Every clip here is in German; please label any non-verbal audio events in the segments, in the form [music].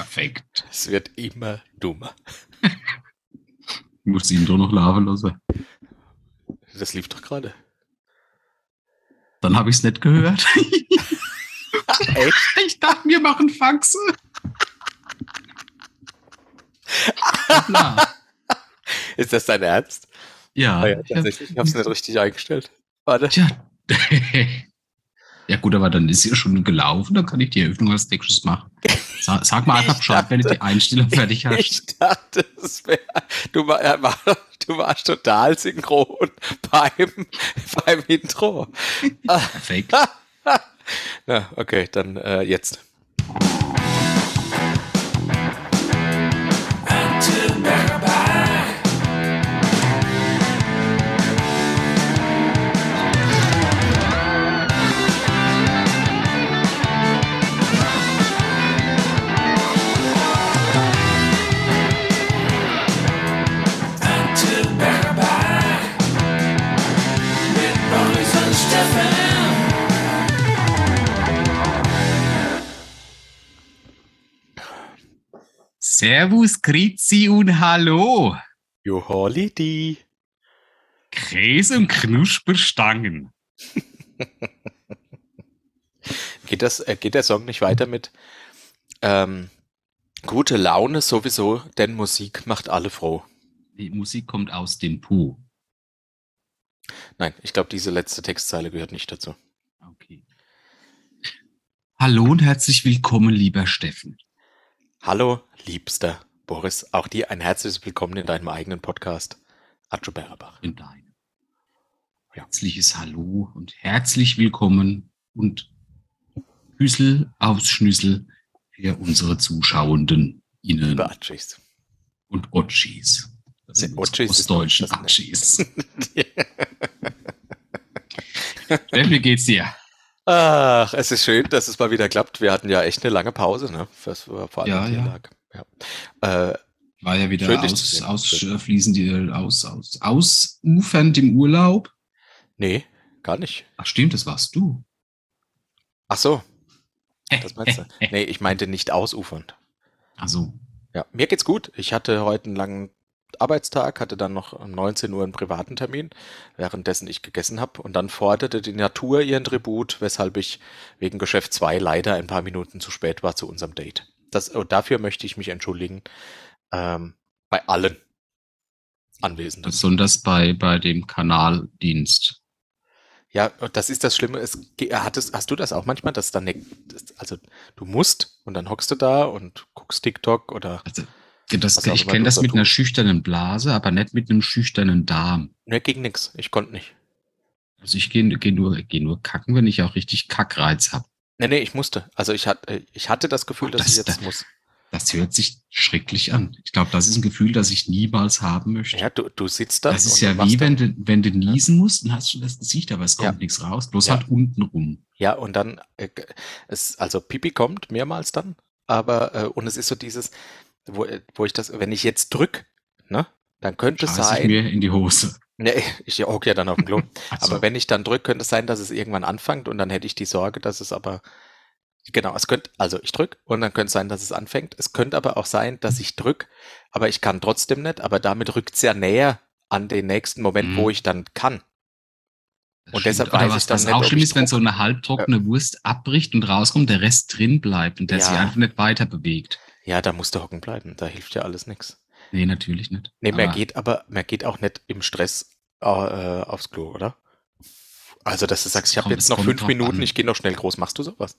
Perfekt. Es wird immer dummer. Ich muss ihn doch noch laufen lassen. Das lief doch gerade. Dann habe ich es nicht gehört. [laughs] Echt? Ich dachte, wir machen Faxe. [laughs] Ist das dein Ernst? ja, Ah ja, tatsächlich. Ich habe es nicht richtig eingestellt. Warte. Tja. [laughs] Ja gut, aber dann ist sie ja schon gelaufen, dann kann ich die Eröffnung als nächstes machen. Sag, sag mal einfach Bescheid, wenn du die Einstellung [laughs] fertig hast. Ich dachte, es wäre. Du, war, du warst total synchron beim, beim Intro. Perfekt. [laughs] Na, okay, dann äh, jetzt. Servus, Grüezi und Hallo. You Holiday. Käse und Knusperstangen. [laughs] Geht, das, äh, geht der Song nicht weiter mit ähm, gute Laune sowieso, denn Musik macht alle froh? Die Musik kommt aus dem Po. Nein, ich glaube, diese letzte Textzeile gehört nicht dazu. Okay. Hallo und herzlich willkommen, lieber Steffen. Hallo, liebster Boris. Auch dir ein herzliches Willkommen in deinem eigenen Podcast. Acho Berbach. In deinem. Ja. Herzliches Hallo und herzlich willkommen und Hüssel aufs Schnüssel für unsere Zuschauenden innen Liebe Atschis. und Otschis. Das sind Otschis ostdeutschen Atschis. [laughs] Steffen, wie geht's dir? Ach, es ist schön, dass es mal wieder klappt. Wir hatten ja echt eine lange Pause, ne? War vor allem Ja, ja. lag. Ja. Äh, War ja wieder aus, sehen. aus, äh, äh, aus, aus, ausufernd im Urlaub. nee, gar nicht. Ach stimmt, das warst du. Ach so, [laughs] das meinst du? Nee, ich meinte nicht ausufernd. Also, Ja, mir geht's gut. Ich hatte heute einen langen Arbeitstag, hatte dann noch um 19 Uhr einen privaten Termin, währenddessen ich gegessen habe. Und dann forderte die Natur ihren Tribut, weshalb ich wegen Geschäft 2 leider ein paar Minuten zu spät war zu unserem Date. Das, und dafür möchte ich mich entschuldigen ähm, bei allen Anwesenden. besonders bei, bei dem Kanaldienst. Ja, das ist das Schlimme. Es, hattest, hast du das auch manchmal, dass dann, ne, also du musst und dann hockst du da und guckst TikTok oder Also, das, auch ich kenne das da mit einer schüchternen Blase, aber nicht mit einem schüchternen Darm. ne, ging nix. Ich konnte nicht. Also ich gehe geh nur, geh nur kacken, wenn ich auch richtig Kackreiz habe. Nee, nee, ich musste. Also ich hatte, ich hatte das Gefühl, Ach, dass das- ich jetzt das- muss. Das hört sich schrecklich an. Ich glaube, das ist ein Gefühl, das ich niemals haben möchte. Ja, du, du sitzt da. das ist ja wie, wenn du, wenn du niesen musst, dann hast du das Gesicht, aber es kommt Ja. nichts raus. Bloß Ja. halt unten rum. Ja, und dann, äh, es, also Pipi kommt mehrmals dann, aber, äh, und es ist so dieses, wo, wo ich das, wenn ich jetzt drück, ne, dann könnte es Scheiße ich sein, mir in die Hose. ne, ich hocke ja dann auf dem Klo, [laughs] so. aber wenn ich dann drück, könnte es sein, dass es irgendwann anfängt und dann hätte ich die Sorge, dass es aber, genau, es könnte, also ich drück und dann könnte es sein, dass es anfängt. Es könnte aber auch sein, dass ich drück, aber ich kann trotzdem nicht, aber damit rückt es ja näher an den nächsten Moment, Mhm. wo ich dann kann. Das und stimmt. deshalb Oder weiß was, ich dann was nicht, auch schlimm ist, wenn so eine halbtrockene Wurst abbricht und rauskommt, der Rest drin bleibt und der Ja. sich einfach nicht weiter bewegt. Ja, da musst du hocken bleiben, da hilft ja alles nichts. Nee, natürlich nicht. Nee, mehr Aber geht aber, mehr geht auch nicht im Stress äh, aufs Klo, oder? Also, dass du sagst, ich habe jetzt noch fünf Minuten, an. ich gehe noch schnell groß. Machst du sowas?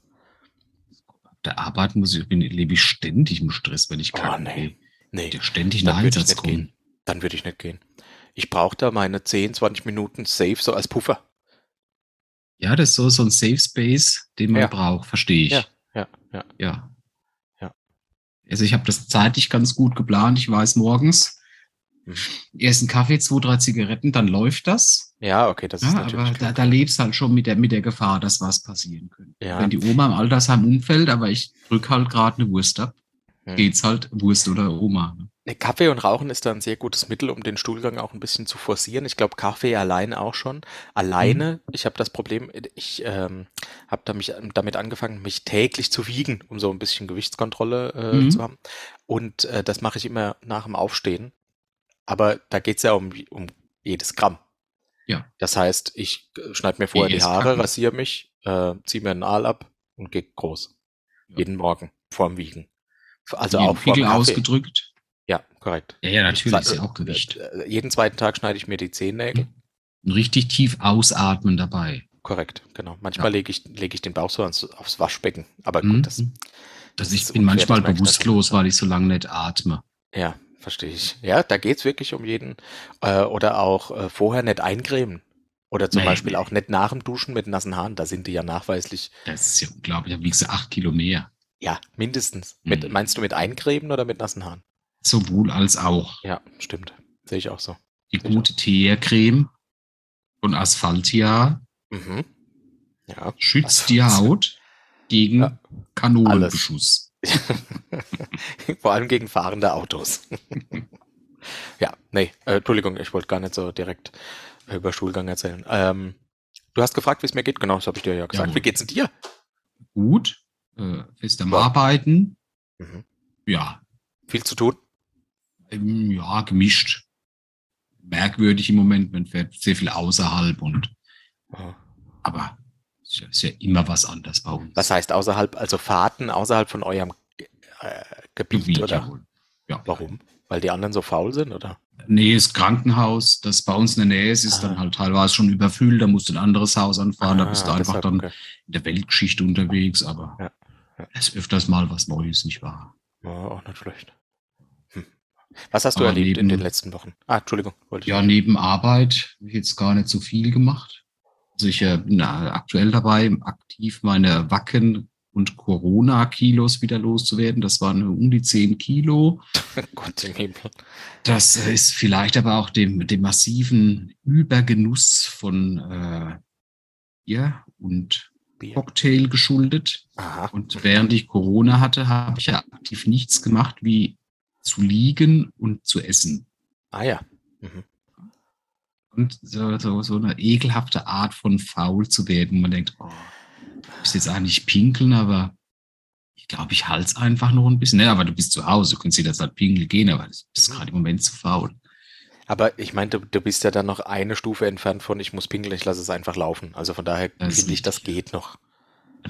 der Arbeit muss ich, bin, lebe ich ständig im Stress, wenn ich Oh, kann. nee. Nee, Der ständig in dann würde ich Einsatz nicht kommen. gehen. Dann würde ich nicht gehen. Ich brauche da meine 10, 20 Minuten safe so als Puffer. Ja, das ist so, so ein Safe Space, den man Ja. braucht, verstehe ich. Ja, ja. Ja. Ja. Also ich habe das zeitlich ganz gut geplant. Ich weiß morgens, Mhm. erst einen Kaffee, zwei, drei Zigaretten, dann läuft das. Ja, okay, das ist Ja, natürlich. aber da, da lebst halt schon mit der, mit der Gefahr, dass was passieren könnte. Ja. Wenn die Oma im Altersheim umfällt, aber ich drück halt gerade eine Wurst ab, Hm. geht's halt Wurst oder Oma. ne? Ne, Kaffee und Rauchen ist da ein sehr gutes Mittel, um den Stuhlgang auch ein bisschen zu forcieren. Ich glaube, Kaffee allein auch schon. Alleine, Mhm. ich habe das Problem, ich ähm, habe da mich, damit angefangen, mich täglich zu wiegen, um so ein bisschen Gewichtskontrolle äh, Mhm. zu haben. Und äh, das mache ich immer nach dem Aufstehen. Aber da geht es ja um, um jedes Gramm. Ja. Das heißt, ich äh, schneide mir vorher die Haare, Kacken. rasiere mich, äh, ziehe mir einen Aal ab und gehe groß. Ja. Jeden Morgen vorm Wiegen. Also Jeden auch vorm Kaffee. ausgedrückt. Ja, korrekt. Ja, ja, natürlich ist ja auch Gewicht. äh, Jeden zweiten Tag schneide ich mir die Zehennägel. Richtig tief ausatmen dabei. Korrekt, genau. Manchmal Ja. lege ich, lege ich den Bauch so ans, aufs Waschbecken. Aber Mhm. gut, das, Das das ich ist bin unfair, manchmal ich bewusstlos, weil ich so lange nicht atme. ja, verstehe ich. Ja, da geht's wirklich um jeden. Äh, oder auch äh, vorher nicht eincremen. Oder zum Nee, Beispiel nee. auch nicht nach dem Duschen mit nassen Haaren. Da sind die ja nachweislich, Das ist ja unglaublich. Da wiegst du acht Kilo mehr. ja, mindestens. Mit, Mhm. Meinst du mit eincremen oder mit nassen Haaren? Sowohl als auch. Ja, stimmt. Sehe ich auch so. Die Sicher. gute Teercreme von Asphaltia Mhm. Ja. schützt die. Haut gegen Ja. Kanonenbeschuss. [laughs] Vor allem gegen fahrende Autos. [laughs] ja, nee, äh, Entschuldigung, ich wollte gar nicht so direkt über Schulgang erzählen. Ähm, du hast gefragt, wie es mir geht. Genau, das habe ich dir ja gesagt. Jawohl. Wie geht's dir? Gut. Äh, fest am Ja. Arbeiten. Mhm. Ja. Viel zu tun? Ja, gemischt. Merkwürdig im Moment. Man fährt sehr viel außerhalb und, Aha. aber es ist ja- immer was anderes bei uns. Was heißt außerhalb, also Fahrten außerhalb von eurem äh, Gebiet, Gebiet, oder? jawohl. Ja. Warum? Weil die anderen so faul sind, oder? Nee, das Krankenhaus, das bei uns in der Nähe ist, ist Ah. dann halt teilweise schon überfüllt. Da musst du ein anderes Haus anfahren. da bist du Ah, einfach deshalb, dann okay. in der Weltgeschichte unterwegs. Aber Ja, ja. es ist öfters mal was Neues, nicht wahr? Ja, auch nicht schlecht. Was hast du Aber erlebt in neben- den letzten Wochen? Ah, Entschuldigung, Ja, neben Arbeit habe ich jetzt gar nicht so viel gemacht. Also ich äh, bin aktuell dabei, aktiv meine Wacken- und Corona-Kilos wieder loszuwerden. Das waren um die 10 Kilo. [laughs] Gott im Himmel. Das ist vielleicht aber auch dem, dem massiven Übergenuss von äh, Bier und Bier. Cocktail geschuldet. Aha. Und während ich Corona hatte, habe ich ja aktiv nichts gemacht, wie zu liegen und zu essen. Ah ja. Mhm. Und so, so, so eine ekelhafte Art von faul zu werden. wo Man denkt, oh, ich muss jetzt eigentlich pinkeln, aber ich glaube, ich halte es einfach noch ein bisschen. Ja, aber du bist zu Hause, du kannst jederzeit pinkeln gehen, aber du bist Mhm. gerade im Moment zu faul. Aber ich meinte, du bist ja dann noch eine Stufe entfernt von, ich muss pinkeln, ich lasse es einfach laufen. Also von daher Das finde ich, das geht noch.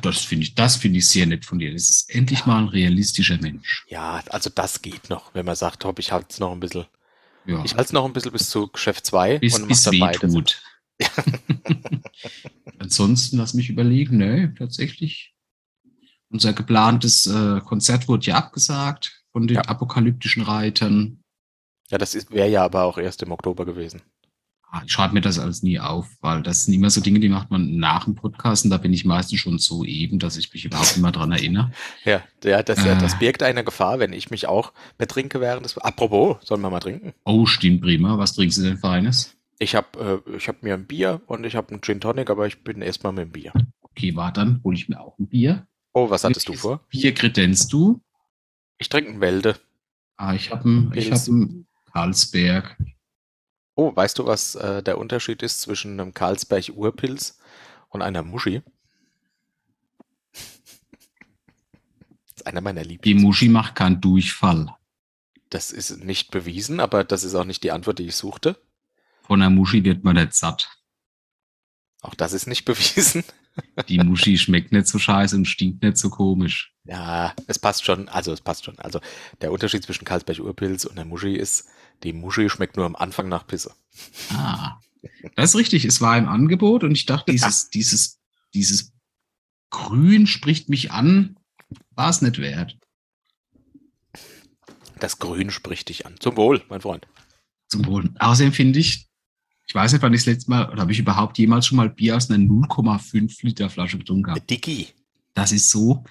Das finde ich, das finde ich sehr nett von dir. Das ist endlich Ja. mal ein realistischer Mensch. Ja, also das geht noch, wenn man sagt, hopp, ich halte es noch ein bisschen. Ja. Ich halte es noch ein bisschen bis zu Geschäft 2 bis und bis weh tut. [laughs] Ansonsten lass mich überlegen, ne, tatsächlich. Unser geplantes äh, Konzert wurde ja abgesagt von den apokalyptischen Reitern. Ja, das wäre ja aber auch erst im Oktober gewesen. Ich schreibe mir das alles nie auf, weil das sind immer so Dinge, die macht man nach dem Podcast und da bin ich meistens schon so eben, dass ich mich überhaupt nicht mehr dran erinnere. [laughs] Ja, ja das, ja, das Äh. birgt eine Gefahr, wenn ich mich auch betrinke während des. Apropos, sollen wir mal trinken? Oh, stimmt, prima. Was trinkst du denn Feines? Ich habe äh, ich hab mir ein Bier und ich habe einen Gin Tonic, aber ich bin erstmal mit dem Bier. Okay, warte, dann hole ich mir auch ein Bier. Oh, was hattest du vor? Bier kredenzt du? Ich trinke einen Wälde. Ah, ich habe einen, hab einen Karlsberg. Oh, weißt du, was äh, der Unterschied ist zwischen einem Carlsberg Urpilz und einer Muschi? Das ist einer meiner Die Lieblings. Muschi macht keinen Durchfall. Das ist nicht bewiesen, aber das ist auch nicht die Antwort, die ich suchte. Von der Muschi wird man nicht satt. Auch das ist nicht [laughs] bewiesen. Die Muschi schmeckt nicht so scheiße und stinkt nicht so komisch. Ja, es passt schon. Also es passt schon. Also der Unterschied zwischen Carlsberg Urpilz und der Muschi ist, die Muschi schmeckt nur am Anfang nach Pisse. Ah, das ist richtig. Es war im Angebot und ich dachte, dieses, dieses, dieses Grün spricht mich an. War es nicht wert. Das Grün spricht dich an. Zum Wohl, mein Freund. Zum Wohl. Außerdem finde ich, ich weiß nicht, wann ich das letzte Mal, oder habe ich überhaupt jemals schon mal Bier aus einer 0,5 Liter Flasche getrunken habe. Dicky. Das ist so,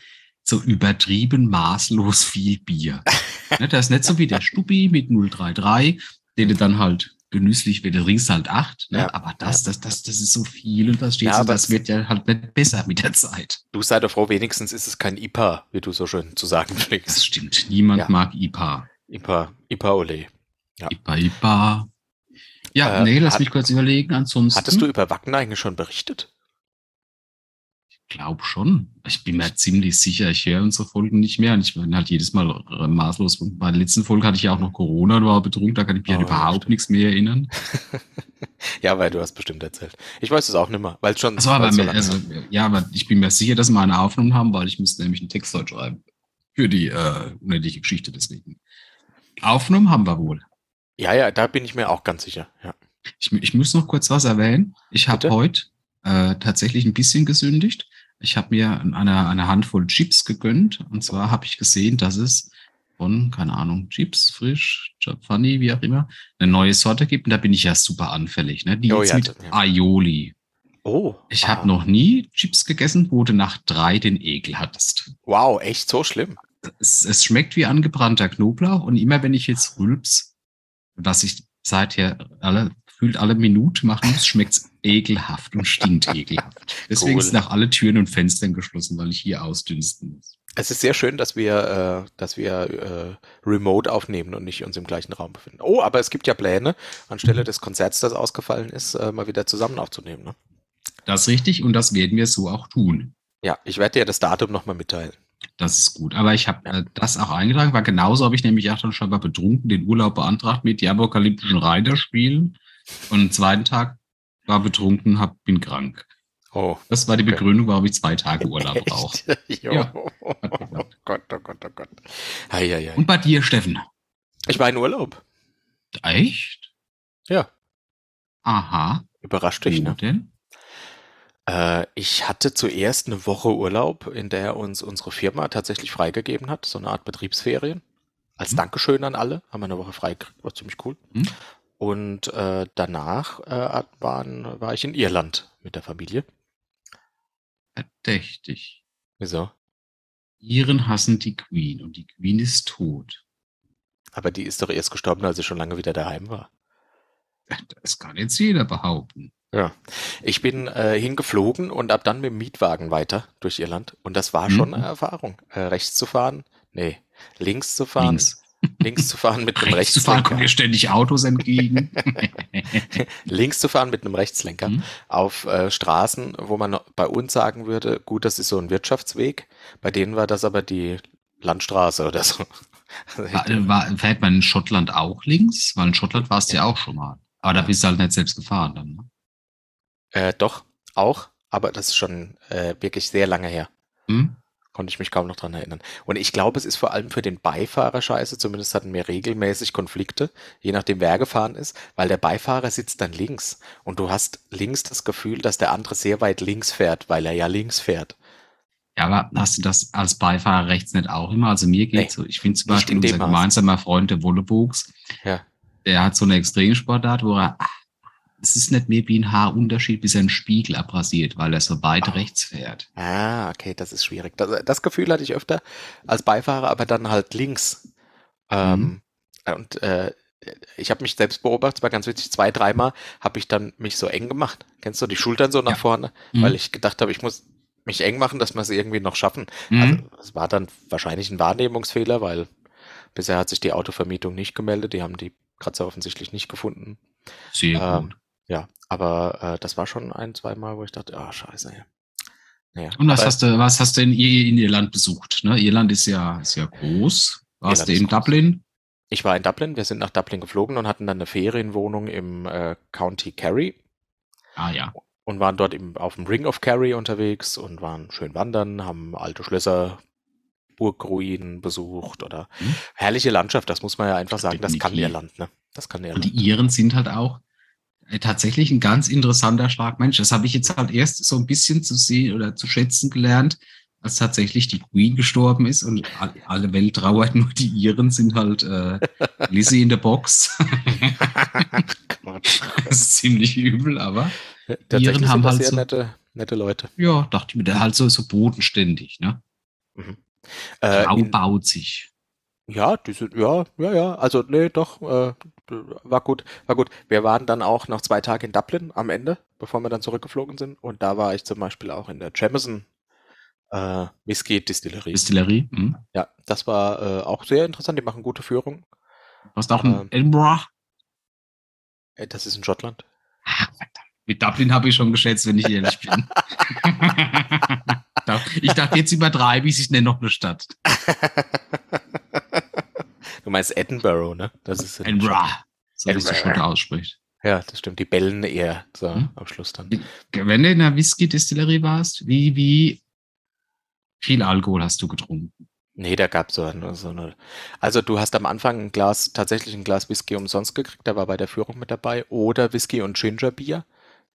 so übertrieben maßlos viel Bier. [laughs] ne, das ist nicht so wie der Stubbi mit 033, den du dann halt genüsslich, du trinkst halt acht, ne? Ja, aber das, das, das, das ist so viel und das steht Ja, so, aber das wird ja halt nicht besser mit der Zeit. Du sei doch froh, wenigstens ist es kein IPA, wie du so schön zu sagen Das pflegst. stimmt. Niemand Ja. mag IPA. Ipa, Ipa Ole. Ja. Ipa, Ipa. Ja, Äh, nee, lass hat- mich kurz überlegen. Ansonsten. Hattest du über Wacken eigentlich schon berichtet? Glaube schon. Ich bin mir ziemlich sicher, ich höre unsere Folgen nicht mehr und ich bin halt jedes Mal äh, maßlos. Bei der letzten Folge hatte ich ja auch noch Corona und war betrunken, da kann ich mich Oh, an ja, überhaupt stimmt. nichts mehr erinnern. [laughs] Ja, weil du hast bestimmt erzählt. Ich weiß es auch nicht mehr, weil es schon Also, aber so mir, also, ja, aber ich bin mir sicher, dass wir eine Aufnahme haben, weil ich müsste nämlich einen Text heute schreiben. Für die äh, unendliche Geschichte deswegen. Aufgenommen haben wir wohl. ja, ja, da bin ich mir auch ganz sicher. Ja. Ich, ich muss noch kurz was erwähnen. Ich habe heute äh, tatsächlich ein bisschen gesündigt. Ich habe mir eine, eine Handvoll Chips gegönnt. Und zwar habe ich gesehen, dass es von, keine Ahnung, Chips, frisch, Funny, wie auch immer, eine neue Sorte gibt. Und da bin ich ja super anfällig. Ne? Die Oh jetzt ja, mit ja. Aioli. Oh, Ich ah. habe noch nie Chips gegessen, wo du nach drei den Ekel hattest. Wow, echt so schlimm. Es, es schmeckt wie angebrannter Knoblauch und immer wenn ich jetzt rülps, was ich seither alle, gefühlt alle Minute machen muss, schmeckt's ekelhaft und stinkt [laughs] ekelhaft. Deswegen Cool. sind auch alle Türen und Fenstern geschlossen, weil ich hier ausdünsten muss. Es ist sehr schön, dass wir, äh, dass wir äh, remote aufnehmen und nicht uns im gleichen Raum befinden. Oh, aber es gibt ja Pläne, anstelle des Konzerts, das ausgefallen ist, äh, mal wieder zusammen aufzunehmen. Ne? Das ist richtig und das werden wir so auch tun. Ja, ich werde dir das Datum nochmal mitteilen. Das ist gut. Aber ich habe äh, das auch eingetragen, weil genauso habe ich nämlich auch dann schon mal betrunken den Urlaub beantragt mit die apokalyptischen Reiter spielen. Und am zweiten Tag war betrunken, hab, bin krank. Oh, Das war die. Begründung, warum ich zwei Tage Urlaub [laughs] brauche. Ja. Oh Gott, oh Gott, oh Gott. Hei, hei, hei. Und bei dir, Steffen? Ich war in Urlaub. Echt? Ja. Aha. Überrascht dich, ne? denn? Äh, ich hatte zuerst eine Woche Urlaub, in der uns unsere Firma tatsächlich freigegeben hat, so eine Art Betriebsferien. Als Mhm. Dankeschön an alle, haben wir eine Woche frei gekriegt, war ziemlich cool. Mhm. Und äh, danach äh, waren, war ich in Irland mit der Familie. Verdächtig. Wieso? Iren hassen die Queen und die Queen ist tot. Aber die ist doch erst gestorben, als ich schon lange wieder daheim war. Das kann jetzt jeder behaupten. Ja. Ich bin äh, hingeflogen und ab dann mit dem Mietwagen weiter durch Irland. Und das war Mhm. schon eine Erfahrung. Äh, rechts zu fahren, nee, links zu fahren, links, Links. zu fahren mit einem Rechts zu fahren Rechtslenker. kommen dir ständig Autos entgegen. [laughs] links zu fahren mit einem Rechtslenker Mhm. auf äh, Straßen, wo man bei uns sagen würde, gut, das ist so ein Wirtschaftsweg. Bei denen war das aber die Landstraße oder so. War, war, fährt man in Schottland auch links? Weil in Schottland warst du ja auch schon mal. Aber da bist du halt nicht selbst gefahren dann. Ne? äh, doch, auch, aber das ist schon äh, wirklich sehr lange her. Hm? Konnte ich mich kaum noch dran erinnern. Und ich glaube, es ist vor allem für den Beifahrer scheiße, zumindest hatten wir regelmäßig Konflikte, je nachdem wer gefahren ist, weil der Beifahrer sitzt dann links und du hast links das Gefühl, dass der andere sehr weit links fährt, weil er ja links fährt. Ja, aber hast du das als Beifahrer rechts nicht auch immer? Also mir geht Nee, so, ich finde zum Beispiel in dem unser gemeinsamer Freund, der Wollebuchs, Ja. der hat so eine Extremsportart, wo er, es ist nicht mehr wie ein Haarunterschied, bis er einen Spiegel abrasiert, weil er so weit Oh. rechts fährt. Ah, okay, das ist schwierig. Das, das Gefühl hatte ich öfter als Beifahrer, aber dann halt links. Ähm, Und äh, ich habe mich selbst beobachtet, es war ganz witzig, zwei, dreimal habe ich dann mich so eng gemacht. Kennst du die Schultern so nach Ja. vorne? Mhm. Weil ich gedacht habe, ich muss mich eng machen, dass wir es irgendwie noch schaffen. Mhm. Also es war dann wahrscheinlich ein Wahrnehmungsfehler, weil bisher hat sich die Autovermietung nicht gemeldet, die haben die Kratzer offensichtlich nicht gefunden. Sehr ähm, gut. Ja, aber äh, das war schon ein, zweimal, wo ich dachte, ah, scheiße. Ja. Naja, Und was hast du, was hast du in, in Irland besucht? Ne? Irland ist ja, ist ja groß. Warst Irland du in groß. Dublin? Ich war in Dublin, wir sind nach Dublin geflogen und hatten dann eine Ferienwohnung im äh, County Kerry Ah ja. und waren dort im, auf dem Ring of Kerry unterwegs und waren schön wandern, haben alte Schlösser, Burgruinen besucht oder Mhm. herrliche Landschaft, das muss man ja einfach sagen, das kann. Irland, ne? Das kann Und Irland. die Iren sind halt auch tatsächlich ein ganz interessanter Schlag Mensch. Das habe ich jetzt halt erst so ein bisschen zu sehen oder zu schätzen gelernt, als tatsächlich die Queen gestorben ist und all- alle Welt trauert, [laughs] nur die Iren sind halt äh, [laughs] Lizzie in der Box. das ist ziemlich übel, aber Tatsächlich Iren sind haben halt sehr so- nette, nette Leute. ja, dachte ich mir, der halt so, so bodenständig, ne? Äh, Rau in, baut sich. ja, die sind, ja, ja, ja, also nee, doch, äh, war gut, war gut. Wir waren dann auch noch zwei Tage in Dublin am Ende, bevor wir dann zurückgeflogen sind und da war ich zum Beispiel auch in der Jameson äh, Whisky Distillerie. Distillerie. Hm? Ja, das war äh, auch sehr interessant. Die machen gute Führung. Du hast auch Ähm. Edinburgh. Äh, Das ist in Schottland. Verdammt. Mit Dublin habe ich schon geschätzt, wenn ich ehrlich bin. [laughs] [laughs] ich dachte, jetzt übertreibe ich, ich nenne noch eine Stadt. [laughs] Du meinst Edinburgh, ne? Das ist in Edinburgh. So es Edinburgh. Schotte ausspricht. Ja, das stimmt. Die bellen eher so Hm? am Schluss dann. Wenn du in einer Whisky-Distillerie warst, wie, wie viel Alkohol hast du getrunken? Nee, da gab's so eine, so eine. Also du hast am Anfang ein Glas, tatsächlich ein Glas Whisky umsonst gekriegt, der war bei der Führung mit dabei. Oder Whisky und Gingerbier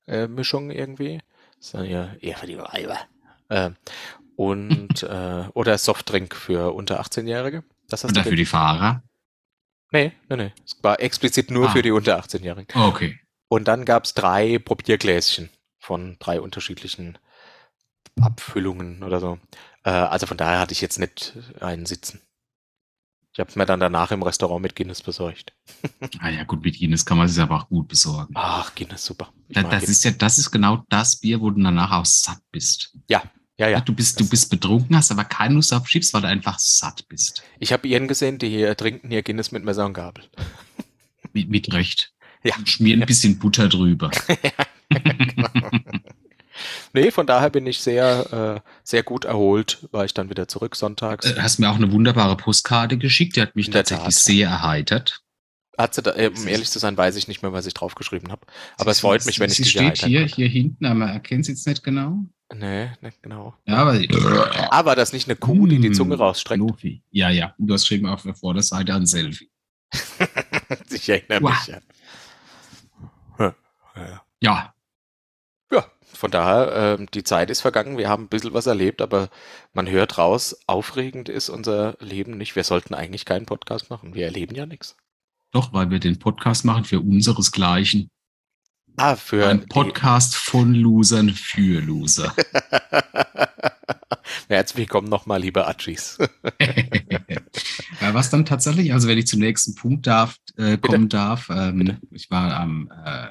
äh, Mischung irgendwie. Das ist ja eher für die Weiber. Äh, und [laughs] äh, oder Softdrink für unter 18-Jährige. Das hast Oder du für die Fahrer? Nee, nee, nee. Es war explizit nur Ah. für die unter 18-Jährigen. Okay. Und dann gab's drei Probiergläschen von drei unterschiedlichen Abfüllungen oder so. Äh, also von daher hatte ich jetzt nicht einen sitzen. Ich habe mir dann danach im Restaurant mit Guinness besorgt. [laughs] Ah ja, gut, mit Guinness kann man es aber auch gut besorgen. Ach, Guinness, super. Da, das Guinness. ist ja, das ist genau das Bier, wo du danach auch satt bist. ja, ja. Du bist, du bist betrunken, hast aber keine Lust auf Chips, weil du einfach satt bist. Ich habe ihren gesehen, die hier trinken hier Guinness mit Messer und Gabel. [laughs] Mit, mit Recht. Ja. Und schmier ein bisschen Butter drüber. [laughs] Nee, von daher bin ich sehr, äh, sehr gut erholt, war ich dann wieder zurück sonntags. Äh, hast mir auch eine wunderbare Postkarte geschickt, die hat mich tatsächlich Tat. sehr erheitert. Hat sie da, äh, um ehrlich zu sein, weiß ich nicht mehr, was ich draufgeschrieben habe. Aber es freut mich, wenn ich Sie dich steht hier, hier hinten, aber erkennt es jetzt nicht genau. Nee, nicht genau. Ja, aber war das nicht eine Kuh, die die Mm, Zunge rausstreckt? Lofi. Ja, ja. Du hast geschrieben auf der Vorderseite ein Selfie. [laughs] ich erinnere Wow. mich. Ja. Ja, ja. Ja, ja, von daher, ähm, die Zeit ist vergangen. Wir haben ein bisschen was erlebt, aber man hört raus, aufregend ist unser Leben nicht. Wir sollten eigentlich keinen Podcast machen. Wir erleben ja nichts. doch, weil wir den Podcast machen für unseresgleichen. Ah, für Ein Podcast von Losern für Loser. [laughs] Herzlich willkommen nochmal, liebe Achis. [laughs] ja, was dann tatsächlich, also wenn ich zum nächsten Punkt darf, äh, Bitte. kommen darf, ähm, Bitte. ich war am, äh,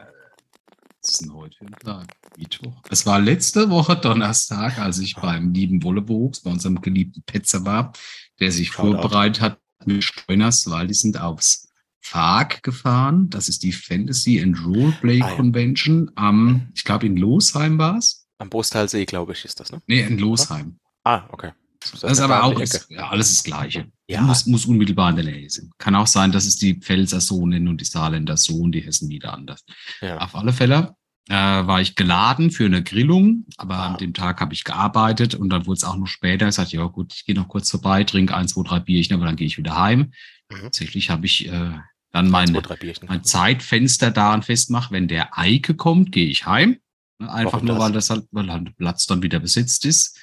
was ist denn heute für ein Tag? Mittwoch. Es war letzte Woche Donnerstag, als ich beim lieben Wollewuchs, bei unserem geliebten Petzer war, der sich Shoutout. vorbereitet hat mit Streuners, weil die sind aufs FAG gefahren. Das ist die Fantasy and Roleplay Ah, ja. Convention am, ich glaube in Losheim war es. Am Brusthalsee, glaube ich, ist das, ne? Nee, in Losheim. Ah, okay. Das ist aber auch das, Ecke. ja, alles das Gleiche. Ja. Muss, muss unmittelbar in der Nähe sein. Kann auch sein, dass es die Pfälzer so nennen und die Saarländer so und die Hessen wieder anders. Ja. Auf alle Fälle äh, war ich geladen für eine Grillung, aber Ah. an dem Tag habe ich gearbeitet und dann wurde es auch noch später. Ich sagte, ja gut, ich gehe noch kurz vorbei, trinke ein, zwei, drei Bierchen, aber dann gehe ich wieder heim. Mhm. Tatsächlich habe ich äh, dann Bierchen. mein Zeitfenster daran festmache, wenn der Eike kommt, gehe ich heim. Ne, Einfach Warum nur, das? weil das halt, weil halt der Platz dann wieder besetzt ist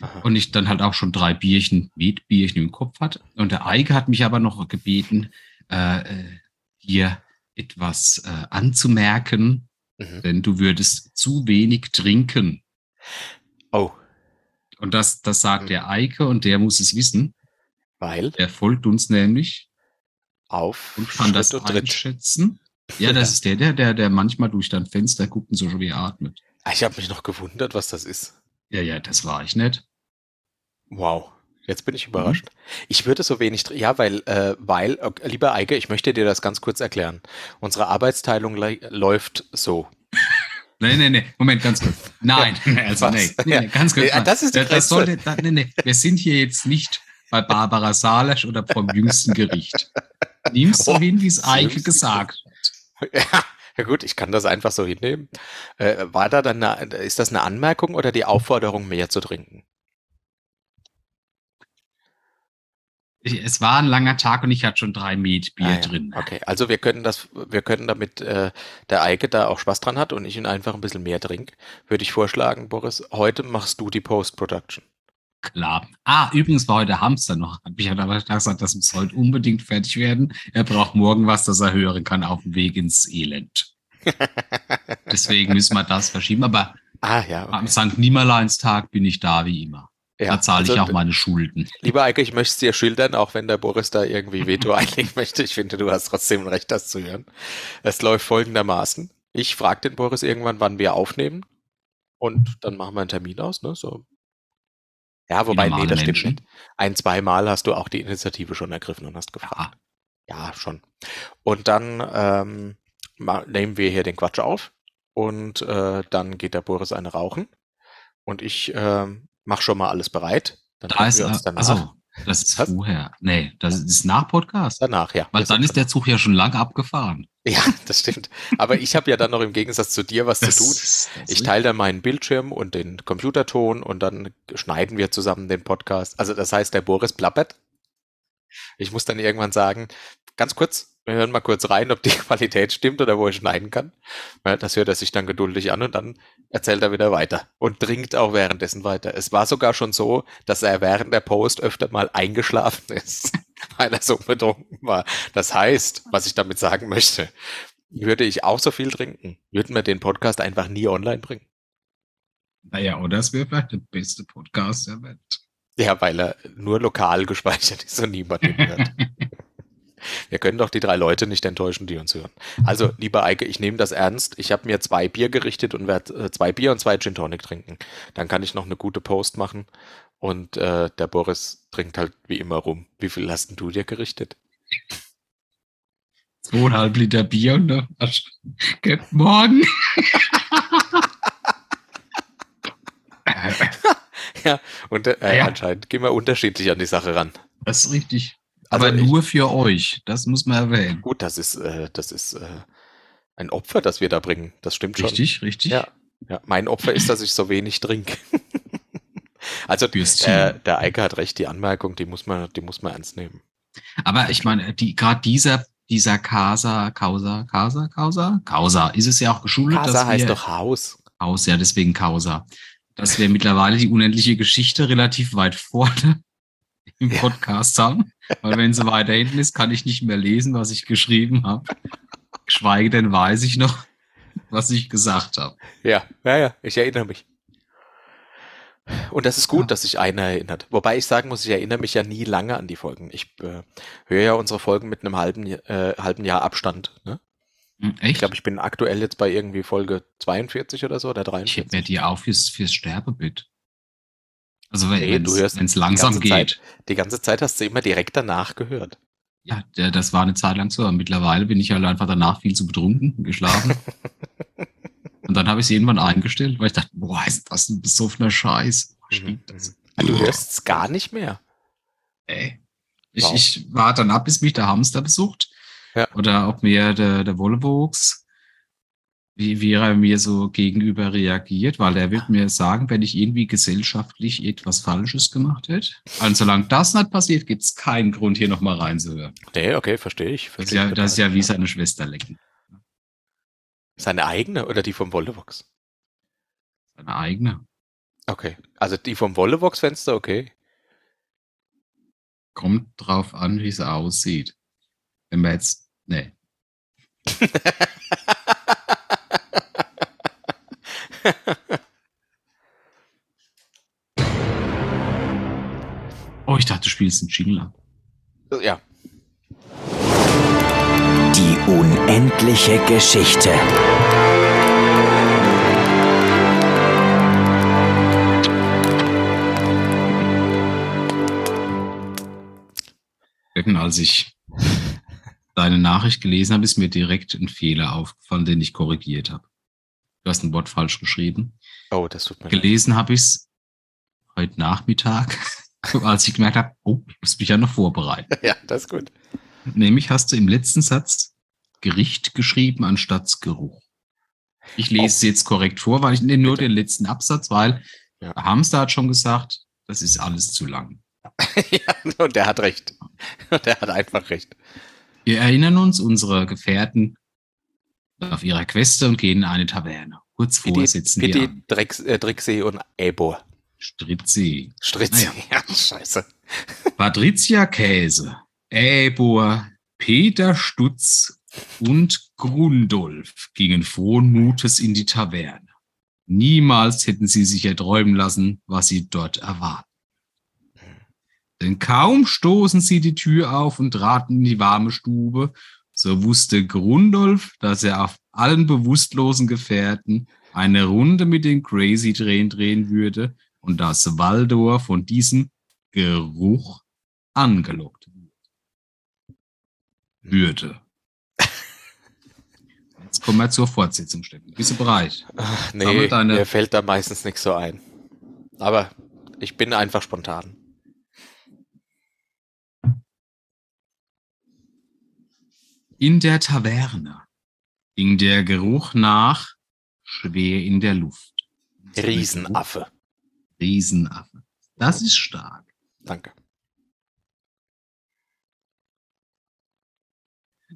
Aha. und ich dann halt auch schon drei Bierchen, Wetbierchen im Kopf hatte. Und der Eike hat mich aber noch gebeten, äh, äh, hier etwas äh, anzumerken, Mhm. denn du würdest zu wenig trinken. Oh, Und das, das sagt Mhm. der Eike und der muss es wissen. weil Der folgt uns nämlich auf und kann das und einschätzen. Ja, das ist der, der, der, der manchmal durch dein Fenster guckt und so schon wie atmet. Ah, Ich habe mich noch gewundert, was das ist. Ja, ja, das war ich nicht. Wow. Jetzt bin Mhm. ich überrascht. Ich würde so wenig, ja, weil, äh, weil, okay, lieber Eike, ich möchte dir das ganz kurz erklären. Unsere Arbeitsteilung läuft so. Nee, nee, nee, Moment, ganz kurz. Nein, [laughs] also Was? nee, nee, nee, ganz kurz. Ja, das ist die das sollte, da, nee, nee, wir sind hier jetzt nicht bei Barbara Salesch oder vom jüngsten Gericht. Nimm's so Oh, hin, wie es Eike gesagt hat. Ja, ja gut, ich kann das einfach so hinnehmen. Äh, war da dann eine, ist das eine Anmerkung oder die Aufforderung, mehr zu trinken? Ich, es war ein langer Tag und ich hatte schon drei Met Bier Ah, ja. drin. Okay, also wir können das, wir können damit äh, der Eike da auch Spaß dran hat und ich ihn einfach ein bisschen mehr trinke, würde ich vorschlagen, Boris, heute machst du die Post-Production. Klar. Ah, übrigens war heute Hamster noch. Hab ich hat aber gesagt, das muss heute unbedingt fertig werden. Er braucht morgen was, das er hören kann auf dem Weg ins Elend. [laughs] Deswegen müssen wir das verschieben. Aber Ah ja, am okay. St. Nimmerleinstag bin ich da wie immer. ja. da zahle ich also, auch meine Schulden. Lieber Eike, ich möchte es dir schildern, auch wenn der Boris da irgendwie Veto [laughs] einlegen möchte. Ich finde, du hast trotzdem Recht, das zu hören. Es läuft folgendermaßen. Ich frage den Boris irgendwann, wann wir aufnehmen. Und dann machen wir einen Termin aus, ne? So. Ja, wobei, nee, das stimmt Menschen. nicht. Ein, zweimal hast du auch die Initiative schon ergriffen und hast gefragt. Ja, Ja, schon. Und dann ähm, nehmen wir hier den Quatsch auf und äh, dann geht der Boris eine rauchen und ich äh, mache schon mal alles bereit. Dann da ist, wir uns danach. Also, das ist Was? vorher. Nee, das ist nach Podcast. Danach, ja. Weil dann ist der Zug ja schon lange abgefahren. Ja, das stimmt. Aber ich habe ja dann noch im Gegensatz zu dir was das, zu tun. Ich teile dann meinen Bildschirm und den Computerton und dann schneiden wir zusammen den Podcast. Also das heißt, der Boris plappert. Ich muss dann irgendwann sagen, ganz kurz, wir hören mal kurz rein, ob die [laughs] Qualität stimmt oder wo ich schneiden kann. Ja, das hört er sich dann geduldig an und dann erzählt er wieder weiter und trinkt auch währenddessen weiter. Es war sogar schon so, dass er während der Post öfter mal eingeschlafen [laughs] ist, [laughs] weil er so betrunken war. Das heißt, was ich damit sagen möchte, würde ich auch so viel trinken, würden wir den Podcast einfach nie online bringen. Naja, oder es wäre vielleicht der beste Podcast der Welt. Ja, weil er nur lokal gespeichert ist und niemand ihn hört. [laughs] Wir können doch die drei Leute nicht enttäuschen, die uns hören. Also, lieber Eike, ich nehme das ernst. Ich habe mir zwei Bier gerichtet und werde äh, zwei Bier und zwei Gin Tonic trinken. Dann kann ich noch eine gute Post machen. Und äh, der Boris trinkt halt wie immer rum. Wie viel hast denn du dir gerichtet? Zweieinhalb Liter Bier und ne? Guten Morgen. [laughs] ja, und äh, ja. anscheinend gehen wir unterschiedlich an die Sache ran. Das ist richtig. Aber also nur für euch, das muss man erwähnen. Gut, das ist, äh, das ist äh, ein Opfer, das wir da bringen. Das stimmt richtig, schon. Richtig, richtig. Ja, ja, mein Opfer ist, dass ich so wenig trinke. [laughs] also äh, der Eike hat recht, die Anmerkung, die muss man, die muss man ernst nehmen. Aber ich meine, die, gerade dieser, dieser Casa, Causa, Casa, Causa, Causa, ist es ja auch geschult. Casa heißt wir, doch Haus. Haus, ja, deswegen Causa. Dass wir mittlerweile die unendliche Geschichte relativ weit vorne [laughs] im Podcast haben. Weil wenn sie weiter hinten ist, kann ich nicht mehr lesen, was ich geschrieben habe. Geschweige denn weiß ich noch, was ich gesagt habe. Ja, ja, ja, ich erinnere mich. Und das ist gut, ja. dass sich einer erinnert. Wobei ich sagen muss, ich erinnere mich ja nie lange an die Folgen. Ich äh, höre ja unsere Folgen mit einem halben, äh, halben Jahr Abstand. Ne? Hm, echt? Ich glaube, ich bin aktuell jetzt bei irgendwie Folge 42 oder so oder 43. Ich hätte mir die auf fürs, fürs Sterbebett. Also wenn nee, es langsam geht. Zeit, die ganze Zeit hast du immer direkt danach gehört. Ja, der, das war eine Zeit lang so. Aber mittlerweile bin ich halt einfach danach viel zu betrunken, geschlafen. [laughs] und dann habe ich es irgendwann eingestellt, weil ich dachte, boah, ist das ein besoffener Scheiß. Mhm. Du hörst es gar nicht mehr. Ey. Ich, wow. ich warte dann ab, bis mich der Hamster besucht. Ja. Oder ob mir der, der Wollewuchs wie, wie er mir so gegenüber reagiert, weil er wird mir sagen, wenn ich irgendwie gesellschaftlich etwas Falsches gemacht hätte. Also solange das nicht passiert, gibt es keinen Grund, hier nochmal reinzuhören. Nee, okay, verstehe ich. Versteh das, ist ja, das ist ja wie seine Schwester lecken. Seine eigene oder die vom Wollevox? Seine eigene. Okay, also die vom Wollevox-Fenster, okay. Kommt drauf an, wie sie aussieht. Wenn wir jetzt, nee. [laughs] oh, ich dachte, du spielst einen Jingle ab. Ja. Unendliche Geschichte. Als ich deine Nachricht gelesen habe, ist mir direkt ein Fehler aufgefallen, den ich korrigiert habe. Du hast ein Wort falsch geschrieben. Oh, das tut mir Gelesen habe ich es heute Nachmittag, [laughs] als ich gemerkt habe, oh, ich muss mich ja noch vorbereiten. [laughs] Ja, das ist gut. Nämlich hast du im letzten Satz Gericht geschrieben anstatt Geruch. Ich lese es jetzt korrekt vor, weil ich nehme nur den letzten Absatz, weil ja. Hamster hat schon gesagt, das ist alles zu lang. [laughs] ja, und der hat recht. Der hat einfach recht. Wir erinnern uns, unsere Gefährten auf ihrer Queste und gehen in eine Taverne. Kurz vor die, sitzen die die Drecks, äh, Drixi und Ebo. Stritzi. Stritzi, ja. [laughs] ja, scheiße. Patricia Käse, Ebor, Peter Stutz und Grundolf gingen frohen Mutes in die Taverne. Niemals hätten sie sich erträumen lassen, was sie dort erwarten. Denn kaum stoßen sie die Tür auf und traten in die warme Stube, so wusste Grundolf, dass er auf allen bewusstlosen Gefährten eine Runde mit den Crazy Train drehen würde und dass Waldor von diesem Geruch angelockt würde. Kommen wir zur Fortsetzung, Steffen. Bist du bereit? Ach, nee, mir fällt da meistens nichts so ein. Aber ich bin einfach spontan. In der Taverne ging der Geruch nach schwer in der Luft. Riesenaffe. Riesenaffe. Das ist stark. Danke.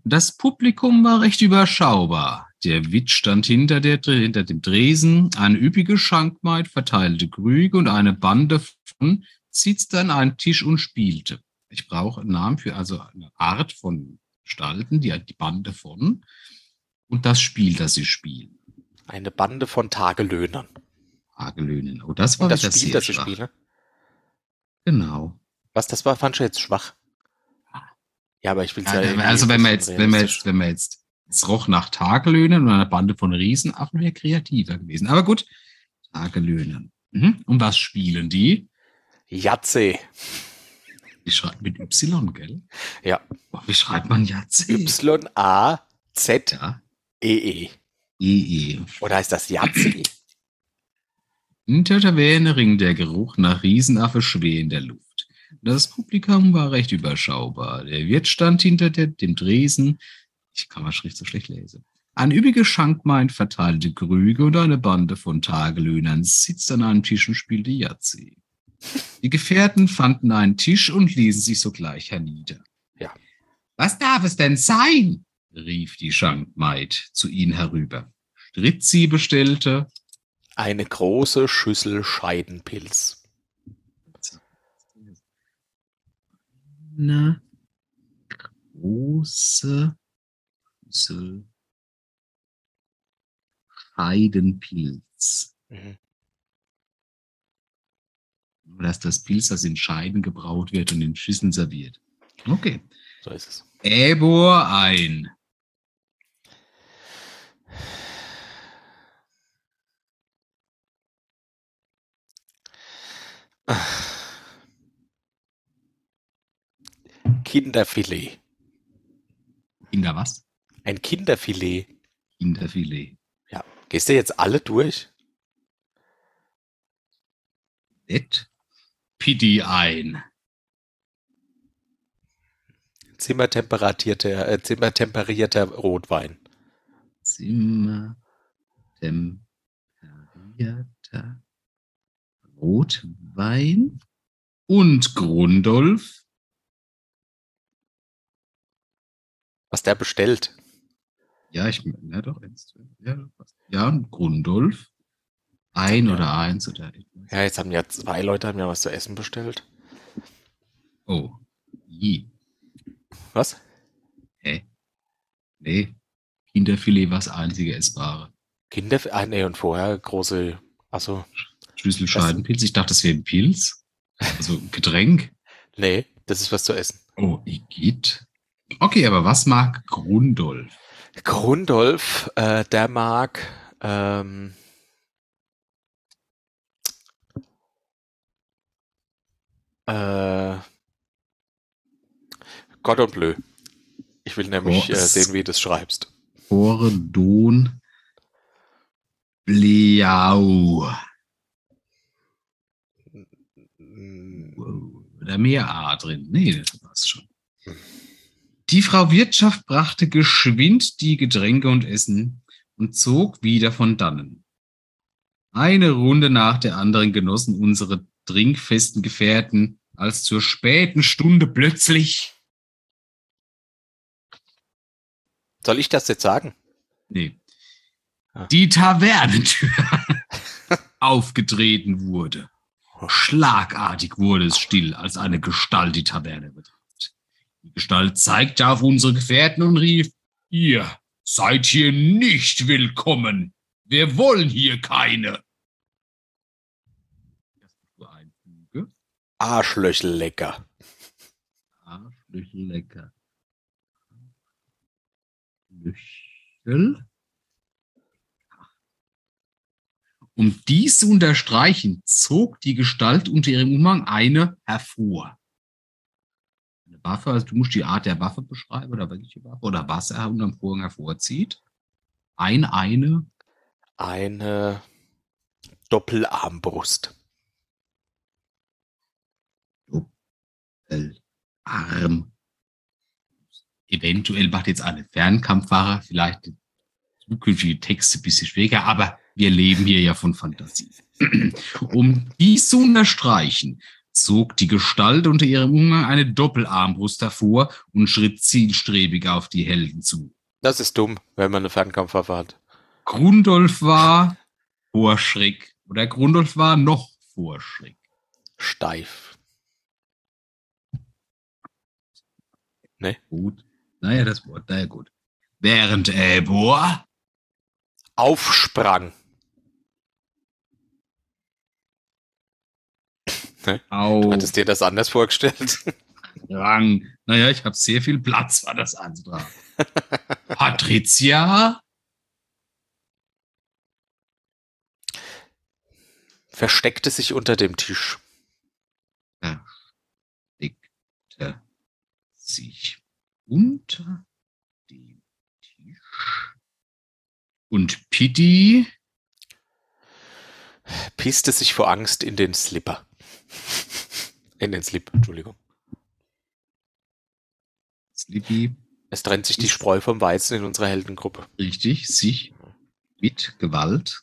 Das Publikum war recht überschaubar. Der Witt stand hinter, der, hinter dem Dresen, eine üppige Schankmaid verteilte Krüge und eine Bande von sitzte an einem Tisch und spielte. Ich brauche einen Namen für also eine Art von Gestalten, die, die Bande von und das Spiel, das sie spielen. Eine Bande von Tagelöhnern. Hagelöhnen. Oh, das war Und das wieder Spiel, das ich schwach. spiele. Genau. Was das war, fand ich jetzt schwach. Ja, aber ich will Ja, ja, irgendwie also wenn man jetzt, wenn man jetzt, wenn man jetzt, es roch nach Tagelöhnen und einer Bande von Riesenaffen wäre kreativer gewesen. Aber gut, Tagelöhnen. Mhm. Und was spielen die? Jatze. Die schreibt mit Y, gell? Ja. Boah, wie schreibt man Jatze? Y-A-Z-E-E. Ja. EE. Oder heißt das Jatze? In der Taverne ring der Geruch nach Riesenaffe schwer in der Luft. Das Publikum war recht überschaubar. Der Wirt stand hinter der, dem Dresen. Ich kann mal Schrift so schlecht lesen. Ein üppige Schankmaid verteilte Krüge und eine Bande von Tagelöhnern sitzt an einem Tisch und spielte Yahtzee. Die Gefährten fanden einen Tisch und ließen sich sogleich hernieder. Ja. Was darf es denn sein? rief die Schankmaid zu ihnen herüber. Stritzi bestellte Eine große Schüssel Scheidenpilz. Eine große Schüssel Scheidenpilz. Mhm. Dass das Pilz, das in Scheiden gebraut wird und in Schüsseln serviert. Okay. So ist es. Ebor ein. Kinderfilet. Kinder was? Ein Kinderfilet. Kinderfilet. Ja. Gehst du jetzt alle durch? Et Pidi ein. Zimmertemperatierter, äh, zimmertemperierter Rotwein. Zimmer temperierter Rotwein und Grundolf. Was der bestellt. Ja, ich, ja doch, eins, ja, ja, und Grundolf. Ein Ja. oder eins oder. Ja, jetzt haben ja zwei Leute haben ja was zu essen bestellt. Oh, je. Was? Hä? Nee. Kinderfilet war das einzige Essbare. Kinder, ah, nee, und vorher große, achso, Schlüsselscheidenpilz. Ich dachte, das wäre ein Pilz. Also ein Getränk. nee, das ist was zu essen. Oh, Igitt. Okay, aber was mag Grundolf? Grundolf, äh, der mag, ähm, äh, Gott und Bleu. Ich will nämlich äh, sehen, wie du es schreibst. Bleau. Mm, Wow. Da mehr A drin. Nee, das passt schon. Die Frau Wirtschaft brachte geschwind die Getränke und Essen und zog wieder von dannen. Eine Runde nach der anderen genossen unsere trinkfesten Gefährten, als zur späten Stunde plötzlich, Soll ich das jetzt sagen? nee, Ah. die Tavernentür [laughs] aufgetreten wurde. Schlagartig wurde es still, als eine Gestalt die Taverne betrat. Die Gestalt zeigte auf unsere Gefährten und rief, ihr seid hier nicht willkommen. Wir wollen hier keine. Arschlöchel lecker. Arschlöchel lecker. Löchel. Um dies zu unterstreichen, zog die Gestalt unter ihrem Umhang eine hervor. Waffe, also du musst die Art der Waffe beschreiben oder welche Waffe oder was er unterm Vorhang hervorzieht. Ein, eine. Eine Doppelarmbrust. Arm. Eventuell macht jetzt eine Fernkampfware vielleicht zukünftige Texte ein bisschen schwieriger, aber wir leben hier ja von Fantasie. [clears throat] um dies zu unterstreichen, zog die Gestalt unter ihrem Umgang eine Doppelarmbrust hervor und schritt zielstrebig auf die Helden zu. Das ist dumm, wenn man eine Fernkampfwaffe hat. Grundolf war vor Schreck. Oder Grundolf war noch vor Schreck. Steif. Ne? Gut. Naja, das Wort, naja, gut. Während Elbor aufsprang. Ne? Du hattest dir das anders vorgestellt? [laughs] Rang. Naja, ich habe sehr viel Platz, war das andere. [laughs] Patricia? Versteckte sich unter dem Tisch. Versteckte sich unter dem Tisch. Und Pitti pisste sich vor Angst in den Slipper. In den Slip, Entschuldigung. Slippy. Es trennt sich die Spreu vom Weizen in unserer Heldengruppe. Richtig, sich mit Gewalt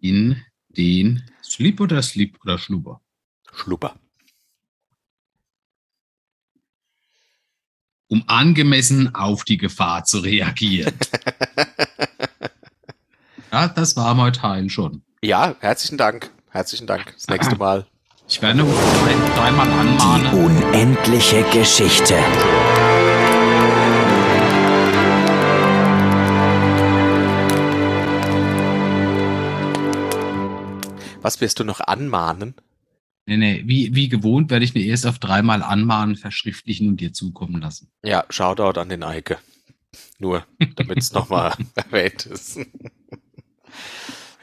in den Slip oder Slip oder Schlupper? Schlupper. Um angemessen auf die Gefahr zu reagieren. [laughs] ja, das war mein Teil schon. Ja, herzlichen Dank. Herzlichen Dank. Das nächste Mal. Ich werde dreimal anmahnen. Die unendliche Geschichte. Was wirst du noch anmahnen? Nee, nee, wie, wie gewohnt werde ich mir erst auf dreimal anmahnen, verschriftlichen und dir zukommen lassen. Ja, Shoutout an den Eike. Nur, damit es [laughs] nochmal erwähnt ist.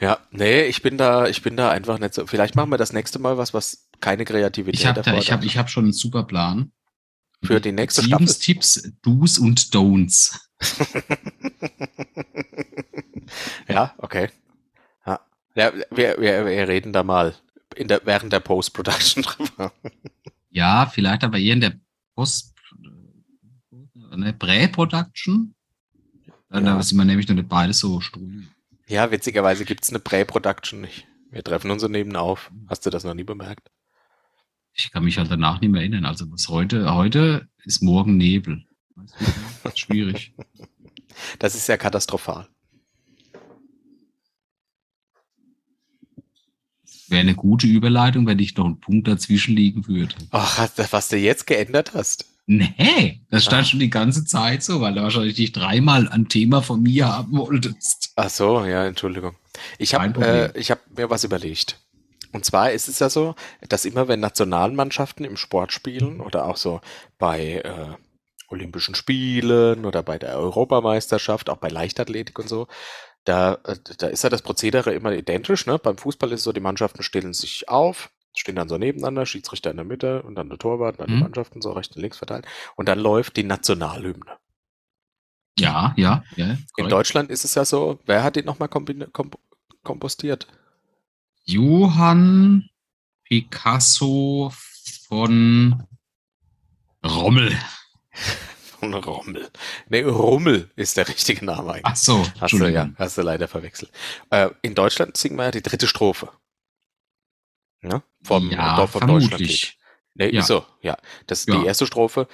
Ja, nee, ich bin da, ich bin da einfach nicht so. Vielleicht machen wir das nächste Mal was, was keine Kreativität ich hab da, Ich habe ich hab schon einen super Plan. Für die nächste Staffel. Tipps, Do's und Don'ts. [laughs] ja, okay. Ja, wir, wir, wir reden da mal in der, während der Post-Production [laughs] drüber. Ja, vielleicht aber eher in der Post, eine Prä-Production. Ja. Da sind wir nämlich noch nicht beide so strudel. Ja, witzigerweise gibt es eine Prä-Production. Wir treffen uns so neben auf. Hast du das noch nie bemerkt? Ich kann mich halt danach nicht mehr erinnern. Also was heute, heute ist morgen Nebel. Das ist schwierig. [laughs] Das ist ja katastrophal. Wäre eine gute Überleitung, wenn nicht noch ein Punkt dazwischen liegen würde. Ach, was du jetzt geändert hast? Nee, das stand Ach. schon die ganze Zeit so, weil du wahrscheinlich dich dreimal ein Thema von mir haben wolltest. Ach so, ja, Entschuldigung. Ich habe äh, hab mir was überlegt. Und zwar ist es ja so, dass immer wenn Nationalmannschaften im Sport spielen oder auch so bei äh, Olympischen Spielen oder bei der Europameisterschaft, auch bei Leichtathletik und so, da, äh, da ist ja das Prozedere immer identisch. Ne? Beim Fußball ist es so, die Mannschaften stellen sich auf, stehen dann so nebeneinander, Schiedsrichter in der Mitte und dann der Torwart, dann mhm. die Mannschaften so rechts und links verteilt. Und dann läuft die Nationalhymne. Ja, ja, ja. In Deutschland ist es ja so, wer hat die nochmal komp kompostiert? Johann Picasso von Rommel. [laughs] Von Rommel. Nee, Rummel ist der richtige Name eigentlich. Ach so, hast du, ja, hast du leider verwechselt. Äh, in Deutschland singen wir ja die dritte Strophe. Ja, vom ja, Dorf von Deutschland. Nee, ja. so, ja. Das, ja. Die erste Strophe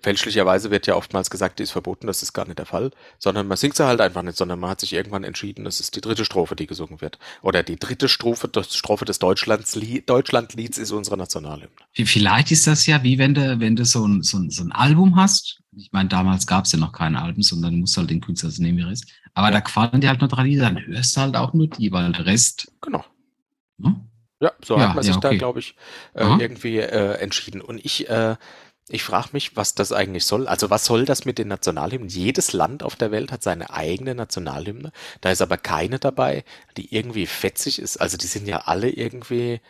fälschlicherweise wird ja oftmals gesagt, die ist verboten, das ist gar nicht der Fall, sondern man singt sie halt einfach nicht, sondern man hat sich irgendwann entschieden, es ist die dritte Strophe, die gesungen wird. Oder die dritte Strophe, das Strophe des Deutschlandslied, Deutschlandlieds ist unsere Nationalhymne. Vielleicht ist das ja wie wenn du, wenn du so ein, so ein, so ein Album hast. Ich meine, damals gab es ja noch kein Album, sondern musst halt den Künstler nehmen, wie er ist. Aber ja. da gefallen dir halt nur drei Lieder, dann hörst du halt auch nur die, weil der Rest. Genau. Hm? Ja, so ja, hat man sich okay. da, glaube ich, äh, irgendwie äh, entschieden. Und ich äh, ich frage mich, was das eigentlich soll. Also was soll das mit den Nationalhymnen? Jedes Land auf der Welt hat seine eigene Nationalhymne. Da ist aber keine dabei, die irgendwie fetzig ist. Also die sind ja alle irgendwie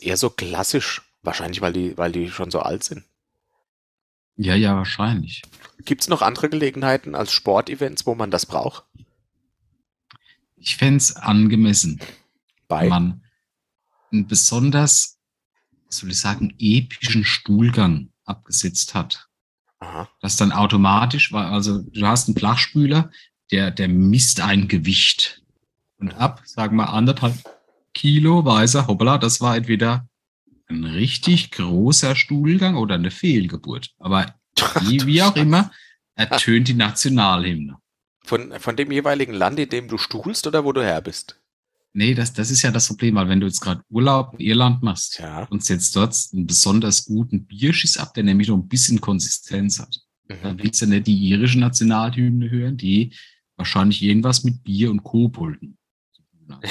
eher so klassisch. Wahrscheinlich, weil die, weil die schon so alt sind. Ja, ja, wahrscheinlich. Gibt es noch andere Gelegenheiten als Sportevents, wo man das braucht? Ich fände es angemessen, Bei? man einen besonders, soll ich sagen, epischen Stuhlgang abgesetzt hat. Aha. Das dann automatisch, war, also du hast einen Flachspüler, der, der misst ein Gewicht. Und ab, sagen wir, anderthalb Kilo weiß er, hoppla, das war entweder ein richtig großer Stuhlgang oder eine Fehlgeburt. Aber [laughs] wie, wie auch immer, ertönt die Nationalhymne. Von, von dem jeweiligen Land, in dem du stuhlst oder wo du her bist? Nee, das, das ist ja das Problem, weil wenn du jetzt gerade Urlaub in Irland machst Ja. und jetzt dort einen besonders guten Bierschiss ab, der nämlich noch ein bisschen Konsistenz hat, dann Mhm. willst du nicht die irische Nationalhymne hören, die wahrscheinlich irgendwas mit Bier und Kobolden.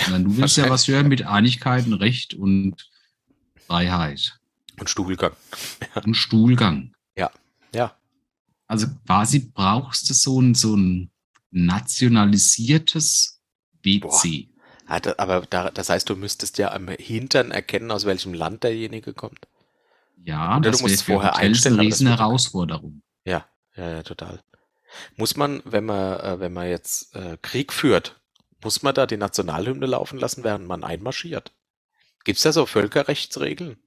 Sondern du willst ja was hören mit Einigkeit und Recht und Freiheit Und Stuhlgang. und Stuhlgang. Ja. Also quasi brauchst du so ein, so ein nationalisiertes WC. Ah, da- Aber da, das heißt, du müsstest ja am Hintern erkennen, aus welchem Land derjenige kommt. Ja, Oder du das musst für vorher Hotels einstellen, eine riesen Herausforderung. Ja, ja, ja, total. Muss man, wenn man, äh, wenn man jetzt äh, Krieg führt, muss man da die Nationalhymne laufen lassen, während man einmarschiert? Gibt es da so Völkerrechtsregeln?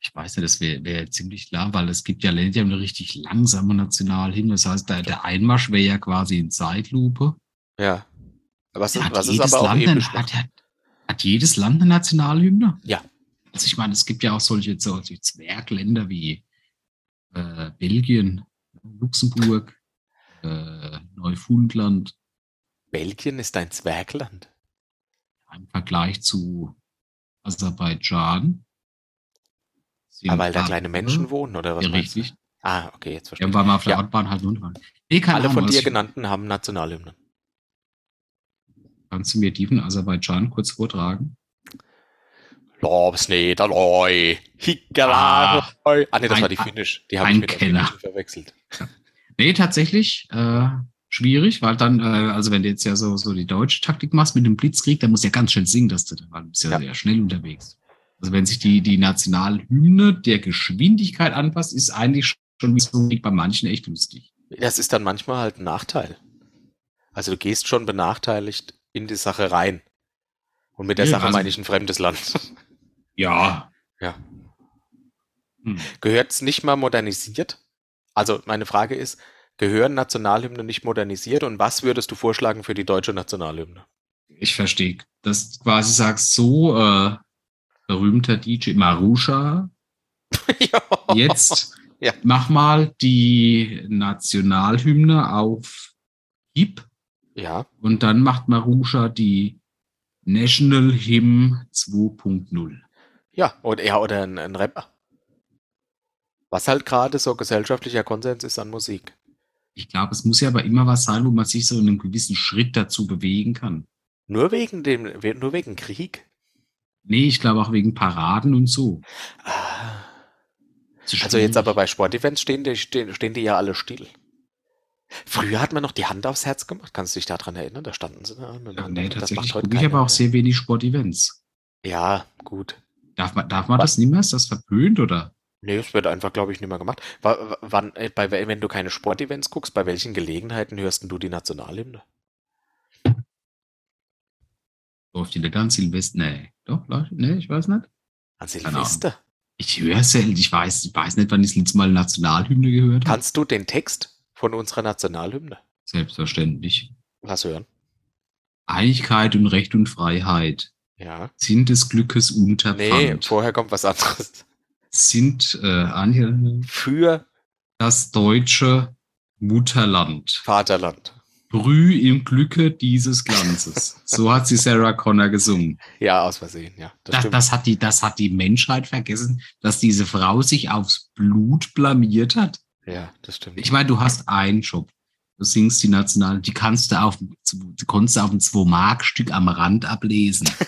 Ich weiß nicht, das wäre wär ziemlich klar, weil es gibt ja Länder, die haben eine richtig langsame Nationalhymne. Das heißt, der, der Einmarsch wäre ja quasi in Zeitlupe. Ja. Was, Ja, was ist jedes aber auch Land episch hat, hat, hat jedes Land eine Nationalhymne? Ja. Also ich meine, es gibt ja auch solche, solche Zwergländer wie äh, Belgien, Luxemburg, äh, Neufundland. Belgien ist ein Zwergland. Im Vergleich zu Aserbaidschan. sind Ah, weil da kleine Menschen wohnen, oder was Ja, richtig. Ah, okay, jetzt verstehe Ja, ich. weil wir auf der Ja. Autobahn halt keine Alle Ahnung, von dir genannten haben Nationalhymnen. Kannst du mir die von Aserbaidschan kurz vortragen? Lobs Niederloi, Hickelaroi. Ah, nee, das ein- war die Finnisch. Die habe ich mit Kenner. Verwechselt. [laughs] Nee, tatsächlich äh, schwierig, weil dann, äh, also wenn du jetzt ja so, so die deutsche Taktik machst mit dem Blitzkrieg, dann musst du ja ganz schnell singen, dass du, weil du bist ja, Ja. sehr schnell unterwegs. Also wenn sich die, die Nationalhymne der Geschwindigkeit anpasst, ist eigentlich schon wie so bei manchen echt lustig. Das ist dann manchmal halt ein Nachteil. Also du gehst schon benachteiligt in die Sache rein. Und mit der Ja, Sache also- meine ich ein fremdes Land. [laughs] Ja. Ja. Hm. Gehört es nicht mal modernisiert? Also meine Frage ist, gehören Nationalhymnen nicht modernisiert und was würdest du vorschlagen für die deutsche Nationalhymne? Ich verstehe. Dass du quasi sagst, so äh, berühmter DJ Marusha, [laughs] jetzt Ja. mach mal die Nationalhymne auf Hip Ja, und dann macht Marusha die National Hymn 2.0. ja, oder, ja, oder ein, ein Rapper. Was halt gerade so gesellschaftlicher Konsens ist an Musik. Ich glaube, es muss ja aber immer was sein, wo man sich so in einem gewissen Schritt dazu bewegen kann. Nur wegen dem, nur wegen Krieg? Nee, ich glaube auch wegen Paraden und so. Ah. Also jetzt aber bei Sportevents stehen die, stehen, stehen die ja alle still. Früher hat man noch die Hand aufs Herz gemacht. Kannst du dich daran erinnern? Da standen sie da. Ja, nee, das tatsächlich macht ich aber auch sehr wenig Sportevents. Ja, gut. Darf man, darf man Was? das nicht mehr? Ist das verpönt oder? Nee, es wird einfach, glaube ich, nicht mehr gemacht. Wa- wa- Wann, äh, bei, wenn du keine Sportevents guckst, bei welchen Gelegenheiten hörst du die Nationalhymne? Läuft die nicht an Silvester? Nee. Doch? Nee, ich weiß nicht. An. Silvester. Ich höre selten. Ich weiß, ich weiß nicht, wann ich das letzte Mal Nationalhymne gehört habe. Kannst du den Text von unserer Nationalhymne Selbstverständlich. was hören? Einigkeit und Recht und Freiheit Ja. sind des Glückes Nee, Unterpfand. vorher kommt was anderes. Sind äh, Anja, Für das deutsche Mutterland. Vaterland. Brüh im Glücke dieses Glanzes. So hat sie Sarah Connor gesungen. Ja, aus Versehen, ja. Das, Das, das, hat die, das hat die Menschheit vergessen, dass diese Frau sich aufs Blut blamiert hat. Ja, das stimmt. Ich meine, du hast einen Job. Du singst die Nationale, die kannst du auf, du konntest du auf ein 2-Mark-Stück am Rand ablesen. [laughs]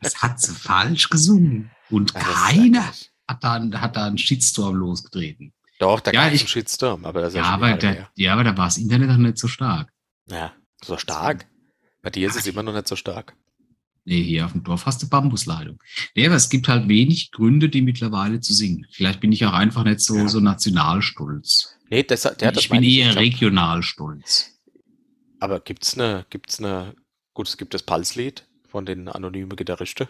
Das hat sie falsch gesungen. Und das keiner hat da, hat da einen Shitstorm losgetreten. Doch, da Ja, gab es einen Shitstorm, aber das ist Ja, aber, da, ja, aber da war das Internet noch nicht so stark. Ja, so stark. Bei dir ist es immer noch nicht so stark. Nee, hier auf dem Dorf hast du Bambusleitung. Nee, aber es gibt halt wenig Gründe, die mittlerweile zu singen. Vielleicht bin ich auch einfach nicht so, Ja. so nationalstolz. Nee, das, der, das ich bin meine eher nicht. regional stolz. Aber gibt's eine, gibt's eine, gut, es gibt das Pulslied von den anonymen Gitarristen.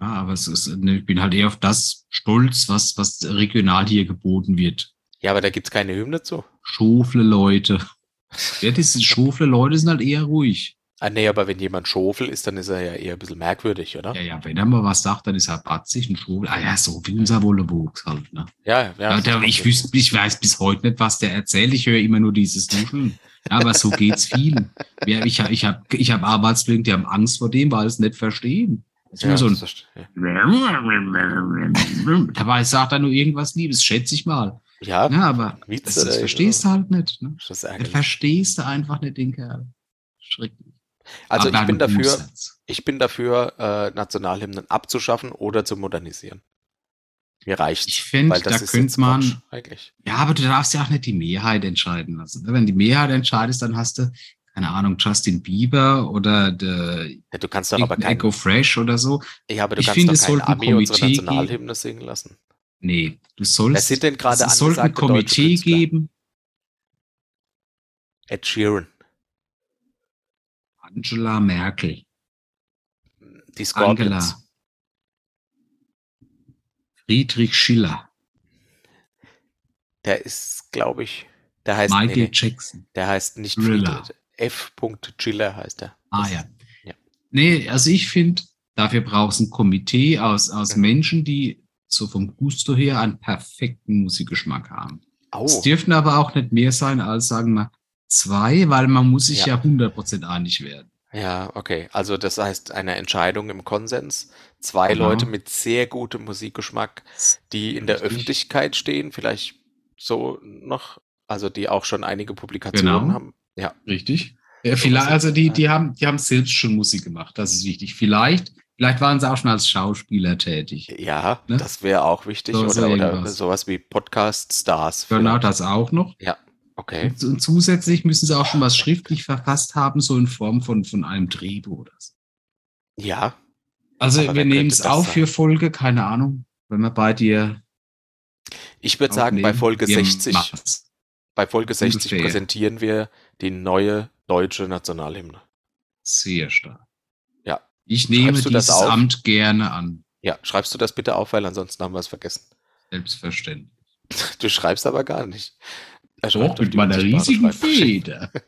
Ja, aber es ist, ne, ich bin halt eher auf das stolz, was, was regional hier geboten wird. Ja, aber da gibt's keine Hymne zu. Schofle Leute. Ja, diese [laughs] Schofle Leute sind halt eher ruhig. Ah, nee, aber wenn jemand Schofel ist, dann ist er ja eher ein bisschen merkwürdig, oder? Ja, ja, wenn er mal was sagt, dann ist er batzig, ein Schofle. Ah ja, so wie unser Wollewuchs halt, ne? Ja, ja. Ja, der, ich, wüsste, ich weiß bis heute nicht, was der erzählt. Ich höre immer nur dieses Nuscheln. Ja, aber so geht's vielen. Ja, ich habe ich hab, ich hab Arbeitskollegen, die haben Angst vor dem, weil sie es nicht verstehen. Das Ja, so ein. [laughs] Dabei sagt er nur irgendwas Liebes, schätze ich mal. ja, Ja, aber Witz das, das verstehst du halt nicht. Ne? das Das verstehst du einfach nicht, den Kerl. Schrecklich. Also Aber ich bin dafür, ich bin dafür, äh, Nationalhymnen abzuschaffen oder zu modernisieren. Mir reicht's. Ich finde, da könnte man- Quatsch, eigentlich. Ja, aber du darfst ja auch nicht die Mehrheit entscheiden lassen. ne? Wenn die Mehrheit entscheidest, dann hast du, keine Ahnung, Justin Bieber oder der Ja, du kannst doch aber kein, Echo Fresh oder so. ja, aber du ich kannst finde, doch es kein Ami unsere Nationalhymne singen lassen. Nee, du sollst. sind denn gerade es sollte ein Komitee geben. Ed Sheeran, Angela Merkel, die Scorpions. Angela, Friedrich Schiller, Der ist, glaube ich, der heißt, Michael nee, Jackson. der heißt nicht Thriller. Friedrich, F. Chiller heißt er. Ah Das- ja. ja. Nee, also ich finde, dafür brauchst du ein Komitee aus, aus Mhm. Menschen, die so vom Gusto her einen perfekten Musikgeschmack haben. Es dürften aber auch nicht mehr sein als, sagen wir, zwei, weil man muss sich Ja. ja 100% einig werden. ja, okay. Also das heißt eine Entscheidung im Konsens. Zwei Genau. Leute mit sehr gutem Musikgeschmack, die in der Richtig. Öffentlichkeit stehen, vielleicht so noch, also die auch schon einige Publikationen Genau. haben. Ja, Richtig. Ja, vielleicht, was also die, die haben, die haben selbst schon Musik gemacht. Das ist wichtig. Vielleicht, vielleicht waren sie auch schon als Schauspieler tätig. ja, Ne? das wäre auch wichtig. So- oder, so oder sowas wie Podcast-Stars. Genau vielleicht. das auch noch. Okay. Und, zusätzlich müssen sie auch schon was schriftlich verfasst haben, so in Form von, von einem Drehbuch oder so. Ja, Also wir nehmen es auf sein? für Folge, keine Ahnung, wenn wir bei dir ich würde sagen, bei. Folge Wir 60, machen's. bei Folge 60 Ungefähr. präsentieren wir die neue deutsche Nationalhymne. Sehr stark. Ja. Ich nehme Schreibst dieses? Amt gerne an. Ja, schreibst du das bitte auf, weil ansonsten haben wir es vergessen. Selbstverständlich. Du schreibst aber gar nicht. Er Doch, mit meiner riesigen. Feder. [laughs]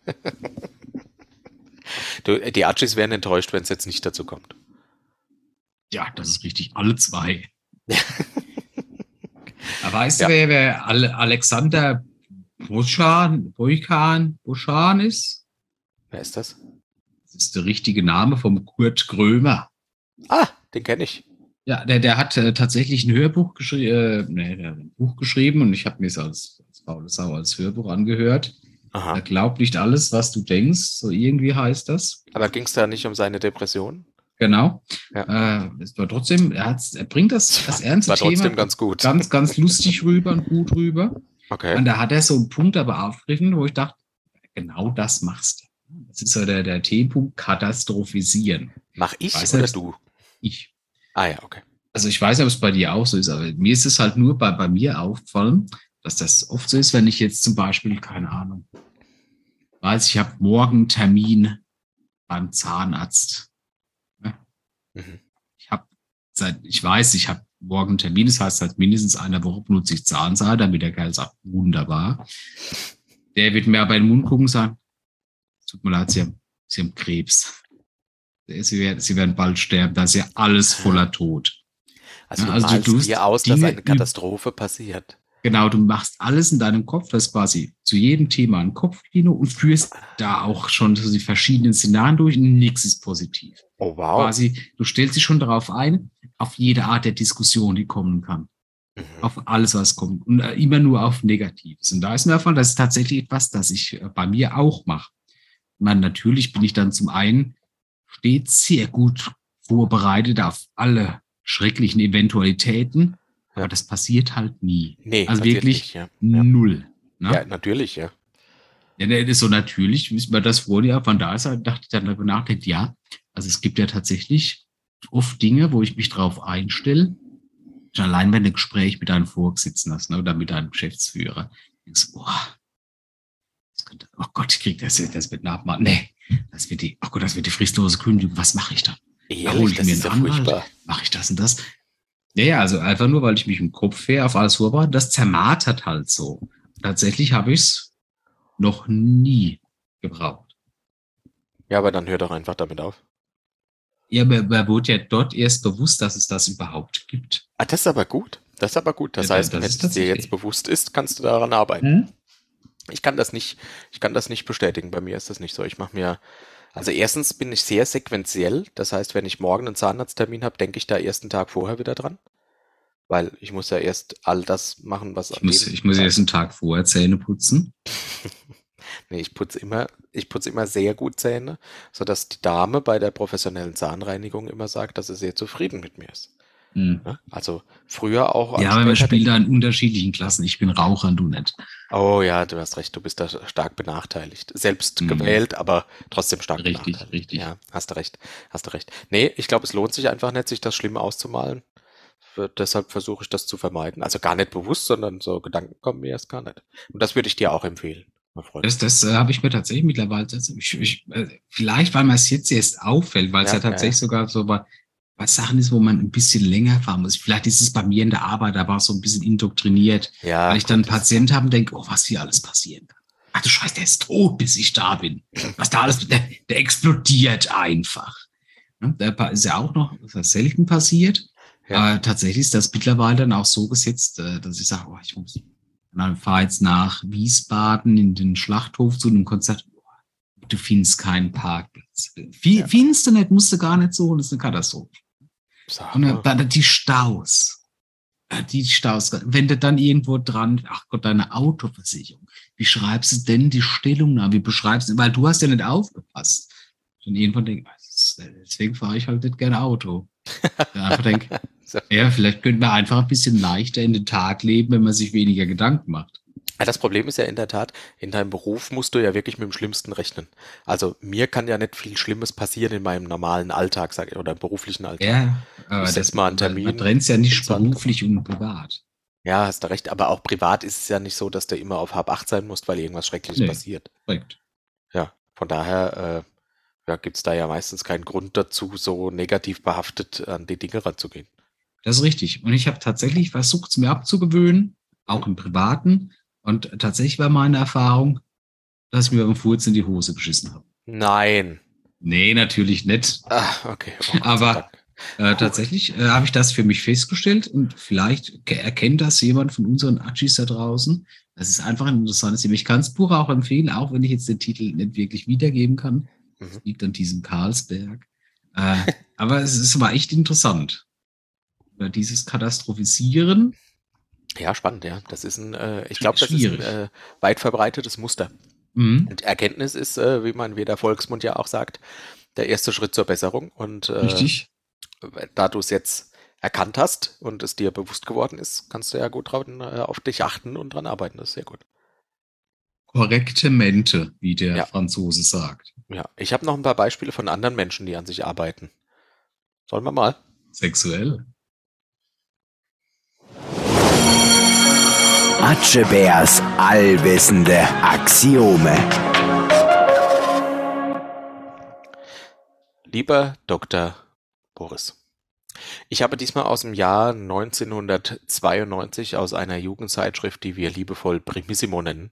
Du, die Archis wären enttäuscht, wenn es jetzt nicht dazu kommt. Ja, das ist richtig. Alle zwei. [laughs] Weißt Ja. du, wer, wer Ale- Alexander Boschan, Boykan, Boschan ist? Wer ist das? Das ist der richtige Name vom Kurt Krömer. Ah, den kenne ich. Ja, der, der hat äh, tatsächlich ein Hörbuch geschrieben, äh, hat ein Buch geschrieben und ich habe mir es als, als faule Sau als Hörbuch angehört. Er Aha. glaubt nicht alles, was du denkst, so irgendwie heißt das. Aber ging es da nicht um seine Depression? Genau. Ja. Äh, es war trotzdem, er, er bringt das, das ernste War trotzdem Thema ganz gut. ganz, ganz lustig rüber und gut rüber. Okay. Und da hat er so einen Punkt aber aufgegriffen, wo ich dachte, genau das machst du. Das ist so der, der T-Punkt, katastrophisieren. Mach ich Weiß oder selbst- du? Ich. Ah ja, okay. Also ich weiß nicht, ob es bei dir auch so ist, aber mir ist es halt nur bei, bei mir aufgefallen, dass das oft so ist, wenn ich jetzt zum Beispiel, keine Ahnung, weiß, ich habe morgen Termin beim Zahnarzt. Mhm. Ich habe seit, ich weiß, ich habe morgen Termin, das heißt, seit mindestens einer Woche benutze ich Zahnseide, damit der Kerl sagt, wunderbar. Der wird mir aber in den Mund gucken und sagen, tut mir leid, Sie haben, Sie haben Krebs. Sie werden, Sie werden bald sterben, da ist ja alles voller Tod. Also, Ja, du also du dir aus, dass Dinge eine üb- Katastrophe passiert. Genau, du machst alles in deinem Kopf, das quasi zu jedem Thema ein Kopfkino und führst da auch schon so die verschiedenen Szenarien durch und nichts ist positiv. Oh wow. Quasi, du stellst dich schon darauf ein, auf jede Art der Diskussion, die kommen kann. Mhm. Auf alles, was kommt. Und äh, immer nur auf Negatives. Und da ist mir davon, das ist tatsächlich etwas, das ich äh, bei mir auch mache. Meine, natürlich bin ich dann zum einen stets sehr gut vorbereitet auf alle schrecklichen Eventualitäten. Aber das passiert halt nie. Nee, also wirklich nicht, ja. Ja. Null. Ne? ja, natürlich, ja. Ja, das ist so natürlich, wissen wir das vor dir, von da ist, dachte ich dann darüber nachdenkt, ja, also es gibt ja tatsächlich oft Dinge, wo ich mich drauf einstelle. Schon allein wenn du ein Gespräch mit deinem Vorgesetzten hast, ne, oder mit deinem Geschäftsführer. Denkst, boah, das könnte, oh Gott, ich krieg das, das wird nachmachen. Nee, das wird die, oh Gott, das wird die fristlose Kündigung. Was mache ich dann? Da hole Ehrlich, ich mir ja einen Anwalt. Mache ich das und das? Ja, ja, also einfach nur, weil ich mich im Kopf her auf alles vorbereite, das zermartert halt so. Tatsächlich habe ich es noch nie gebraucht. Ja, aber dann hör doch einfach damit auf. Ja, mir, mir wurde ja dort erst bewusst, dass es das überhaupt gibt. Ah, das ist aber gut. Das ist aber gut. Das Ja, heißt, das wenn es dir jetzt bewusst ist, kannst du daran arbeiten. Ich kann das nicht, ich kann das nicht bestätigen. Bei mir ist das nicht so. Ich mache mir, also erstens bin ich sehr sequenziell. Das heißt, wenn ich morgen einen Zahnarzttermin habe, denke ich da ersten Tag vorher wieder dran. Weil ich muss ja erst all das machen, was Ich muss, ich muss erst einen Tag vorher Zähne putzen. [laughs] Nee, ich putze immer, ich putze immer sehr gut Zähne, sodass die Dame bei der professionellen Zahnreinigung immer sagt, dass sie sehr zufrieden mit mir ist. Hm. Ne? Also früher auch. Ja, aber man später spielt da in unterschiedlichen Klassen. Ich bin Raucher und du nicht. Oh ja, du hast recht, du bist da stark benachteiligt. Selbst Mhm. gewählt, aber trotzdem stark Richtig, benachteiligt. richtig. Ja, hast du recht, hast du recht. Nee, ich glaube, es lohnt sich einfach nicht, sich das schlimm auszumalen. Für, deshalb versuche ich das zu vermeiden. Also gar nicht bewusst, sondern so Gedanken kommen mir erst gar nicht. Und das würde ich dir auch empfehlen, mein Freund. Das, das äh, habe ich mir tatsächlich mittlerweile, ich, ich, äh, vielleicht, weil mir es jetzt erst auffällt, weil es Ja, ja, tatsächlich ja. sogar so bei, bei Sachen ist, wo man ein bisschen länger fahren muss. Vielleicht ist es bei mir in der Arbeit, da war es so ein bisschen indoktriniert, ja, weil ich dann einen Patient habe und denke, oh, was hier alles passieren kann. Ach du Scheiße, der ist tot, bis ich da bin. Was da alles, der, der explodiert einfach. Ne, Der pa- ist ja auch noch selten passiert. Ja. Aber tatsächlich ist das mittlerweile dann auch so gesetzt, äh, dass ich sage, oh, ich muss, dann fahre jetzt nach Wiesbaden in den Schlachthof zu einem Konzert. Oh, Du findest keinen Parkplatz. Fi- Ja. Findest du nicht, musst du gar nicht so, das ist eine Katastrophe. Sag Und mal. dann, dann die Staus. Die Staus. Wenn du dann irgendwo dran, ach Gott, deine Autoversicherung. Wie schreibst du denn die Stellungnahme? Wie beschreibst du, weil du hast ja nicht aufgepasst. Und irgendwann denke ich, deswegen fahre ich halt nicht gerne Auto. [laughs] Dann einfach denke, ja, vielleicht könnte man einfach ein bisschen leichter in den Tag leben, wenn man sich weniger Gedanken macht. Das Problem ist ja in der Tat, in deinem Beruf musst du ja wirklich mit dem Schlimmsten rechnen. Also mir kann ja nicht viel Schlimmes passieren in meinem normalen Alltag sag ich, oder im beruflichen Alltag. Ja, aber Ich setz mal einen Termin. Man trennt ja nicht beruflich und privat. Ja, hast du recht, aber auch privat ist es ja nicht so, dass du immer auf halb acht sein musst, weil irgendwas Schreckliches Nee. passiert. Korrekt. Ja, von daher äh, ja, gibt es da ja meistens keinen Grund dazu, so negativ behaftet an die Dinge ranzugehen. Das ist richtig. Und ich habe tatsächlich versucht, es mir abzugewöhnen, auch im Privaten. Und tatsächlich war meine Erfahrung, dass ich mir beim Furz in die Hose geschissen habe. Nein. Nee, natürlich nicht. Ah, okay. Oh, Aber-. Äh, tatsächlich äh, habe ich das für mich festgestellt und vielleicht ke- erkennt das jemand von unseren Achis da draußen. Das ist einfach ein interessantes Thema. Ich kann das Buch auch empfehlen, auch wenn ich jetzt den Titel nicht wirklich wiedergeben kann. Mhm. Es liegt an diesem Karlsberg. Äh, aber es, es war echt interessant. Über dieses Katastrophisieren. Ja, spannend, ja. Das ist ein, äh, ich glaube, das ist ein äh, weit verbreitetes Muster. Mhm. Und Erkenntnis ist, äh, wie man wie der Volksmund ja auch sagt, der erste Schritt zur Besserung. Und äh, Richtig. da du es jetzt erkannt hast und es dir bewusst geworden ist, kannst du ja gut drauf, äh, auf dich achten und dran arbeiten. Das ist sehr gut. Korrekte Mente, wie der Ja. Franzose sagt. Ja, ich habe noch ein paar Beispiele von anderen Menschen, die an sich arbeiten. Sollen wir mal? Sexuell. Atschebärs allwissende Axiome. Lieber Dr. Boris, ich habe diesmal aus dem Jahr 1992 aus einer Jugendzeitschrift, die wir liebevoll Primissimo nennen,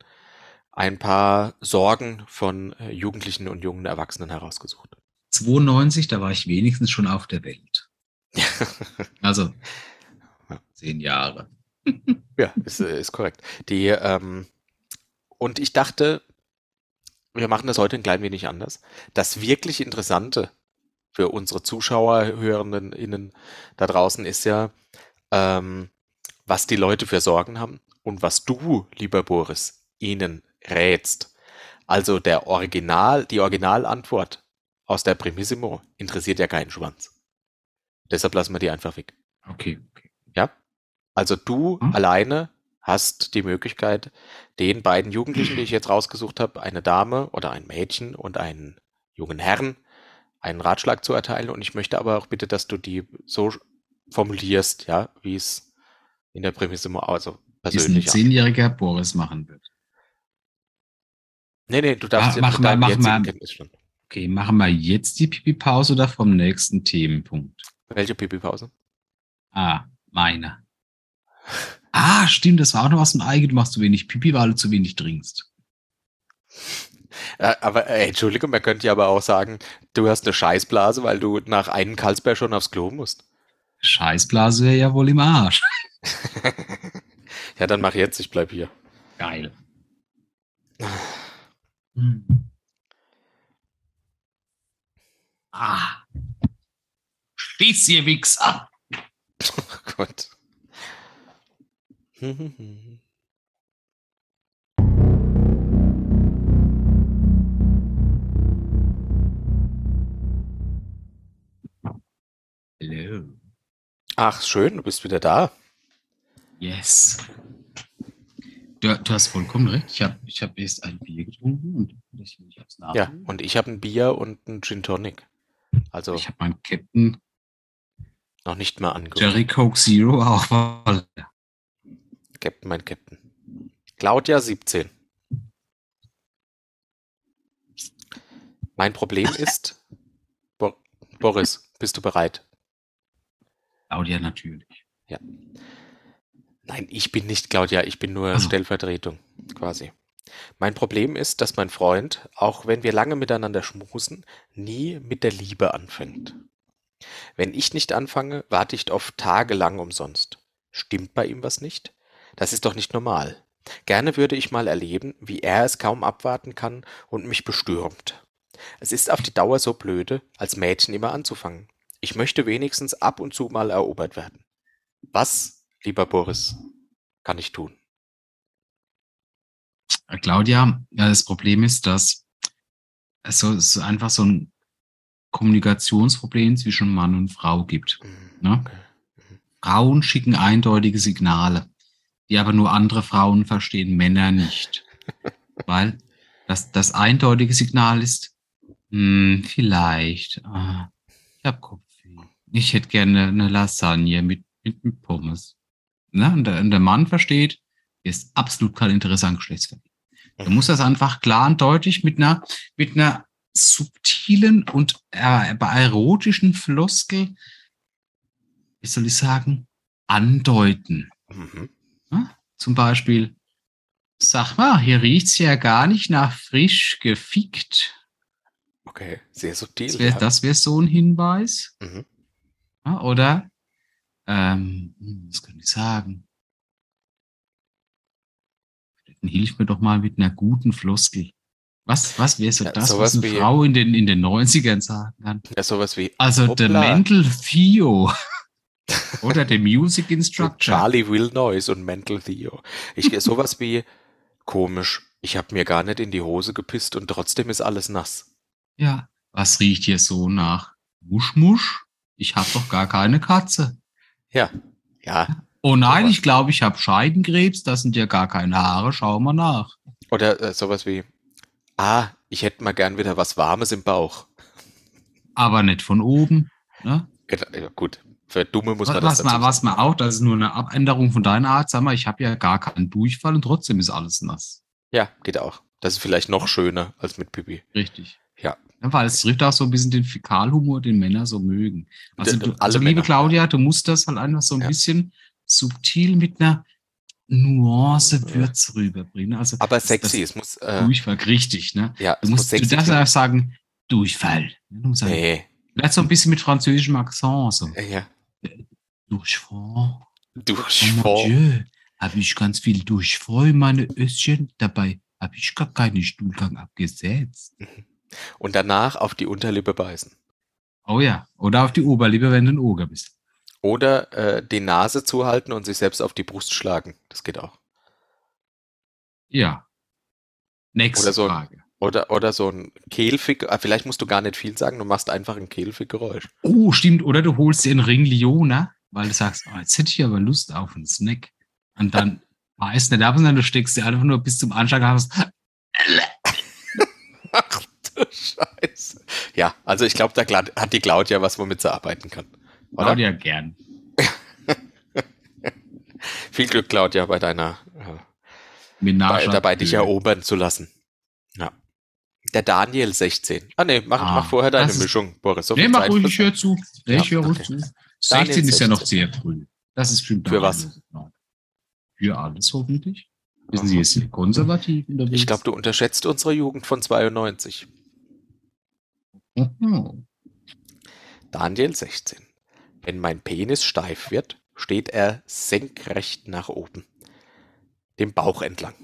ein paar Sorgen von Jugendlichen und jungen Erwachsenen herausgesucht. 92, da war ich wenigstens schon auf der Welt. [laughs] Also zehn Jahre. Ja, ist, äh, ist korrekt. Die, ähm, und ich dachte, wir machen das heute ein klein wenig anders. Das wirklich Interessante für unsere Zuschauer, Hörenden innen da draußen ist ja, ähm, was die Leute für Sorgen haben und was du, lieber Boris, ihnen rätst. Also der Original, die Originalantwort aus der Primissimo interessiert ja keinen Schwanz. Deshalb lassen wir die einfach weg. Okay. okay. Ja? Also du Hm? alleine hast die Möglichkeit, den beiden Jugendlichen, die ich jetzt rausgesucht habe, eine Dame oder ein Mädchen und einen jungen Herrn, einen Ratschlag zu erteilen und ich möchte aber auch bitte, dass du die so formulierst, ja, wie es in der Prämisse also Wie es ein persönlich. zehnjähriger Boris machen wird. Nee, nee, du darfst ja mach deinem mach jetzigen mal. Kenntnisstand. Okay, machen wir jetzt die Pipi-Pause oder vom nächsten Themenpunkt? Welche Pipi-Pause? Ah, meine. Ah, stimmt, das war auch noch was im Eigen. Du machst zu wenig Pipi, weil du zu wenig trinkst. Äh, aber äh, Entschuldigung, man könnte ja aber auch sagen, du hast eine Scheißblase, weil du nach einem Karlsberg schon aufs Klo musst. Scheißblase wäre ja wohl im Arsch. [laughs] Ja, dann mach jetzt, ich bleib hier. Geil. Ah. Stehst ihr Wichser. [laughs] Oh Gott. Hello. Ach, schön, du bist wieder da. Yes. Du, du hast vollkommen recht. Ich habe ich hab erst ein Bier getrunken und ich, ich hab's nach. Ja, und ich habe ein Bier und ein Gin Tonic. Also Ich habe meinen Captain noch nicht mal angehört. Jerry Coke Zero auch. weil- Captain, mein Captain. Claudia 17. Mein Problem [laughs] ist, Bo Boris, bist du bereit? Claudia natürlich. Nein, ich bin nicht Claudia, ich bin nur Ach so. Stellvertretung, quasi. Mein Problem ist, dass mein Freund, auch wenn wir lange miteinander schmusen, nie mit der Liebe anfängt. Wenn ich nicht anfange, warte ich oft tagelang umsonst. Stimmt bei ihm was nicht? Das ist doch nicht normal. Gerne würde ich mal erleben, wie er es kaum abwarten kann und mich bestürmt. Es ist auf die Dauer so blöde, als Mädchen immer anzufangen. Ich möchte wenigstens ab und zu mal erobert werden. Was, lieber Boris, kann ich tun? Claudia, ja, das Problem ist, dass es so, es einfach so ein Kommunikationsproblem zwischen Mann und Frau gibt. Ne? Okay. Frauen schicken eindeutige Signale, die aber nur andere Frauen verstehen, Männer nicht. [laughs] Weil das, das eindeutige Signal ist, hm, vielleicht, ah, ich hab Kopfweh. Ich hätte gerne eine Lasagne mit, mit, mit Pommes. Ne? Und, der, und der Mann versteht, ist absolut kein Interesse an Geschlechtsverkehr. Du musst das einfach klar und deutlich mit einer, mit einer subtilen und äh, erotischen Floskel, wie soll ich sagen, andeuten. Mhm. Zum Beispiel, sag mal, hier riecht's ja gar nicht nach frisch gefickt. Okay, sehr subtil. Das wäre ja. das wär so ein Hinweis. Mhm. Ja, oder, ähm, hm, was kann ich sagen? Dann hilf mir doch mal mit einer guten Floskel. Was, was wäre so Ja, das, was eine wie- Frau in den, in den 90ern sagen kann? Ja, sowas wie Also der Hoppla. Mental Theo. Oder der Music [laughs] Instructor. Charlie Will Noise und Mental Theo. Ich sowas wie komisch. Ich habe mir gar nicht in die Hose gepisst und trotzdem ist alles nass. Ja. Was riecht hier so nach Muschmusch? Ich hab doch gar keine Katze. Ja, ja. Oh nein, Sowas. ich glaube, ich habe Scheidenkrebs. Das sind ja gar keine Haare. Schau mal nach. Oder äh, sowas wie ah, ich hätte mal gern wieder was Warmes im Bauch. Aber nicht von oben. Ne? Ja, ja, gut, für Dumme muss man das was, man, was man auch, das ist nur eine Abänderung von deiner Art. Sag mal, ich habe ja gar keinen Durchfall und trotzdem ist alles nass. Ja, geht auch. Das ist vielleicht noch schöner als mit Pipi. Richtig. Ja. Ja, weil es trifft auch so ein bisschen den Fäkalhumor, den Männer so mögen. Also, du, also liebe Männer. Claudia, du musst das halt einfach so ein Ja. bisschen subtil mit einer Nuance Ja. Würz rüberbringen. Also Aber sexy, das es muss, äh, Durchfall, richtig, ne? ja, Du es muss musst, du sexy darfst einfach sagen, Durchfall. Du musst sagen, Nee, Vielleicht so ein bisschen mit französischem Akzent, so. äh, ja. Durchfall. Oh Dieu, habe ich ganz viel Durchfall, meine Östchen. Dabei habe ich gar keinen Stuhlgang abgesetzt. [laughs] Und danach auf die Unterlippe beißen. Oh ja, oder auf die Oberlippe, wenn du ein Oger bist. Oder äh, die Nase zuhalten und sich selbst auf die Brust schlagen. Das geht auch. Ja. Nächste so Frage. Oder, oder so ein Kehlfick. ah, Vielleicht musst du gar nicht viel sagen, du machst einfach ein Kehlfick-Geräusch. Oh, stimmt. Oder du holst dir einen Ring Liona, weil du sagst, oh, jetzt hätte ich aber Lust auf einen Snack. Und dann [laughs] weißt nicht ab, sondern du steckst dir einfach nur bis zum Anschlag aus. Ach du Scheiße. Ja, also ich glaube, da hat die Claudia was, womit sie arbeiten kann. Oder? Claudia gern. [laughs] Viel Glück, Claudia, bei deiner, äh, bei, dabei dich erobern zu lassen. Der Daniel 16. Ah nee, mach, Ah, mach vorher deine Mischung, Boris. So Nee, mach ruhig, ich höre zu. Ja, ich höre ruhig okay. zu. Daniel 16 ist ja noch 16. sehr früh. Das ist bestimmt Für was? Für alles hoffentlich. Wissen Aha. Sie, ist sie konservativ unterwegs? Ich glaube, du unterschätzt unsere Jugend von 92. Mhm. Daniel 16. Wenn mein Penis steif wird, steht er senkrecht nach oben, dem Bauch entlang.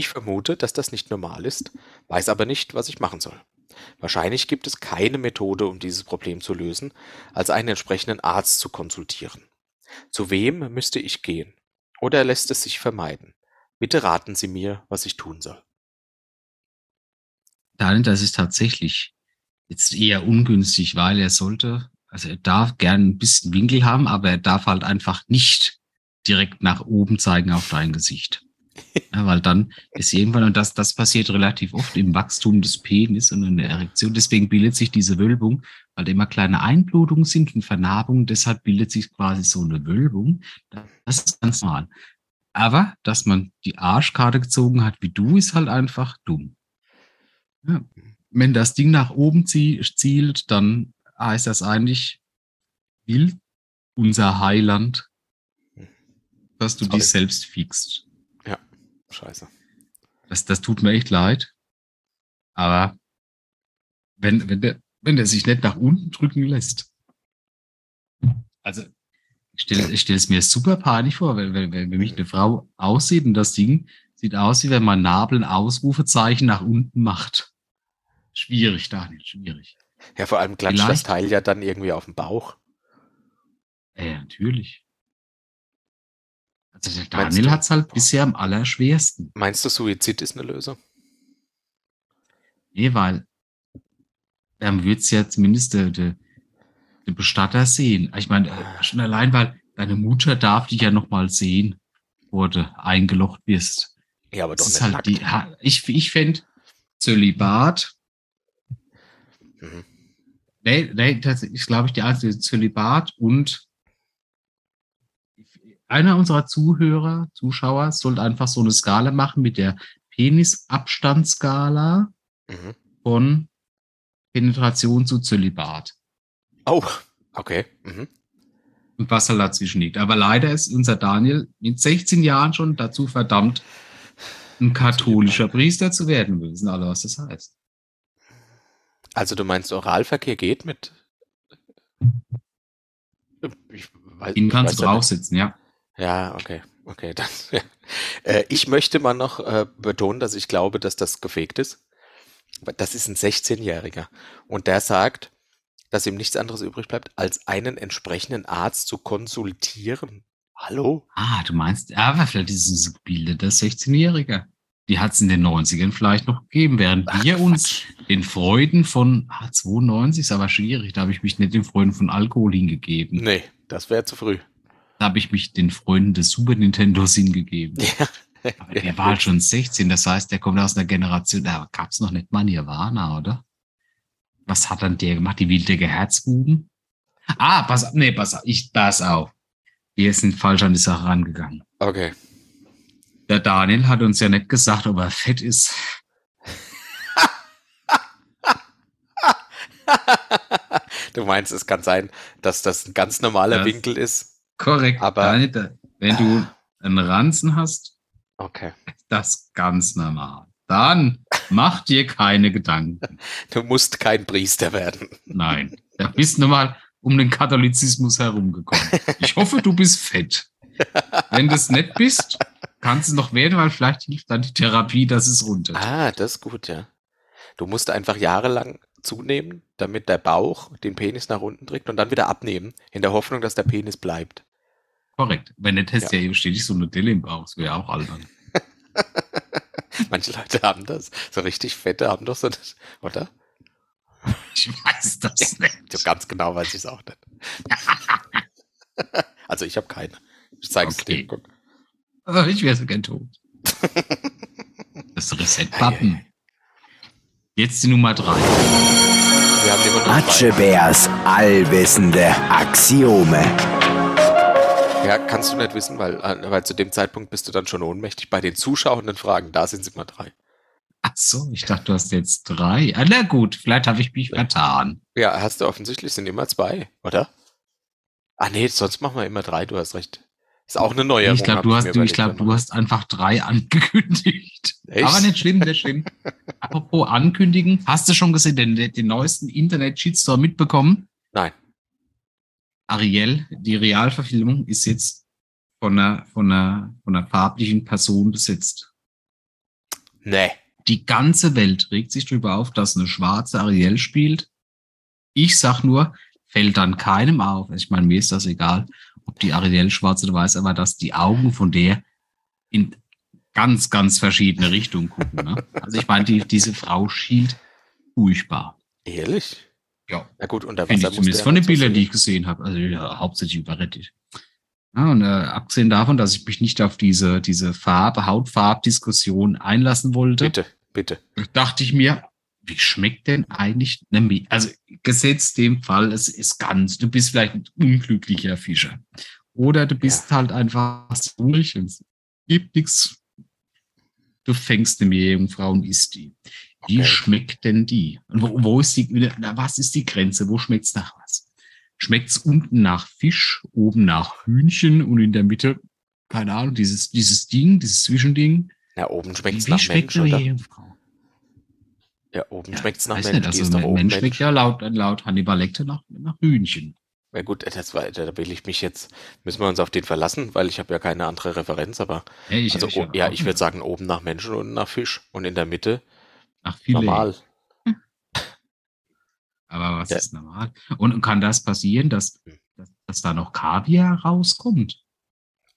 Ich vermute, dass das nicht normal ist, weiß aber nicht, was ich machen soll. Wahrscheinlich gibt es keine Methode, um dieses Problem zu lösen, als einen entsprechenden Arzt zu konsultieren. Zu wem müsste ich gehen? Oder lässt es sich vermeiden? Bitte raten Sie mir, was ich tun soll. Daniel, das ist tatsächlich jetzt eher ungünstig, weil er sollte, also er darf gern ein bisschen Winkel haben, aber er darf halt einfach nicht direkt nach oben zeigen auf dein Gesicht. [laughs] Ja, weil dann ist irgendwann, und das, das passiert relativ oft im Wachstum des Penis und in der Erektion, deswegen bildet sich diese Wölbung, weil immer kleine Einblutungen sind und Vernarbungen, deshalb bildet sich quasi so eine Wölbung. Das ist ganz normal. Aber, dass man die Arschkarte gezogen hat wie du, ist halt einfach dumm. Ja. Wenn das Ding nach oben zie zielt, dann heißt das eigentlich, will unser Heiland, dass du dich selbst fixst. Scheiße. Das, das tut mir echt leid. Aber wenn, wenn, der, wenn der sich nicht nach unten drücken lässt. Also, ich stelle ich stell es mir super peinlich vor, wenn, wenn, wenn mich eine Frau aussieht und das Ding sieht aus, wie wenn man Nabel ein Ausrufezeichen nach unten macht. Schwierig, Daniel, schwierig. Ja, vor allem klatscht das Vielleicht- Teil ja dann irgendwie auf den Bauch. Ja, natürlich. Also der Daniel hat es halt bisher am allerschwersten. Meinst du, Suizid ist eine Lösung? Nee, weil dann wird's ja zumindest der, der, der Bestatter sehen. Ich meine, äh, schon allein, weil deine Mutter darf dich ja noch mal sehen, wo du eingelocht wirst. Ja, aber doch Das ist nicht halt nackt. die, ich, ich fände Zölibat, Mhm. nee, nee, tatsächlich, glaube ich, die einzige Zölibat und einer unserer Zuhörer, Zuschauer, sollte einfach so eine Skala machen mit der Penisabstandsskala Mhm. von Penetration zu Zölibat. Oh, okay. Mhm. Und was halt dazwischen liegt. Aber leider ist unser Daniel mit 16 Jahren schon dazu verdammt, ein katholischer Priester zu werden. Wir wissen alle, was das heißt. Also du meinst, Oralverkehr geht mit? Ich weiß, Ihn kannst du draufsetzen, ja. Ja, okay, okay. [laughs] Dann, ja. äh, ich möchte mal noch äh, betonen, dass ich glaube, dass das gefegt ist. Das ist ein 16-Jähriger und der sagt, dass ihm nichts anderes übrig bleibt, als einen entsprechenden Arzt zu konsultieren. Hallo? Ah, du meinst, aber vielleicht ist es ein gebildeter 16-Jähriger. Die hat es in den 90ern vielleicht noch gegeben, während Ach, wir uns den Freuden von ah, 92 ist aber schwierig, da habe ich mich nicht den Freunden von Alkohol hingegeben. Nee, das wäre zu früh. Da habe ich mich den Freunden des Super Nintendos [laughs] hingegeben. Ja. Aber der war halt schon 16, das heißt, der kommt aus einer Generation, da gab es noch nicht mal Nirvana, oder? Was hat dann der gemacht? Die wildige Herzbuben? Ah, pass auf, nee, pass auf, ich, pass auf. Wir sind falsch an die Sache rangegangen. Okay. Der Daniel hat uns ja nicht gesagt, ob er fett ist. [laughs] du meinst, es kann sein, dass das ein ganz normaler Ja. Winkel ist. Korrekt. Aber- da- wenn du einen Ranzen hast, Okay. ist das ganz normal. Dann mach dir keine Gedanken. Du musst kein Priester werden. Nein, da bist du mal um den Katholizismus herumgekommen. Ich hoffe, du bist fett. Wenn du es nicht bist, kannst du noch werden, weil vielleicht hilft dann die Therapie, dass es runter. Ah, das ist gut, ja. Du musst einfach jahrelang zunehmen, damit der Bauch den Penis nach unten drückt und dann wieder abnehmen, in der Hoffnung, dass der Penis bleibt. Korrekt. Wenn nicht, hast du ja eben stetig so eine Delle im Bauch. Das wäre auch albern. [laughs] Manche Leute haben das. So richtig fette haben doch so das, oder? Ich weiß das [laughs] nicht. So ganz genau weiß ich es auch nicht. [laughs] also ich habe keine. Ich zeige es Okay. dir. Guck. Aber ich wäre so gern tot. Das Reset-Button. Jetzt die Nummer drei. Wir haben immer noch drei. Atschebärs allwissende Axiome. Ja, kannst du nicht wissen, weil, äh, weil zu dem Zeitpunkt bist du dann schon ohnmächtig. Bei den zuschauenden Fragen, da sind es immer drei. Ach so, ich dachte, du hast jetzt drei. Ah, na gut, vielleicht habe ich mich vertan. Ja, hast du offensichtlich, sind immer zwei, oder? Ah nee, sonst machen wir immer drei, du hast recht. Ist auch eine neue ich glaube, du hast, ich glaube, du hast einfach drei [laughs] angekündigt. Echt? Aber nicht schlimm, nicht schlimm. [laughs] Apropos ankündigen, hast du schon gesehen, den, den neuesten Internet-Shitstorm mitbekommen? Nein. Ariel, die Realverfilmung, ist jetzt von einer, von einer, von einer farblichen Person besetzt. Nee. Die ganze Welt regt sich darüber auf, dass eine schwarze Ariel spielt. Ich sag nur, fällt dann keinem auf. Ich meine, mir ist das egal, ob die Ariel schwarz oder weiß, aber dass die Augen von der in ganz, ganz verschiedene Richtungen gucken. Ne? Also ich meine, die, diese Frau schielt furchtbar. Ehrlich? Ja. Na gut, unter Wasser ich zumindest von den Bildern, die ich gesehen habe. Also ja, hauptsächlich überrettet. Ja, und äh, abgesehen davon, dass ich mich nicht auf diese, diese Farbe, Hautfarbdiskussion einlassen wollte, Bitte, bitte. dachte ich mir, wie schmeckt denn eigentlich eine Milch? Also gesetzt dem Fall, es ist ganz, du bist vielleicht ein unglücklicher Fischer. Oder du bist halt einfach ruhig und es gibt nichts. Du fängst eine Meerjungfrau und isst die. Wie Okay. schmeckt denn die? Und wo, wo ist die, na, was ist die Grenze? Wo schmeckt's nach was? Schmeckt's unten nach Fisch, oben nach Hühnchen und in der Mitte, keine Ahnung, dieses, dieses Ding, dieses Zwischending? Ja, oben schmeckt es Wie nach schmeckt Mensch, oder? Meerjungfrau? Ja, oben schmeckt es nach Mensch. nicht, also ist Mensch Mensch. schmeckt ja laut, laut Hannibal Lecter nach, nach Hühnchen. Ja gut, das war, da will ich mich jetzt, müssen wir uns auf den verlassen, weil ich habe ja keine andere Referenz, aber Ja, ich, also, ich, ja, auch ich würde sagen, oben nach Menschen und nach Fisch und in der Mitte nach Filet. normal. [laughs] Aber was Ja. ist normal? Und, kann das passieren, dass, dass, dass da noch Kaviar rauskommt?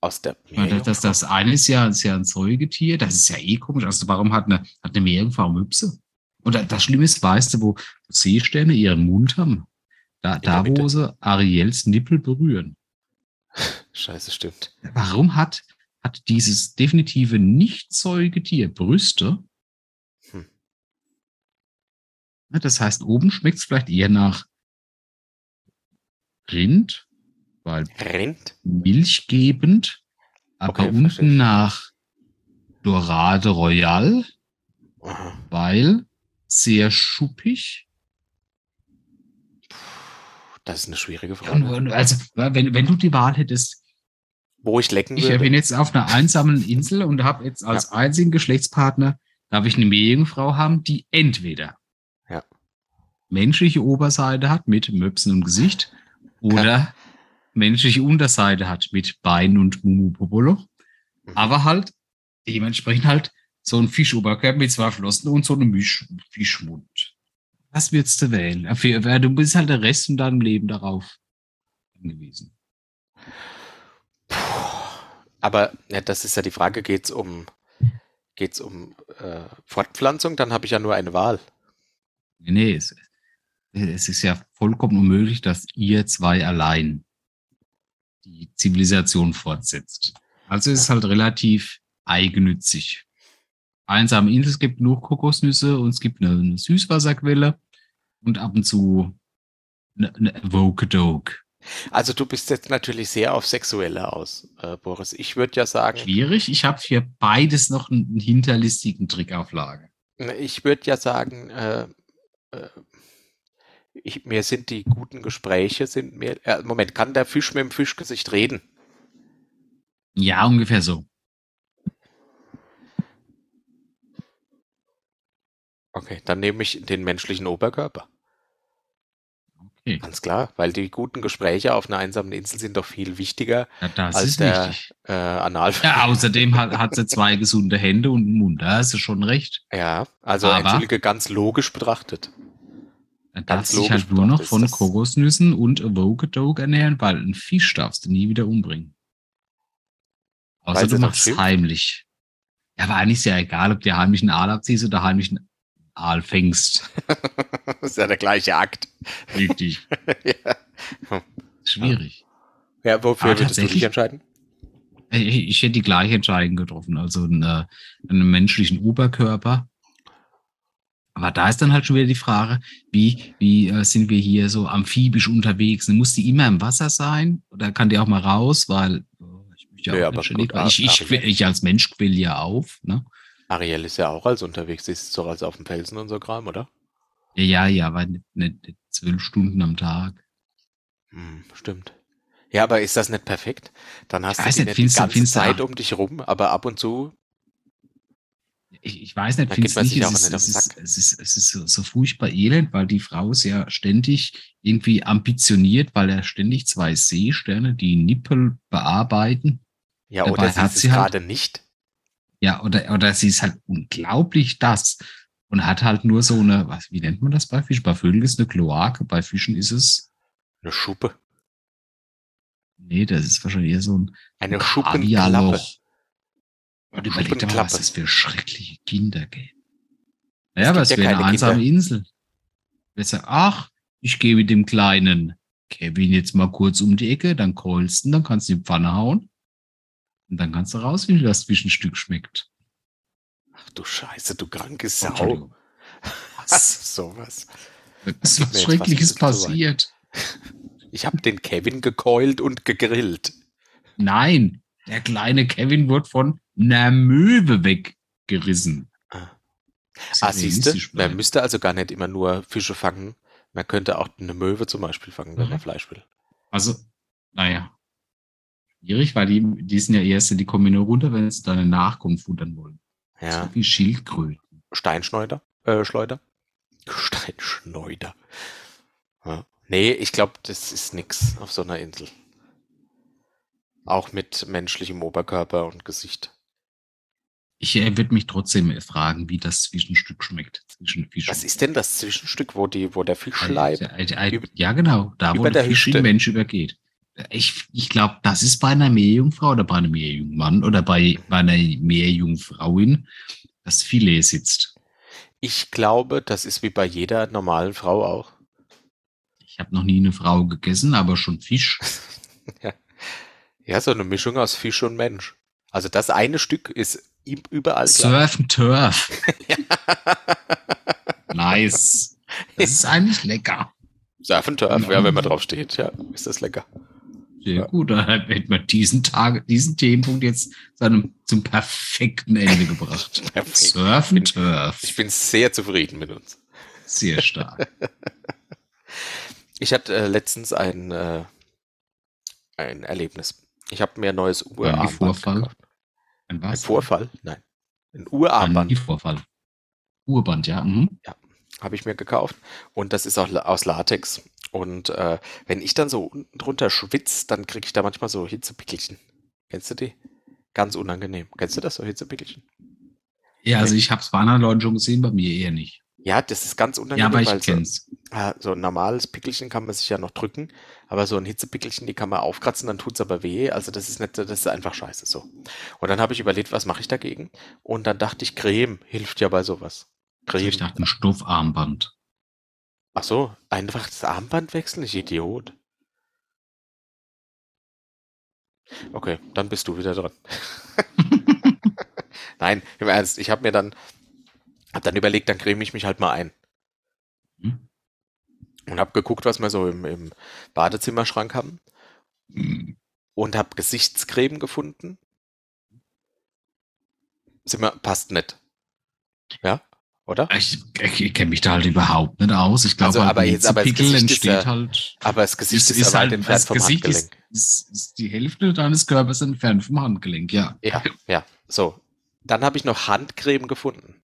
Aus der meine, das, das, eine ist ja, ist ja ein Säugetier, das ist ja eh komisch. Also warum hat eine, hat eine Meerjungfrau Möpse? Und da- das Schlimme ist, weißt du, wo Seesterne ihren Mund haben? Da, da wo sie Ariels Nippel berühren. [laughs] Scheiße, stimmt. Warum hat, hat dieses definitive Nicht-Säugetier Brüste? Hm. Ja, Das heißt, oben schmeckt es vielleicht eher nach Rind, weil Rind? milchgebend, aber Okay, unten verstehe ich. nach Dorade Royal, Aha. weil sehr schuppig. Das ist eine schwierige Frage. und also, wenn, wenn du die Wahl hättest, Wo ich lecken ich würde? bin jetzt auf einer einsamen Insel und habe jetzt als einzigen Geschlechtspartner, darf ich eine Meerjungfrau haben, die entweder Ja. Menschliche Oberseite hat mit Möpsen und Gesicht oder menschliche Unterseite hat mit Bein und Mumupopolo, Mhm. aber halt dementsprechend halt so ein Fischoberkörper mit zwei Flossen und so einem Fischmund. Was würdest du wählen? Für- Du bist halt der Rest von deinem Leben darauf angewiesen. Aber ja, das ist ja die Frage, geht's um, geht's um äh, Fortpflanzung? Dann habe ich ja nur eine Wahl. Nee, nee, es, es ist ja vollkommen unmöglich, dass ihr zwei allein die Zivilisation fortsetzt. Also ist es halt relativ eigennützig. Einsame Insel, es gibt nur Kokosnüsse und es gibt eine, eine Süßwasserquelle und ab und zu eine, eine Woke Dog. Also du bist jetzt natürlich sehr auf Sexuelle aus, äh, Boris. Ich würde ja sagen, Schwierig. Ich habe für beides noch einen, einen hinterlistigen Trick auf Lager. ich würde ja sagen, äh, äh, ich, mir sind die guten Gespräche, sind mir, äh, Moment, kann der Fisch mit dem Fischgesicht reden? Ja, ungefähr so. Okay, dann nehme ich den menschlichen Oberkörper. Okay. Ganz klar, weil die guten Gespräche auf einer einsamen Insel sind doch viel wichtiger Ja, als der wichtig. äh, Anal. Ja, außerdem hat, hat sie zwei gesunde Hände und einen Mund. Da hast du schon recht. Ja, also Aber- entschuldige, ganz logisch betrachtet. Er darf Ganz sich logisch halt nur noch von Kokosnüssen und Avoca Dog ernähren, weil einen Fisch darfst du nie wieder umbringen. Außer Weil du dann machst es heimlich. Ja, aber eigentlich ist ja egal, ob du heimlich einen Aal abziehst oder heimlich einen Aal fängst. [laughs] das ist ja der gleiche Akt. Richtig. [laughs] ja. Schwierig. ja, wofür Aber würdest du dich entscheiden? Ich, ich hätte die gleiche Entscheidung getroffen. Also einen, äh, einen menschlichen Oberkörper. Aber da ist dann halt schon wieder die Frage, wie, wie äh, sind wir hier so amphibisch unterwegs? Muss die immer im Wasser sein oder kann die auch mal raus? Weil oh, ich möchte ja Ja, auch aber nicht ständig, gut, weil ich, ich, als Mensch quill ja auf. Ne? Ariel ist ja auch als unterwegs, sie ist doch als auf dem Felsen und so Kram, oder? Ja, ja, aber nicht, nicht, nicht zwölf Stunden am Tag. Hm, stimmt. Ja, aber ist das nicht perfekt? Dann hast Ich du die nicht, nicht die du- ganze Zeit um dich rum, aber ab und zu, Ich, ich weiß nicht, finde geht es nicht, es ist, es ist, es ist, es ist so, so furchtbar elend, weil die Frau ist ja ständig irgendwie ambitioniert, weil er ständig zwei Seesterne die Nippel bearbeiten. ja, Dabei oder sie hat sie halt- gerade nicht. Ja, oder, oder sie ist halt unglaublich das und hat halt nur so eine, was, wie nennt man das bei Fischen? Bei Vögeln ist eine Kloake, bei Fischen ist es, Eine Schuppe. nee, das ist wahrscheinlich eher so ein Eine Schuppenklappe. Und überleg doch mal, was das für schreckliche Kinder gibt. Es Naja, aber gibt es ja wäre eine einsame Kinder. Insel. Sagt, ach, ich gehe mit dem kleinen Kevin jetzt mal kurz um die Ecke, dann keulst du, dann kannst du die Pfanne hauen. Und dann kannst du raus, wie das Zwischenstück schmeckt. Ach du Scheiße, du kranke Sau. Entschuldigung. [laughs] Was? Sowas. Da ist was Schreckliches passiert. Ich habe den Kevin gekeult und gegrillt. Nein, der kleine Kevin wird von einer Möwe weggerissen. Ah. Ah, siehst du, man müsste also gar nicht immer nur Fische fangen. Man könnte auch eine Möwe zum Beispiel fangen, wenn Mhm. man Fleisch will. Also, naja. Schwierig, weil die, die sind ja erste, die kommen ja nur runter, wenn sie deine Nachkommen futtern wollen. Ja, So wie Schildkröten. Steinschneider, äh, Schleuder. Steinschneider. Ja. Nee, ich glaube, das ist nix auf so einer Insel. Auch mit menschlichem Oberkörper und Gesicht. Ich äh, würde mich trotzdem fragen, wie das Zwischenstück schmeckt. Zwischen Fisch Was ist denn das Zwischenstück, wo die, wo der Äh, Fischleib äh, äh, über- Ja, genau. Da, wo der Fisch Hüfte. den Mensch übergeht. Ich, ich glaube, das ist bei einer Meerjungfrau oder bei einem Meerjungmann oder bei, bei einer Meerjungfrauin das Filet sitzt. Ich glaube, das ist wie bei jeder normalen Frau auch. Ich habe noch nie eine Frau gegessen, aber schon Fisch. [laughs] Ja, so eine Mischung aus Fisch und Mensch. Also das eine Stück ist überall. Surf and Turf. [laughs] nice. Das ist eigentlich lecker. Surf and Turf, ja, wenn man drauf steht, ja, ist das lecker. Sehr Ja. gut. Dann hätten wir diesen Tag, diesen Themenpunkt jetzt zu einem, zum perfekten Ende gebracht. [laughs] Perfekt. Surf and Turf. Ich bin sehr zufrieden mit uns. Sehr stark. [laughs] Ich hatte äh, letztens ein, äh, ein Erlebnis. Ich habe mir ein neues Uhrarmband Vorfall? gekauft. Ein Ein was? Vorfall? Nein. Ein Ein Uhrarmband Vorfall. Urband, ja. Mhm. habe ich mir gekauft. Und das ist auch aus Latex. Und äh, wenn ich dann so drunter schwitze, dann kriege ich da manchmal so Hitzepickelchen. Kennst du die? Ganz unangenehm. Kennst du das, so Hitzepickelchen? Ja, also ich habe es bei anderen Leuten schon gesehen, bei mir eher nicht. Ja, das ist ganz Ja, unangenehm, aber ich weil so, kenn's. Ah, so ein normales Pickelchen kann man sich ja noch drücken, aber so ein Hitzepickelchen, die kann man aufkratzen, dann tut's aber weh. Also das ist nicht, das ist einfach scheiße so. Und dann habe ich überlegt, was mache ich dagegen? Und dann dachte ich, Creme hilft ja bei sowas. Also ich Creme. dachte, ein Stoffarmband. Ach so, einfach das Armband wechseln, ich Idiot. Okay, dann bist du wieder dran. [laughs] [laughs] Nein, im Ernst, ich habe mir dann, hab dann überlegt, dann creme ich mich halt mal ein. Hm? Und habe geguckt, was wir so im, im Badezimmerschrank haben. Hm. und habe Gesichtscreme gefunden. Sind wir, passt nicht. Ja, oder? Ich, ich kenne mich da halt überhaupt nicht aus. Ich glaube, Also, halt, aber jetzt- aber das Hitzepickel Gesicht ist entsteht ja- halt. Aber das Gesicht ist, aber halt entfernt das vom Gesicht ist, Handgelenk. ist, ist die Hälfte deines Körpers entfernt vom Handgelenk, ja. Ja, ja. So. Dann habe ich noch Handcreme gefunden.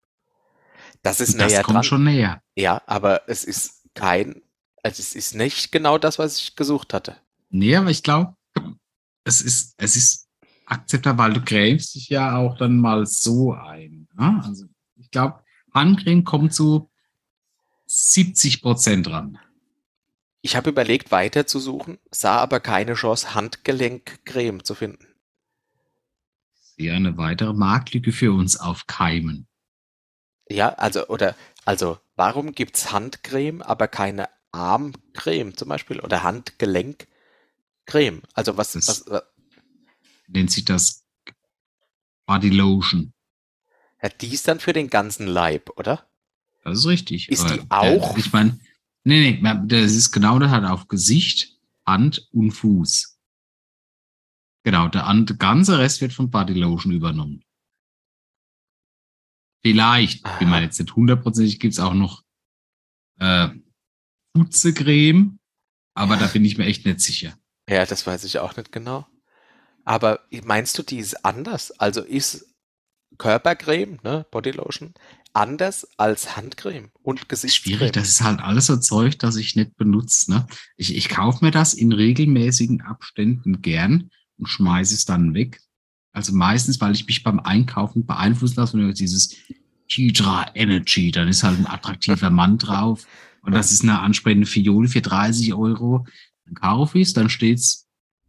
Das ist das näher kommt dran. schon näher. Ja, aber es ist kein, also es ist nicht genau das, was ich gesucht hatte. Nee, aber ich glaube, es ist, es ist akzeptabel, weil du grämst dich ja auch dann mal so ein. Ne? Also ich glaube, Handcreme kommt zu 70 Prozent dran. Ich habe überlegt, weiter zu suchen, sah aber keine Chance, Handgelenkcreme zu finden. Sehe eine weitere Marktlücke für uns aufkeimen. Ja, also, oder, also, warum gibt's Handcreme, aber keine Armcreme zum Beispiel? Oder Handgelenkcreme? Also, was, Das- was, was Nennt sich das Body Lotion. ja, die ist dann für den ganzen Leib, oder? Das ist richtig. Ist die Aber auch- Der, ich meine, nee, nee, das ist genau das hat auf Gesicht, Hand und Fuß. Genau, der, der ganze Rest wird von Body Lotion übernommen. Vielleicht, bin Aha. mir jetzt nicht hundertprozentig, gibt's auch noch äh, Putzecreme, aber da bin ich mir echt nicht sicher. Ja, das weiß ich auch nicht genau. Aber meinst du, die ist anders? Also ist Körpercreme, ne, Bodylotion, anders als Handcreme und Gesichtscreme? Schwierig, das ist halt alles so Zeug, das ich nicht benutze. Ne? Ich, ich kaufe mir das in regelmäßigen Abständen gern und schmeiße es dann weg. Also meistens, weil ich mich beim Einkaufen beeinflussen lasse und dieses Hydra Energy, dann ist halt ein attraktiver Mann drauf und das ist eine ansprechende Fiole für 30 Euro. Dann kaufe ich es, dann steht's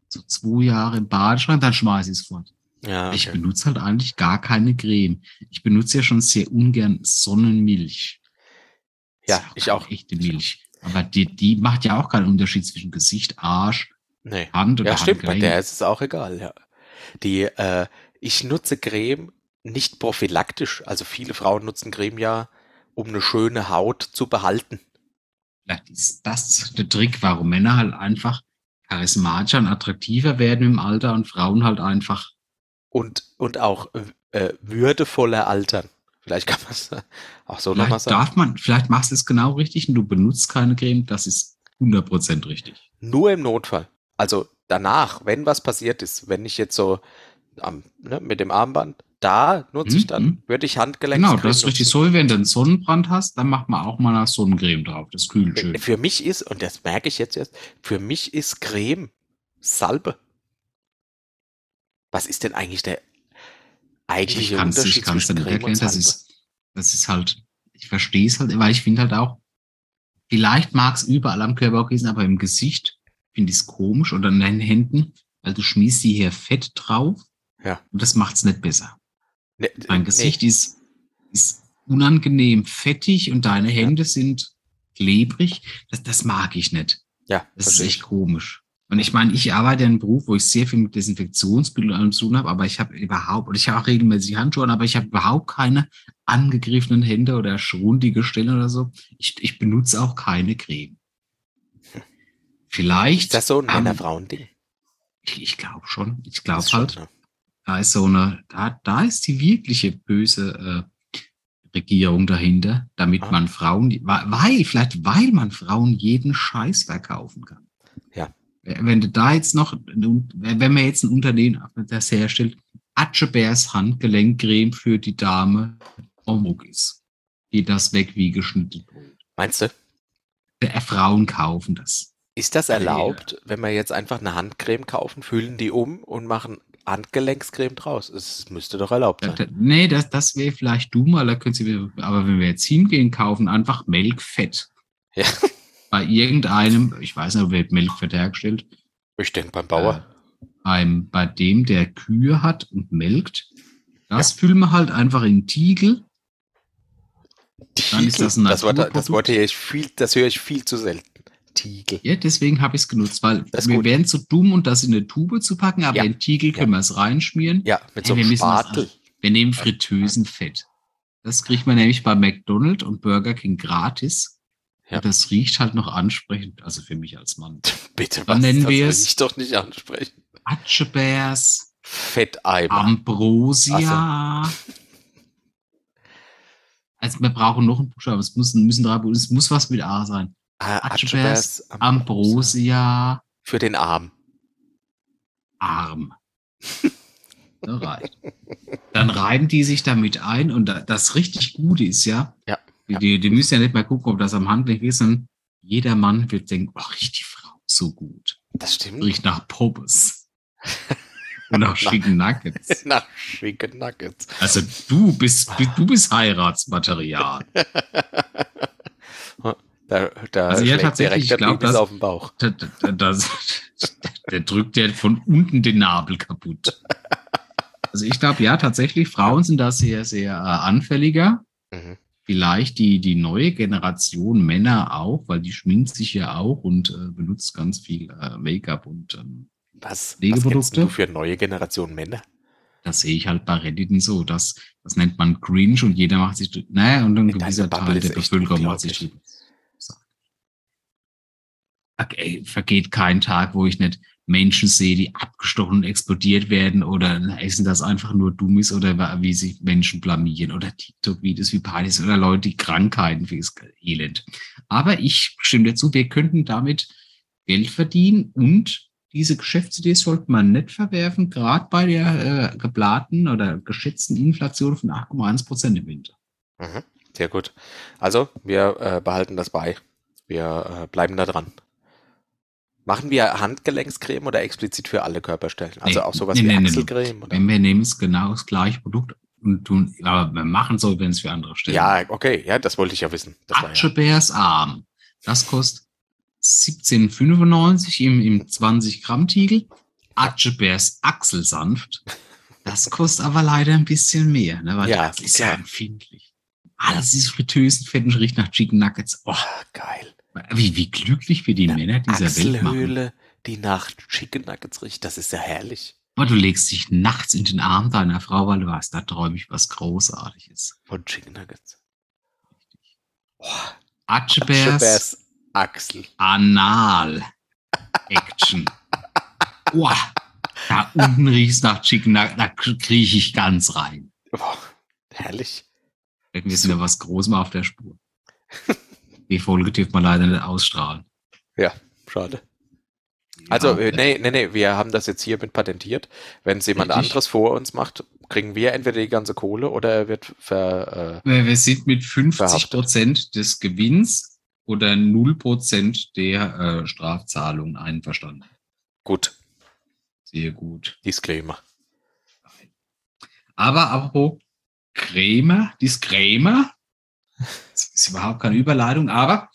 so zwei Jahre im Badeschrank, dann schmeiße ich es fort. Ja, Ich okay. benutze halt eigentlich gar keine Creme. Ich benutze ja schon sehr ungern Sonnenmilch. Ja, Ist ich auch. Echte Milch. Aber die, die macht ja auch keinen Unterschied zwischen Gesicht, Arsch, Nee. Hand oder Ja, stimmt, bei Handgelenk. der ist es auch egal, ja. Die, äh, ich nutze Creme nicht prophylaktisch. Also viele Frauen nutzen Creme ja, um eine schöne Haut zu behalten. Vielleicht ist das der Trick, warum Männer halt einfach charismatischer und attraktiver werden im Alter und Frauen halt einfach. Und, und auch äh, würdevoller altern. Vielleicht kann man es auch so nochmal sagen. darf man, vielleicht machst du es genau richtig und du benutzt keine Creme, das ist 100% richtig. Nur im Notfall. Also danach, wenn was passiert ist, wenn ich jetzt so am, ne, mit dem Armband, da nutze ich Mhm, dann, mhm. würde ich Handgelenk. Genau, das ist richtig so, wenn du einen Sonnenbrand hast, dann macht man auch mal eine Sonnencreme drauf. Das kühlt schön. Für mich ist, und das merke ich jetzt erst, für mich ist Creme Salbe. Was ist denn eigentlich der Ich eigentliche es Unterschied ich kann's zwischen Creme und erklären. Salbe? Das ist, das ist halt, ich verstehe es halt, weil ich finde halt auch, vielleicht mag es überall am Körper auch sein, aber im Gesicht finde ich es komisch oder in den Händen, weil du schmiest die hier Fett drauf Ja. und das macht es nicht besser. Ne, Mein Gesicht ist, ist unangenehm fettig und deine Hände sind klebrig. Das, das mag ich nicht. Ja, Das ist echt ich. komisch. Und ich meine, ich arbeite in einem Beruf, wo ich sehr viel mit Desinfektionsmitteln und allem zu tun habe, aber ich habe überhaupt, und ich habe auch regelmäßig Handschuhe an, aber ich habe überhaupt keine angegriffenen Hände oder schrundige Stellen oder so. Ich, ich benutze auch keine Creme. Vielleicht. Ist das so ein ähm, Männer-Frauen-Ding? Ich, ich glaube schon. Ich glaube ist schon, halt, ne? da ist so eine, da, da ist die wirkliche böse äh, Regierung dahinter, damit Ah. man Frauen, weil, vielleicht weil man Frauen jeden Scheiß verkaufen kann. Ja. Wenn du da jetzt noch, wenn man jetzt ein Unternehmen das herstellt, Atschebärs Handgelenkcreme für die Dame Omruk ist, geht das weg wie geschnitten. Meinst du? Äh, Frauen kaufen das. Ist das Ja. erlaubt, wenn wir jetzt einfach eine Handcreme kaufen, füllen die um und machen Handgelenkscreme draus? Es müsste doch erlaubt Da, sein. da, nee, das, das wäre vielleicht dumm, weil da können Sie, aber wenn wir jetzt hingehen, kaufen einfach Melkfett. Ja. [laughs] Bei irgendeinem, ich weiß nicht, wer Melkfett hergestellt, Ich denke beim Bauer. beim, bei dem, der Kühe hat und melkt, das füllen wir halt einfach in Tiegel. dann ist Tiegel, das ein das Wort, das höre ich viel, das höre ich viel zu selten. Tiegel. Ja, deswegen habe ich es genutzt, weil wir wären zu dumm, um das in eine Tube zu packen, aber Ja. in Tiegel können wir es reinschmieren. Ja, mit so Ey, wir einem müssen Spatel. Wir nehmen Fritteusenfett. Das kriegt man nämlich bei McDonald's und Burger King gratis. Ja. Und das riecht halt noch ansprechend, also für mich als Mann. [laughs] Bitte, Dann was? nennen das wir es- ich doch nicht ansprechen. Atschebärs, Fetteimer. Ambrosia. Also wir brauchen noch einen Buchstaben. Es muss, müssen drei Buchstaben, es muss was mit A sein. Atschebärs, Ambrosia, Für den Arm. Arm. Das [laughs] reicht. Dann reiben die sich damit ein und da- das richtig Gute ist ja, Ja, die, ja. die, die müssen ja nicht mal gucken, ob das am Handgelenk ist, sondern jeder Mann wird denken, oh, riecht die Frau so gut. Das stimmt. Riecht nach Pommes. Und nach [laughs] Chicken Nuggets. [laughs] Nach Chicken Nuggets. Also du bist, du bist Heiratsmaterial. Da, da Also ja, tatsächlich, der ich glaub, Penis das- auf den Bauch. [laughs] Da- da- Das, der drückt ja von unten den Nabel kaputt. Also ich glaube, ja, tatsächlich, Frauen sind da sehr, sehr äh, anfälliger. Mhm. Vielleicht die, die neue Generation Männer auch, weil die schminkt sich ja auch und äh, benutzt ganz viel äh, Make-up und ähm, Was, was du für neue Generation Männer? das sehe ich halt bei Reddit so. Das, das nennt man Cringe und jeder macht sich, naja, und ein Deine gewisser Teil der Bevölkerung macht sich. Okay, vergeht kein Tag, wo ich nicht Menschen sehe, die abgestochen und explodiert werden oder essen das einfach nur Dummies oder wie sich Menschen blamieren oder TikTok-Videos wie Partys oder Leute, die Krankheiten für das Elend. Aber ich stimme dazu, wir könnten damit Geld verdienen und diese Geschäftsidee sollte man nicht verwerfen, gerade bei der äh, geplanten oder geschätzten Inflation von 8,1 Prozent im Winter. Mhm. Sehr gut. Also, wir äh, behalten das bei. Wir äh, bleiben da dran. Machen wir Handgelenkscreme oder explizit für alle Körperstellen? Also Nee, auch sowas nee, wie nee. Achselcreme? Wenn wir nehmen es genau das gleiche Produkt und tun, aber wir machen so, wenn es für andere stellen. Ja, okay, ja, das wollte ich ja wissen. Das war ja. Atschebärs Arm. Das kostet 17,95 im, im 20 Gramm Tiegel. Atschebärs Achselsanft. Das kostet aber leider ein bisschen mehr, ne? weil Ja, das ist ja empfindlich. Alles diese fritösen Fetten riecht nach Chicken Nuggets. Oh, Ah, geil. Wie, wie glücklich wir die Männer dieser Welt machen. Die nach Chicken Nuggets riecht, das ist ja herrlich. Aber du legst dich nachts in den Arm deiner Frau, weil du weißt, da träume ich was Großartiges. Von Chicken Nuggets. Oh, Atschebärs Achsel. Anal Action. Wow. Da unten riecht's nach Chicken, da, da krieche ich ganz rein. Oh, herrlich. Wir sind ja was Großem auf der Spur. [laughs] Die Folge dürfen wir leider nicht ausstrahlen. Schade. Also, Ja, äh, nee, nee, nee, wir haben das jetzt hiermit patentiert. Wenn es jemand Richtig. anderes vor uns macht, kriegen wir entweder die ganze Kohle oder er wird ver, äh, Wir sind mit 50 Verhaftet. Prozent des Gewinns oder 0 Prozent der äh, Strafzahlungen einverstanden. gut. Sehr gut. Disclaimer. Aber apropos Creme, Disclaimer, ist überhaupt keine Überleitung, aber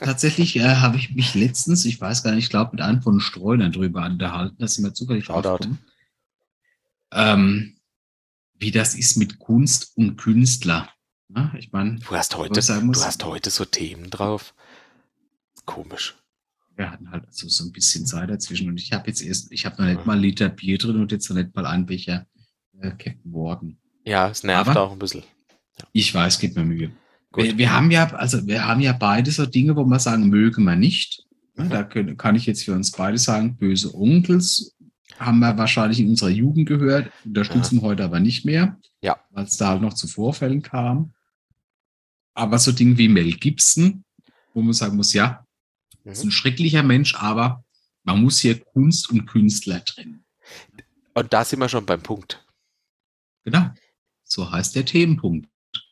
tatsächlich äh, habe ich mich letztens, ich weiß gar nicht, ich glaube mit einem von den Streunern drüber unterhalten, dass sie mir zufällig ähm, wie das ist mit Kunst und Künstler. Ja, ich meine, Du hast heute, du hast heute so Themen drauf. Komisch. wir hatten halt so, so ein bisschen Zeit dazwischen und ich habe jetzt erst, ich habe noch nicht Ja. mal einen Liter Bier drin und jetzt noch nicht mal einen Becher äh, Captain Morgan. Ja, es nervt Aber- auch ein bisschen. Ich weiß, gibt mir Mühe. Wir, wir haben ja, also wir haben ja beide so Dinge, wo man sagen, mögen wir nicht. Ja, Mhm. Da können, kann ich jetzt für uns beide sagen, böse Onkels haben wir wahrscheinlich in unserer Jugend gehört, unterstützen heute aber nicht mehr. Ja. Weil es da halt noch zu Vorfällen kam. Aber so Dinge wie Mel Gibson, wo man sagen muss, ja, ist Mhm. ein schrecklicher Mensch, aber man muss hier Kunst und Künstler trennen. Und da sind wir schon beim Punkt. Genau. So heißt der Themenpunkt.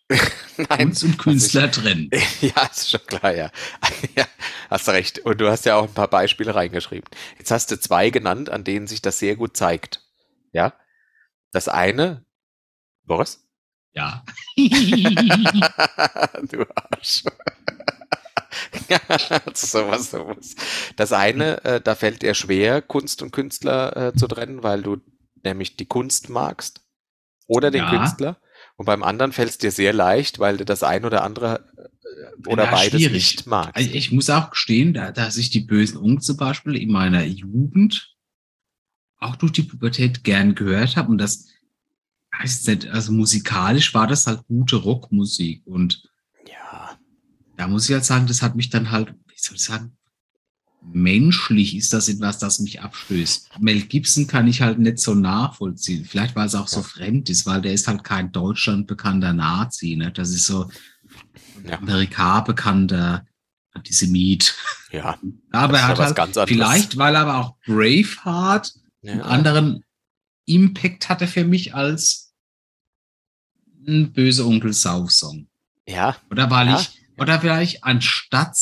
[laughs] Nein. Kunst und Künstler trennen. [laughs] Ja, ist schon klar, ja. [laughs] ja. Hast recht. Und du hast ja auch ein paar Beispiele reingeschrieben. Jetzt hast du zwei genannt, an denen sich das sehr gut zeigt. Ja. Das eine, Boris? Ja. du Arsch. sowas, sowas. Das eine, äh, da fällt dir schwer, Kunst und Künstler äh, zu trennen, weil du nämlich die Kunst magst oder den Ja. Künstler. Und beim anderen fällt es dir sehr leicht, weil du das ein oder andere äh, oder Ja, beides schwierig. nicht magst. Also ich muss auch gestehen, da, dass ich die bösen Onkel zum Beispiel in meiner Jugend auch durch die Pubertät gern gehört habe. Und das heißt nicht, also musikalisch war das halt gute Rockmusik. Und ja, da muss ich halt sagen, das hat mich dann halt, wie soll ich sagen, menschlich ist das etwas, das mich abstößt. Mel Gibson kann ich halt nicht so nachvollziehen. Vielleicht, weil es auch so Ja. fremd ist, weil der ist halt kein Deutschland bekannter Nazi. Ne? Das ist so Ja. Amerika bekannter Antisemit. ja. Aber er hat halt, vielleicht, weil er aber auch Braveheart einen ja. anderen Impact hatte für mich als ein böse Onkel Sauf-Song. Ja, Oder weil Ja. ich, oder vielleicht anstatt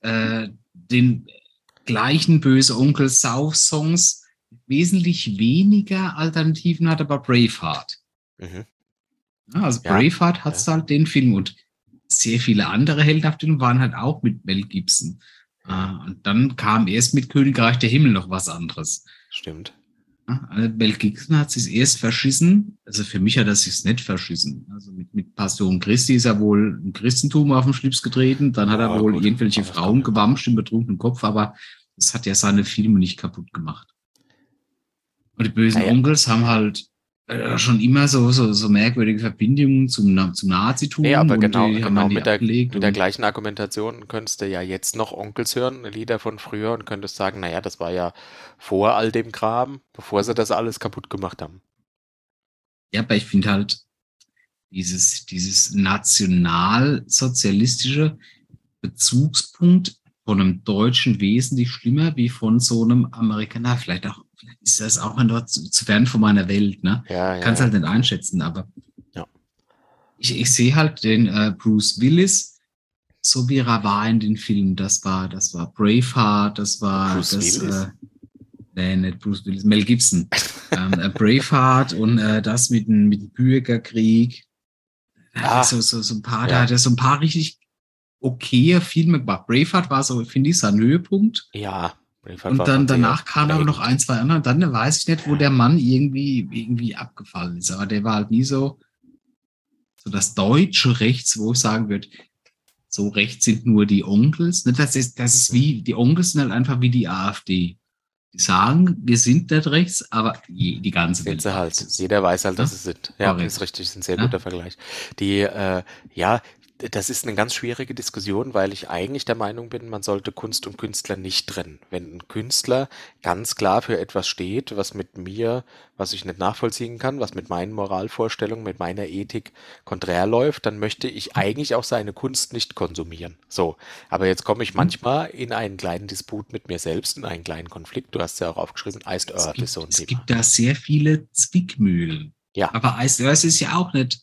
äh, den gleichen böse Onkel Sauf-Songs wesentlich weniger Alternativen hatte bei Braveheart. mhm. Ja, also Ja. Braveheart hat halt den Film und sehr viele andere Heldenhaftfilme waren halt auch mit Mel Gibson. Ah, und dann kam erst mit Königreich der Himmel noch was anderes. stimmt. Ja, Mel Gibson hat sich erst verschissen, also für mich hat er sich nicht verschissen. Also mit, mit Passion Christi ist er wohl ein Christentum auf den Schlips getreten, dann hat er Ja, wohl gut. irgendwelche Frauen gewamscht im betrunkenen Kopf, aber das hat ja seine Filme nicht kaputt gemacht. Und die bösen Naja. Onkels haben halt schon immer so, so, so merkwürdige Verbindungen zum, zum Nazitum. Nee, aber genau, genau mit, der, mit der gleichen Argumentation könntest du ja jetzt noch Onkels hören, Lieder von früher, und könntest sagen, naja, das war ja vor all dem Kram, bevor sie das alles kaputt gemacht haben. Ja, aber ich finde halt dieses, dieses nationalsozialistische Bezugspunkt von einem Deutschen wesentlich schlimmer wie von so einem Amerikaner. Vielleicht auch, ist das auch ein dort zu, zu fern von meiner Welt, ne? Ja, ja, Kannst halt nicht einschätzen, aber Ja. ich, ich sehe halt den äh, Bruce Willis, so wie er war in den Filmen. Das war, das war Braveheart, das war Bruce das, Willis? äh, nee, nicht Bruce Willis, Mel Gibson. [laughs] ähm, äh, Braveheart und äh, das mit dem, mit dem Bürgerkrieg. Da hat er Ah. so, so, so ein paar, da hat er so ein paar richtig okaye Filme gemacht. Braveheart war so, finde ich, sein Höhepunkt. Ja, Und dann danach kamen aber noch ein, zwei andere. Dann weiß ich nicht, wo der Mann irgendwie, irgendwie abgefallen ist. Aber der war halt nie so, so das deutsche Rechts, wo ich sagen würde, so rechts sind nur die Onkels. Das ist, das ist wie, die Onkels sind halt einfach wie die AfD. Die sagen, wir sind nicht rechts, aber je, die ganze Welt. halt. Jeder weiß halt, dass Ja? sie sind. Ja, Korrekt. ist richtig, ist ein sehr Ja? guter Vergleich. Die, äh, ja, das ist eine ganz schwierige Diskussion, weil ich eigentlich der Meinung bin, man sollte Kunst und Künstler nicht trennen. Wenn ein Künstler ganz klar für etwas steht, was mit mir, was ich nicht nachvollziehen kann, was mit meinen Moralvorstellungen, mit meiner Ethik konträr läuft, dann möchte ich eigentlich auch seine Kunst nicht konsumieren. So. Aber jetzt komme ich manchmal in einen kleinen Disput mit mir selbst, in einen kleinen Konflikt. Du hast ja auch aufgeschrieben, Iced Es Earth gibt, ist so ein es Thema. gibt da sehr viele Zwickmühlen. Ja. Aber Ice Earth ist ja auch nicht.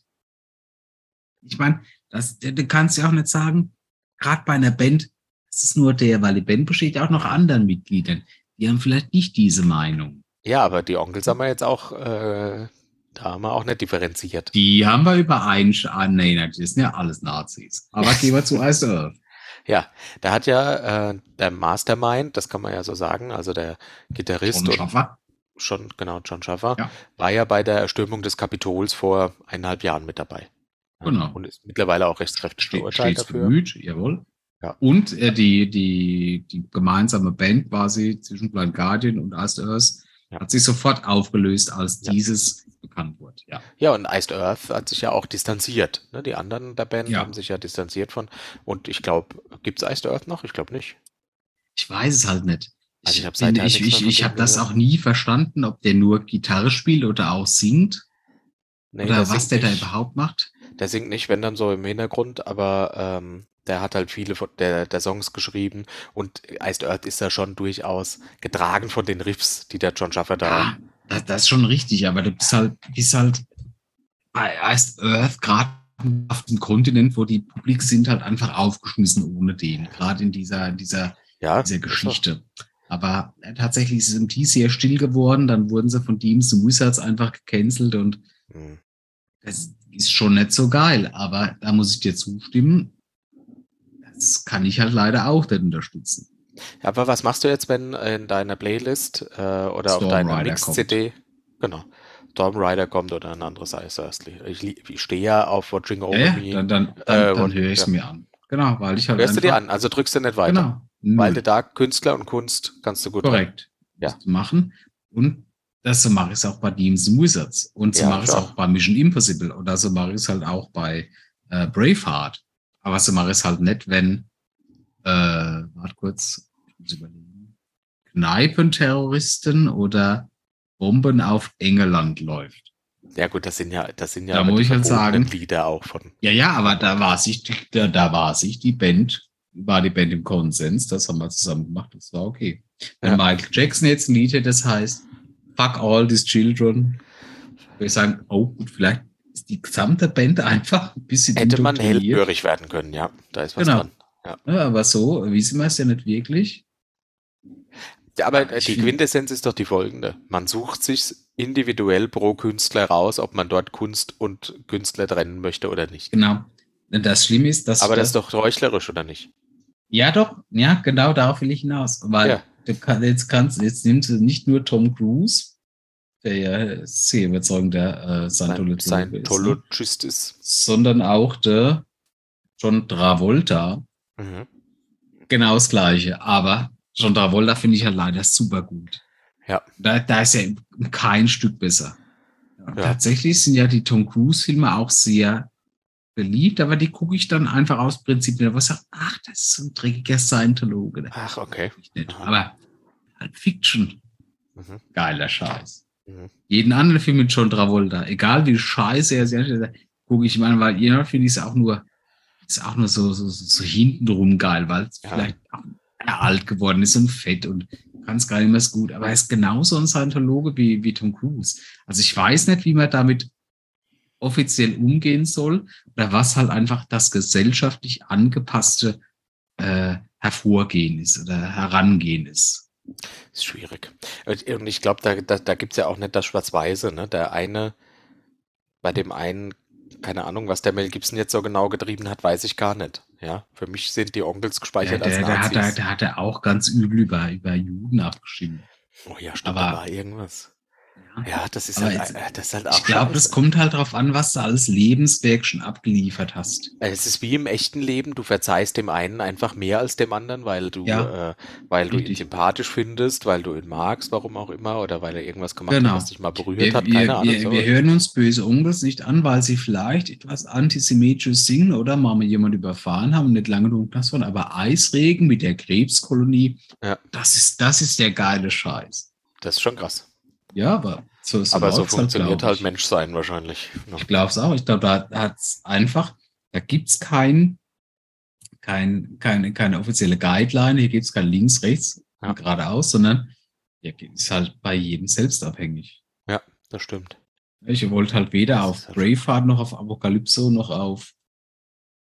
Ich meine, das, du kannst ja auch nicht sagen, gerade bei einer Band, es ist nur der, weil die Band besteht ja auch noch anderen Mitgliedern. Die haben vielleicht nicht diese Meinung. Ja, aber die Onkels haben wir jetzt auch, äh, da haben wir auch nicht differenziert. Die haben wir überein, ah, nee, das sind ja alles Nazis. Aber gehen wir zu [laughs] Ice Earth. Ja, da hat ja äh, der Mastermind, das kann man ja so sagen, also der Gitarrist John und Schaffer. schon, genau, John Schaffer, Ja. war ja bei der Erstürmung des Kapitols vor eineinhalb Jahren mit dabei. Ja, Genau. Und ist mittlerweile auch rechtskräftig Steht, verurteilt stets dafür. bemüht, jawohl. Ja. Und äh, die, die, die gemeinsame Band quasi zwischen Blind Guardian und Ice Earth Ja. hat sich sofort aufgelöst, als Ja. dieses bekannt wurde. Ja. Ja, und Iced Earth hat sich ja auch distanziert. Ne? Die anderen der Band haben sich ja distanziert von. Und ich glaube, gibt es Iced Earth noch? Ich glaube nicht. Ich weiß es halt nicht. Also ich hab seither ich, ich, ich habe das auch nie verstanden, ob der nur Gitarre spielt oder auch singt Nee, oder der was der da nicht. überhaupt macht. Der singt nicht, wenn dann so im Hintergrund, aber ähm, der hat halt viele von der, der Songs geschrieben und Iced Earth ist ja schon durchaus getragen von den Riffs, die der John Schaffer da. Ja, das, das ist schon richtig, aber du bist halt, bist halt bei Ice Earth gerade auf dem Kontinent, wo die Publik sind, halt einfach aufgeschmissen ohne den, gerade in dieser, in dieser Ja, dieser. Geschichte. Aber äh, tatsächlich ist MT sehr still geworden. Dann wurden sie von Teams und Wizards einfach gecancelt und Hm. das ist schon nicht so geil. Aber da muss ich dir zustimmen. Das kann ich halt leider auch nicht unterstützen. Aber was machst du jetzt, wenn in deiner Playlist äh, oder auf Storm deiner Rider Mix-CD, genau, Storm Rider kommt oder ein anderes Ice Earthly? Ich, ich stehe ja auf Watching Over Ja, Me. dann, dann, dann, Äh, dann höre ich es ja. mir an. Genau, weil ich halt Hörst du dir an, also drückst du nicht weiter. Genau. Weil du da Künstler und Kunst kannst du gut Korrekt. Ja. Machen. Und das so mache ich es auch bei and Wizards. Und so Ja, mache ich es auch bei Mission Impossible. Oder so mache ich es halt auch bei äh, Braveheart. Aber so mache ich es halt nicht, wenn, äh, warte kurz, ich muss überlegen, Kneipenterroristen oder Bomben auf Engeland läuft. Ja gut, das sind ja, das sind ja Da muss die ich halt sagen- Lieder auch von. Ja, ja, aber da war sich, da, da war sich die Band, war die Band im Konsens, das haben wir zusammen gemacht, das war okay. Wenn Ja. Michael Jackson jetzt ein Lied hätte, das heißt Fuck all these children, ich sagen, oh gut, vielleicht ist die gesamte Band einfach ein bisschen Hätte man hellhörig werden können, ja. Da ist was Genau. dran. Ja, aber so wissen wir es ja nicht wirklich. Ja, aber Ja, die Quintessenz ist doch die folgende. Man sucht sich individuell pro Künstler raus, ob man dort Kunst und Künstler trennen möchte oder nicht. Genau. Das Schlimme ist, dass Aber das das, ist doch heuchlerisch, oder nicht? ja doch, ja, genau darauf will ich hinaus. Weil Ja. Du kann, jetzt kannst, jetzt nimmst du nicht nur Tom Cruise, der ja sehr überzeugender äh, Sein, Scientologist ist, ne? Tologist ist. sondern auch der John Travolta. Mhm. Genau das Gleiche. Aber John Travolta finde ich halt leider super gut. Ja. Da, da ist er kein Stück besser. Ja. Tatsächlich sind ja die Tom Cruise-Filme auch sehr beliebt, aber die gucke ich dann einfach aus Prinzip wieder, was sagt, ach, das ist so ein dreckiger Scientologe. Ach, okay. Nicht. Aber halt Fiction. Mhm. Geiler Scheiß. Mhm. Jeden anderen Film mit John Travolta, egal wie scheiße er ist, gucke ich mal, weil ihr finde ich es auch nur, ist auch nur so, so, so, hintenrum geil, weil es Ja. vielleicht auch alt geworden ist und fett und kann es gar nicht mehr so gut. Aber er ist genauso ein Scientologe wie, wie Tom Cruise. Also ich weiß nicht, wie man damit offiziell umgehen soll oder was halt einfach das gesellschaftlich angepasste äh, Hervorgehen ist oder Herangehen ist. Ist schwierig. Und ich glaube, da, da, da gibt es ja auch nicht das Schwarz-Weiße, ne? Der eine, bei dem einen, keine Ahnung, was der Mel Gibson jetzt so genau getrieben hat, weiß ich gar nicht. Ja, für mich sind die Onkels gespeichert der, als der, hat, der, Nazis. der hat er auch ganz übel über, über Juden abgestimmt. Oh ja, stimmt, aber- da war irgendwas. Ja. Das ist halt, jetzt- äh, das ist halt auch Ich glaube, das kommt halt drauf an, was du alles Lebenswerk schon abgeliefert hast. Es ist wie im echten Leben, du verzeihst dem einen einfach mehr als dem anderen, weil du, Ja, äh, weil du ihn sympathisch findest, weil du ihn magst, warum auch immer, oder weil er irgendwas gemacht Genau. hat, was dich mal berührt Wir, hat, wir, keine Ahnung. wir, so. wir hören uns böse Onkels nicht an, weil sie vielleicht etwas antisemitisches singen oder mal mit jemand überfahren haben und nicht lange genug das waren. Aber Eisregen mit der Krebskolonie, Ja. das, ist, das ist der geile Scheiß. Das ist schon krass. Ja, aber so, so Aber so läuft's funktioniert halt ich. Menschsein wahrscheinlich. ne? Ich glaube es auch. Ich glaube, da hat's einfach, da gibt's kein, kein, keine, keine offizielle Guideline, hier gibt's kein links, rechts, Ja. geradeaus, sondern ja, ist halt bei jedem selbst abhängig. Das stimmt. Ich wollte halt weder auf halt- Braveheart noch auf Apokalypso noch auf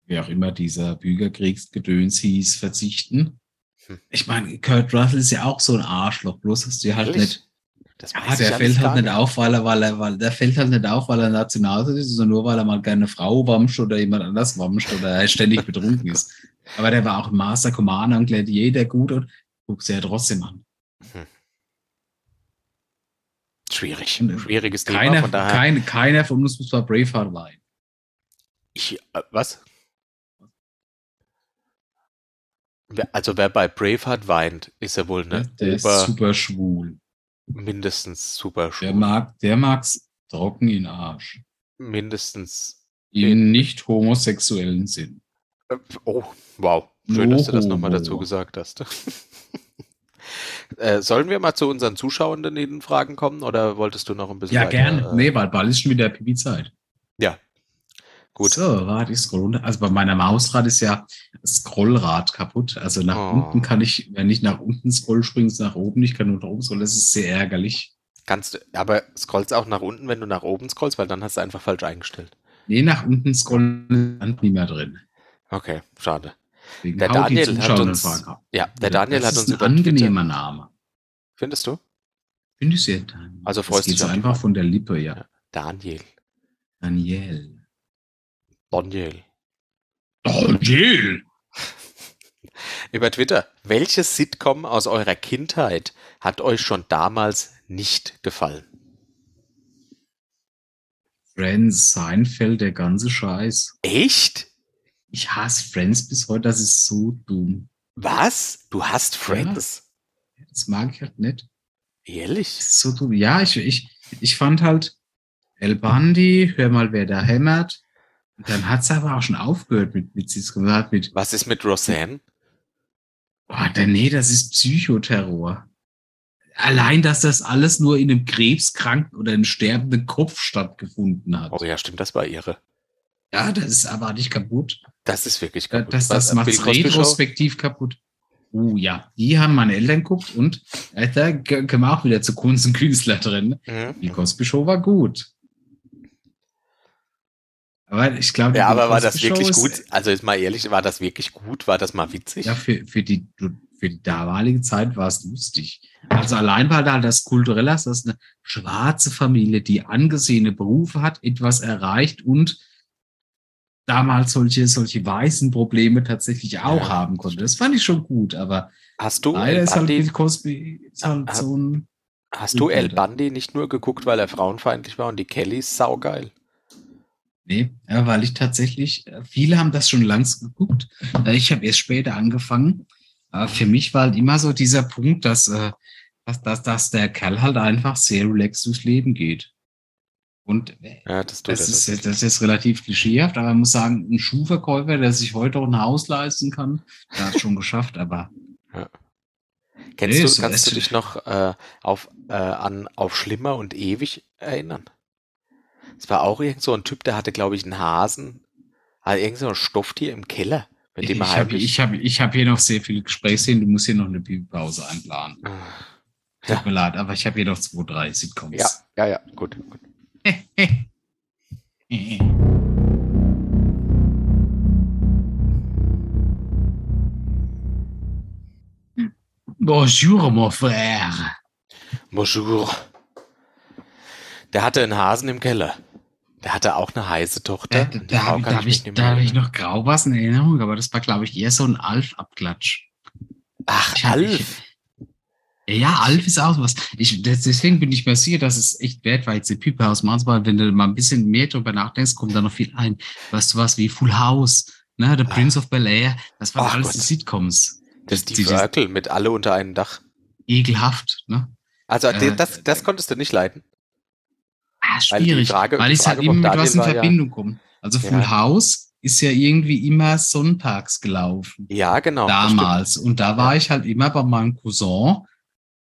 wie auch immer dieser Bürgerkriegsgedöns hieß, verzichten. Hm. Ich meine, Kurt Russell ist ja auch so ein Arschloch, bloß dass du halt Ehrlich? nicht Das ja, weiß ich der fällt halt nicht auf, weil er, weil er, weil der fällt halt nicht auf, weil er Nationalsozialist ist, sondern nur weil er mal gerne eine Frau wamscht oder jemand anders wamscht oder er ständig betrunken ist. Aber der war auch Master Commander und Gladiator gut und guckst ja trotzdem an. Schwierig. Und, äh, Schwieriges Thema. Keiner, Von daher. kein, keiner von uns muss bei Braveheart weinen. Ich, äh, was? Also wer bei Braveheart weint, ist ja wohl ne der ist Ober, super schwul. Mindestens super Der schwul. mag, der mag's trocken in Arsch. Mindestens. Im nicht homosexuellen Sinn. Äh, Oh, wow. Schön, dass du das nochmal Oho. dazu gesagt hast. [laughs] äh, sollen wir mal zu unseren Zuschauenden in den Fragen kommen oder wolltest du noch ein bisschen Ja, gerne. Äh, Nee, weil bald ist schon wieder Pipi-Zeit. Ja. Gut. So, warte, ich scroll runter. Also bei meiner Mausrad ist ja Scrollrad kaputt. Also nach Oh. unten kann ich, wenn ich nach unten scroll, springt es nach oben. Ich kann nur nach oben scrollen. Das ist sehr ärgerlich. Kannst du, aber scrollst auch nach unten, wenn du nach oben scrollst, weil dann hast du einfach falsch eingestellt. Nee, nach unten scrollen ist nicht mehr drin. Okay, schade. Deswegen Der Daniel hat uns- Fragen. Ja, der Daniel das hat ist uns ein über Twitter. angenehmer Name. Findest du? Finde ich sehr, Daniel. Also freust geht dich einfach von der Lippe, ja. Ja. Daniel. Daniel. Daniel. Daniel! [laughs] Über Twitter. Welches Sitcom aus eurer Kindheit hat euch schon damals nicht gefallen? Friends, Seinfeld, der ganze Scheiß. Echt? Ich hasse Friends bis heute, das ist so dumm. Was? Du hast Friends? Das mag ich halt nicht. Ehrlich? Das ist so dumm. Ja, ich, ich, ich fand halt El Bandi, hör mal, wer da hämmert. Dann hat es aber auch schon aufgehört mit, mit, mit, mit, Was ist mit Roseanne? boah, der, nee, das ist Psychoterror. Allein, dass das alles nur in einem krebskranken oder einem sterbenden Kopf stattgefunden hat. Oh ja, stimmt, das war ihre. Ja, das ist aber nicht kaputt. Das ist wirklich kaputt. Das, das äh, macht retrospektiv kaputt. Uh, ja, die haben meine Eltern geguckt und äh, da können wir auch wieder zu Kunst und Künstler drin. Mhm. Die Cosby Show war gut. Aber ich glaube, Ja, die aber war das wirklich ist- gut? Also jetzt mal ehrlich, war das wirklich gut? War das mal witzig? Ja, für, für, die, für die damalige Zeit war es lustig. Also allein weil da das Kulturelle ist, dass eine schwarze Familie, die angesehene Berufe hat, etwas erreicht und damals solche, solche weißen Probleme tatsächlich auch Ja, haben konnte. Das fand ich schon gut, aber Hast du leider El ist halt Bill Cosby ist halt Ah, so ein hast du El. Bundy nicht nur geguckt, weil er frauenfeindlich war und die Kellys saugeil? Nee, ja, weil ich tatsächlich, äh, viele haben das schon langsam geguckt. Äh, Ich habe erst später angefangen. Für mich war halt immer so dieser Punkt, dass, äh, dass, dass, dass der Kerl halt einfach sehr relaxed durchs Leben geht. Und Ja, das das ist, tatsächlich. das ist jetzt relativ klischeehaft, aber man muss sagen, ein Schuhverkäufer, der sich heute auch ein Haus leisten kann, der hat es schon geschafft, aber Kennst Nee, du, kannst du dich noch äh, auf, äh, an auf Schlimmer und Ewig erinnern? Es war auch irgend so ein Typ, der hatte, glaube ich, einen Hasen, also irgend so ein Stofftier im Keller, mit ich, dem ich habe ich hab, ich hab hier noch sehr viele Gesprächsszenen, du musst hier noch eine Pause einplanen. Ah, Tut Ja. mir leid, aber ich habe hier noch zwei, drei Sitcoms. ja, ja, ja, gut. gut. [laughs] Bonjour, mon frère. Bonjour. Der hatte einen Hasen im Keller. Der hatte auch eine heiße Tochter. Die da, habe ich, hab ich, da hab ich noch grau was in Erinnerung, aber das war, glaube ich, eher so ein Alf-Abklatsch. Ach, Ich Alf. Ja, Alf ist auch was. Ich, deswegen bin ich mir sicher, dass es echt wert war, jetzt die Pipe aus Mansbach. Wenn du mal ein bisschen mehr drüber nachdenkst, kommt da noch viel ein. Weißt du was, wie Full House, ne, The Prince of Bel-Air, das waren Ach alles Gott. die Sitcoms. Das Die- Steve die- Urkel mit alle unter einem Dach. Ekelhaft, ne? Also Äh, das, das konntest du nicht Ah, Weil schwierig, Frage- weil ich halt Frage immer mit was in war ja- Verbindung komme. Also Full Ja. House ist ja irgendwie immer sonntags gelaufen. Ja, genau. damals. Und da war ich halt immer bei meinem Cousin,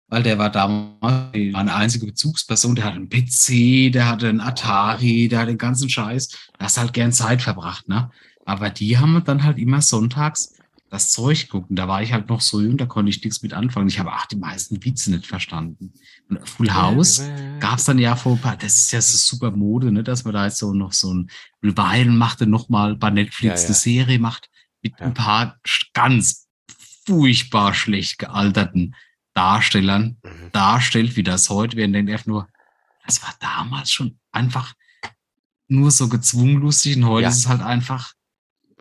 weil der war damals meine einzige Bezugsperson. Der hatte einen PC, der hatte einen Atari, der hatte den ganzen Scheiß. Da hast halt gern Zeit verbracht, ne? Aber die haben dann halt immer sonntags das Zeug gucken. Da war ich halt noch so jung, da konnte ich nichts mit anfangen. Ich habe auch die meisten Witze nicht verstanden. Und Full House gab es dann ja vor ein paar, das ist ja so super Mode, ne, dass man da jetzt so noch so ein Revival machte, nochmal bei Netflix Ja, ja. eine Serie macht mit Ja. ein paar ganz furchtbar schlecht gealterten Darstellern Mhm. darstellt, wie das heute wäre. Und denkt einfach nur, das war damals schon einfach nur so gezwungen lustig und heute ist es halt einfach,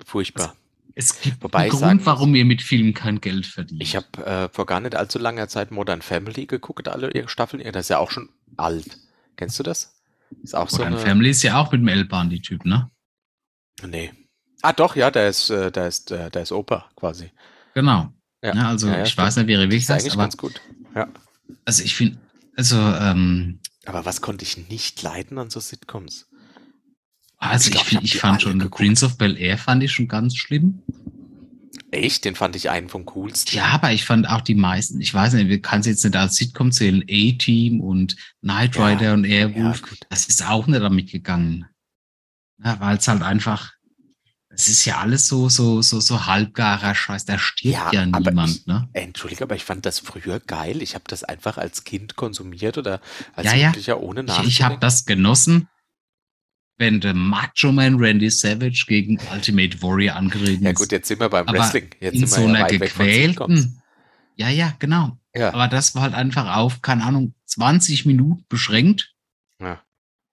Furchtbar. Es gibt Wobei einen ich Grund, sagen warum ihr mit Filmen kein Geld verdient. Ich habe äh, vor gar nicht allzu langer Zeit Modern Family geguckt, alle ihre Staffeln. Das ist ja auch schon alt. Kennst du das? Ist auch so Modern eine. Family ist ja auch mit dem Elban, die Typ, ne? Nee. Ah, doch, ja, der ist, äh, der ist, äh, der ist Opa quasi. Genau. Ja. Ja, also Ja, ja, ich weiß nicht, wie er Das wirklich ist heißt, eigentlich aber ganz gut. Ja. also ich finde, also, ähm, Aber was konnte ich nicht leiden an so Sitcoms? Also Ich ich, glaub, ich ich fand schon, The geguckt. Prince of Bel Air fand ich schon ganz schlimm. Echt? Den fand ich einen vom coolsten. Ja, aber ich fand auch die meisten, ich weiß nicht, wir kann es jetzt nicht als Sitcom zählen, A-Team und Knight Ja, Rider und Airwolf, ja, das ist auch nicht damit gegangen. Ja, weil es halt einfach, es ist ja alles so, so, so, so halbgarer Scheiß, da stirbt Ja, ja, aber niemand, ich- ne? Entschuldige, aber ich fand das früher geil. Ich habe das einfach als Kind konsumiert oder als Ja, ja. Jugendlicher ohne Ich, nachzudenken. ich habe das genossen, wenn der Macho Man Randy Savage gegen Ultimate Warrior angetreten ja ist. gut, jetzt sind wir beim Aber Wrestling. Jetzt in so ja einer gequälten. Ja, ja, genau. Ja. Aber das war halt einfach auf, keine Ahnung, 20 Minuten beschränkt. Ja.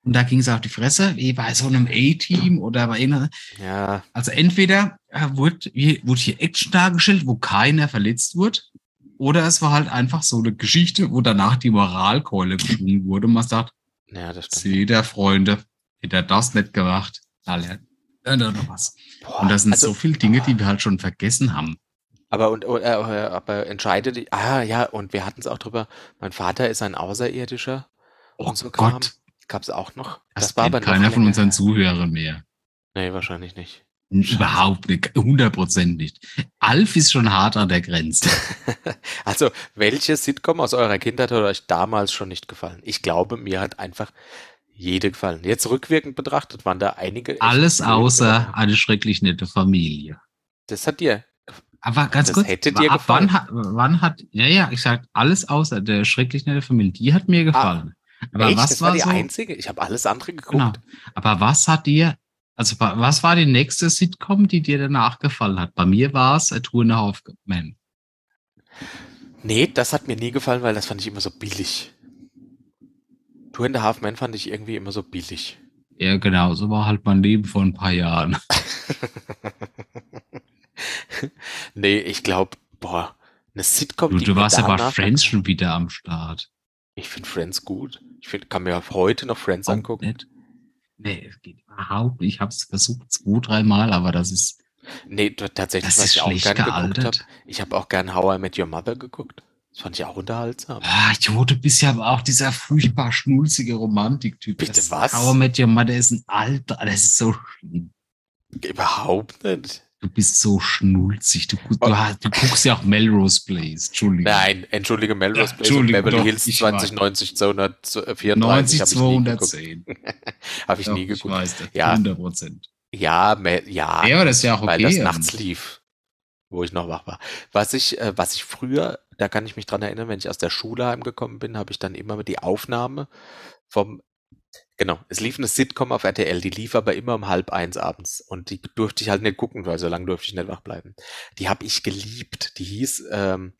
Und da ging es auf die Fresse, wie bei so einem A-Team oder bei einer. ja, Also entweder äh, wurde, hier- wurde hier Action dargestellt, wo keiner verletzt wurde, oder es war halt einfach so eine Geschichte, wo danach die Moralkeule geschwungen wurde und man sagt, ja, das stimmt. seht ihr, Freunde, hätte er das nicht gemacht, dann lernt er noch was. Boah, Und das sind also- so viele Dinge, die wir halt schon vergessen haben. Aber und äh, äh, aber entscheidet die. Ah ja, und wir hatten es auch drüber. Mein Vater ist ein Außerirdischer. Oh und so. Gott, Gab's auch noch. das, war kennt aber keiner von unseren. Zuhörern mehr. Nee, wahrscheinlich nicht. Überhaupt nicht, 100 Prozent nicht. Alf ist schon hart an der Grenze. [laughs] Also, welche Sitcom aus eurer Kindheit hat euch damals schon nicht gefallen? Ich glaube, mir hat einfach jede gefallen. Jetzt rückwirkend betrachtet waren da einige. Alles außer Sachen. eine schrecklich nette Familie. Das hat dir. Aber ganz Das kurz, hätte dir ab gefallen. wann hat, wann hat, ja, ja, ich sag, alles außer der schrecklich nette Familie, die hat mir gefallen. Aber Ah, Echt? was das war, war die so, einzige? Ich habe alles andere geguckt. genau. Aber was hat dir, also wa- was war die nächste Sitcom, die dir danach gefallen hat? Bei mir war es A Tour in a Half Man. Nee, das hat mir nie gefallen, weil das fand ich immer so billig. Two and a Half Men fand ich irgendwie immer so billig. Ja, genau, so war halt mein Leben vor ein paar Jahren. [laughs] nee, ich glaube, boah, eine Sitcom, Du, du warst danach- Friends schon wieder am Start. Ich finde Friends gut. Ich find, kann mir heute noch Friends Auch angucken. nicht. Nee, es geht überhaupt nicht. Ich habe es versucht zwei, dreimal, aber das ist, Nee, tatsächlich, das was ist ich auch schlecht gern geguckt habe. Ich habe auch gern How I Met Your Mother geguckt. Das fand ich auch unterhaltsam. Ah, Jo, du bist ja aber auch dieser furchtbar schnulzige Romantiktyp. Bitte, was? How I Met Your Mother ist ein Alter. Das ist so schlimm. Überhaupt nicht. Du bist so schnulzig. Du, du, hast- du guckst ja auch Melrose Place. Entschuldigung. Nein, entschuldige Melrose Place und Entschuldigung, Beverly Hills ich 2090 234 90, habe ich nie geguckt. [laughs] 210. Habe ich Doch, nie ich geguckt. weiß das. Ja. 100 Prozent. Ja, ja, Ja, aber das ist ja auch okay. weil das nachts lief, wo ich noch wach war. Was ich, äh, was ich früher, da kann ich mich dran erinnern, wenn ich aus der Schule heimgekommen bin, habe ich dann immer die Aufnahme vom, genau, es lief eine Sitcom auf RTL, die lief aber immer um halb eins abends und die durfte ich halt nicht gucken, weil so lange durfte ich nicht wach bleiben. Die habe ich geliebt. Die hieß ähm,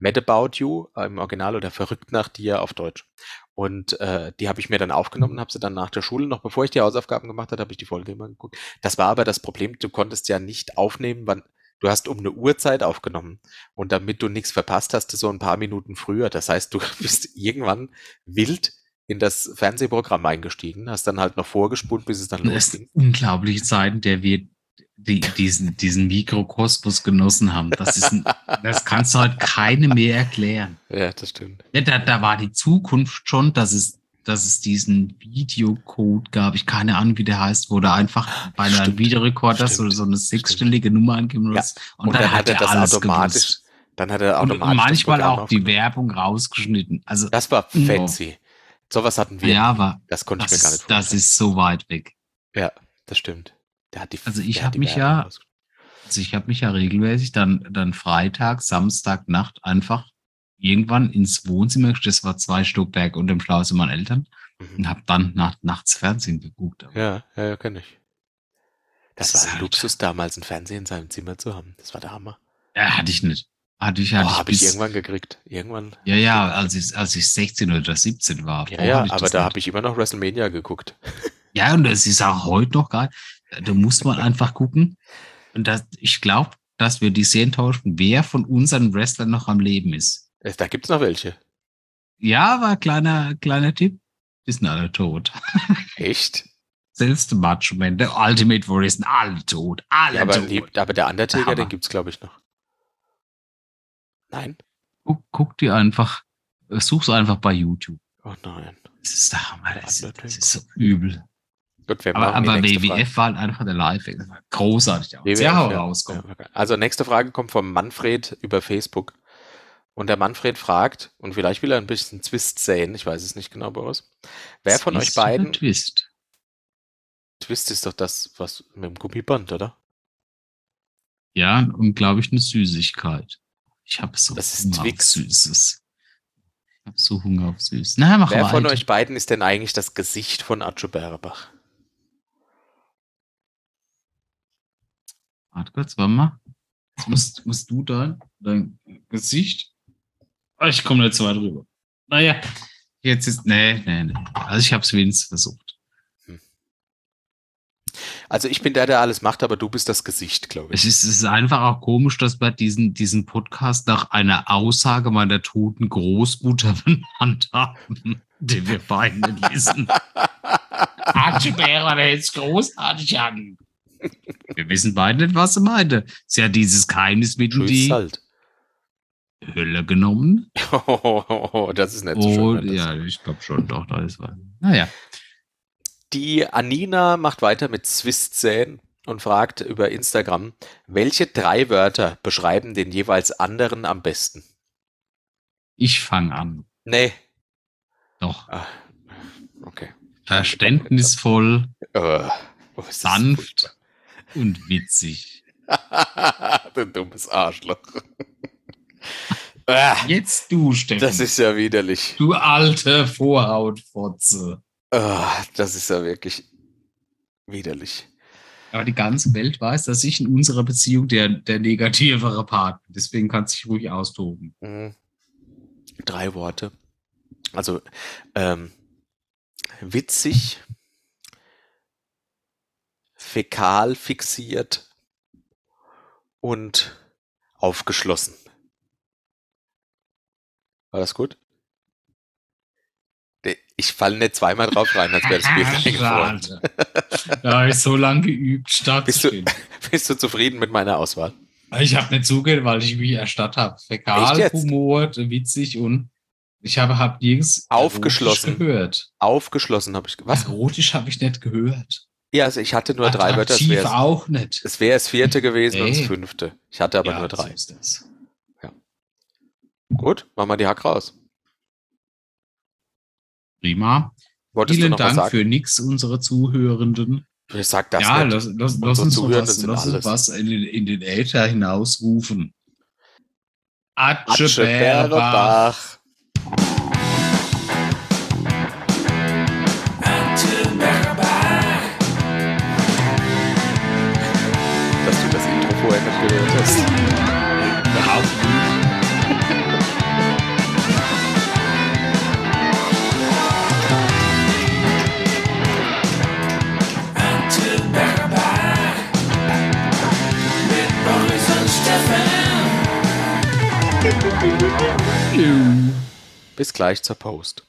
Mad About You äh, im Original oder Verrückt nach dir auf Deutsch. Und äh, die habe ich mir dann aufgenommen, habe sie dann nach der Schule, noch bevor ich die Hausaufgaben gemacht habe, habe ich die Folge immer geguckt. Das war aber das Problem, du konntest ja nicht aufnehmen, wann du hast um eine Uhrzeit aufgenommen. Und damit du nichts verpasst, hast du so ein paar Minuten früher. Das heißt, du [laughs] bist irgendwann wild in das Fernsehprogramm eingestiegen, hast dann halt noch vorgespult, bis es dann Das losging. sind unglaubliche Zeiten, der wir die, diesen, diesen Mikrokosmos genossen haben. Das, ist ein, das kannst du halt keine mehr erklären. [laughs] Ja, das stimmt. Ja, da, da war die Zukunft schon, dass es, dass es diesen Videocode gab. Ich keine Ahnung, wie der heißt, wo du einfach bei einer Stimmt. Videorekorder so, Stimmt. so eine sechsstellige Nummer angeben Ja. musst. Und, dann, hat er das automatisch, gewusst. dann hat er Und automatisch das manchmal auch die. Werbung rausgeschnitten. Also, Das war fancy. Sowas hatten wir. ja, aber das konnte das, ich mir gar nicht ist- das vorstellen. ist so weit weg. Ja, das stimmt. Der hat die, Also ich der hab hat die mich Werbung ja- Also ich habe mich ja regelmäßig dann, dann Freitag, Samstag, Nacht einfach irgendwann ins Wohnzimmer. Das war zwei Stockwerke unter dem Schlafzimmer meiner Eltern Mhm. und habe dann nach, nachts Fernsehen geguckt. Ja, ja, ja kenne ich. Das, Das war ein halt- Luxus, damals ein Fernseher in seinem Zimmer zu haben. Das war der Hammer. Ja, hatte ich nicht. Hatte ich, Oh, hatte ich habe ich irgendwann gekriegt. Irgendwann. ja, ja, als ich, als ich 16 oder 17 war. Ja, ja, aber das da habe ich immer noch WrestleMania geguckt. [laughs] Ja, und es ist auch heute noch geil. Da muss man einfach gucken. Und das, ich glaube, dass wir die sehr enttäuschen, wer von unseren Wrestlern noch am Leben ist. Äh, Da gibt's noch welche. Ja, war kleiner, kleiner Tipp. Die sind alle tot. [laughs] Echt? Selbst Macho Man, der Ultimate Warrior sind alle tot. Alle Ja, aber, tot. die, aber der Undertaker, Hammer. den gibt's glaube ich noch. Nein? Guck, guck dir einfach, äh, such's einfach bei YouTube. Oh nein. Das ist der Hammer. Das, ist- das ist so übel. Gut, wir Aber, aber WWF Frage. war halt einfach der Live. Großartig. WWF, Sehr ja. Also nächste Frage kommt vom Manfred über Facebook. Und der Manfred fragt, und vielleicht will er ein bisschen Twist sehen, ich weiß es nicht genau, Boris. Wer von euch Twist beiden, Twist. Twist ist doch das, was mit dem Gummiband, oder? Ja, und glaube ich eine Süßigkeit. Ich habe so Das ist Hunger Twix. auf Süßes. Ich habe so Hunger auf Süß. Na, mach Wer weiter. von euch beiden ist denn eigentlich das Gesicht von Atschu Berbach? Warte kurz, warte mal. Jetzt musst, musst du dein, dein Gesicht. Ah, Ich komme nicht so weit rüber. Naja, jetzt ist. Nee, nee, nee. Also ich habe es wenigstens versucht. Also ich bin der, der alles macht, aber du bist das Gesicht, glaube ich. Es ist, es ist einfach auch komisch, dass wir diesen, diesen Podcast nach einer Aussage meiner toten Großmutter [laughs] benannt haben, den wir beide nicht lesen. [laughs] Archibald, der ist großartig an. Wir wissen beide nicht, was sie meinte. Sie hat dieses Geheimnis mit Tschüss die halt. Hölle genommen. [laughs] das ist nicht so schön. Und, ja, ich glaube schon, doch, da ist was. Naja. Die Anina macht weiter mit Swiss-Zähnen und fragt über Instagram, welche drei Wörter beschreiben den jeweils anderen am besten? Ich fange an. Nee. Doch. Ah, okay. Verständnisvoll, Äh, oh, sanft und witzig. [laughs] du dummes Arschloch. Ah, Jetzt du, Steffen. das ist ja widerlich. du alte Vorhautfotze. Ah, das ist ja wirklich widerlich. Aber die ganze Welt weiß, dass ich in unserer Beziehung der, der negativere Part bin. Deswegen kannst du dich ruhig austoben. Mhm. Drei Worte. Also ähm, witzig, fäkal fixiert und aufgeschlossen. War das gut? Ich falle nicht zweimal drauf rein, als wäre das Bier [laughs] [laughs] eingefroren. Schade. Da habe ich so lange geübt, Bist du, [laughs] bist du zufrieden mit meiner Auswahl? Ich habe nicht zugehört, weil ich mich erstattet habe. Fäkal? Humor, witzig und ich habe hab nirgends Aufgeschlossen. gehört. Aufgeschlossen habe ich. Was? Erotisch habe ich nicht gehört. Ja, also ich hatte nur drei Wörter. Es Attraktiv wäre auch nicht. es wär das vierte gewesen und das fünfte. Ich hatte aber Ja, nur so drei. ist das. Gut, machen wir die Hack raus. Prima. Wolltest Vielen Dank für nix, unsere Zuhörenden. Ich sag das ja, lass, lass, lass uns was, lass uns was in den, in den Äther hinausrufen. Atsche Atsche Bärbach. Bärbach. Dass du das Intro vorher nicht gehört hast. Bis gleich zur Post.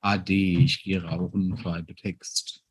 Ade, ich gehe rauchen, schreibe Text.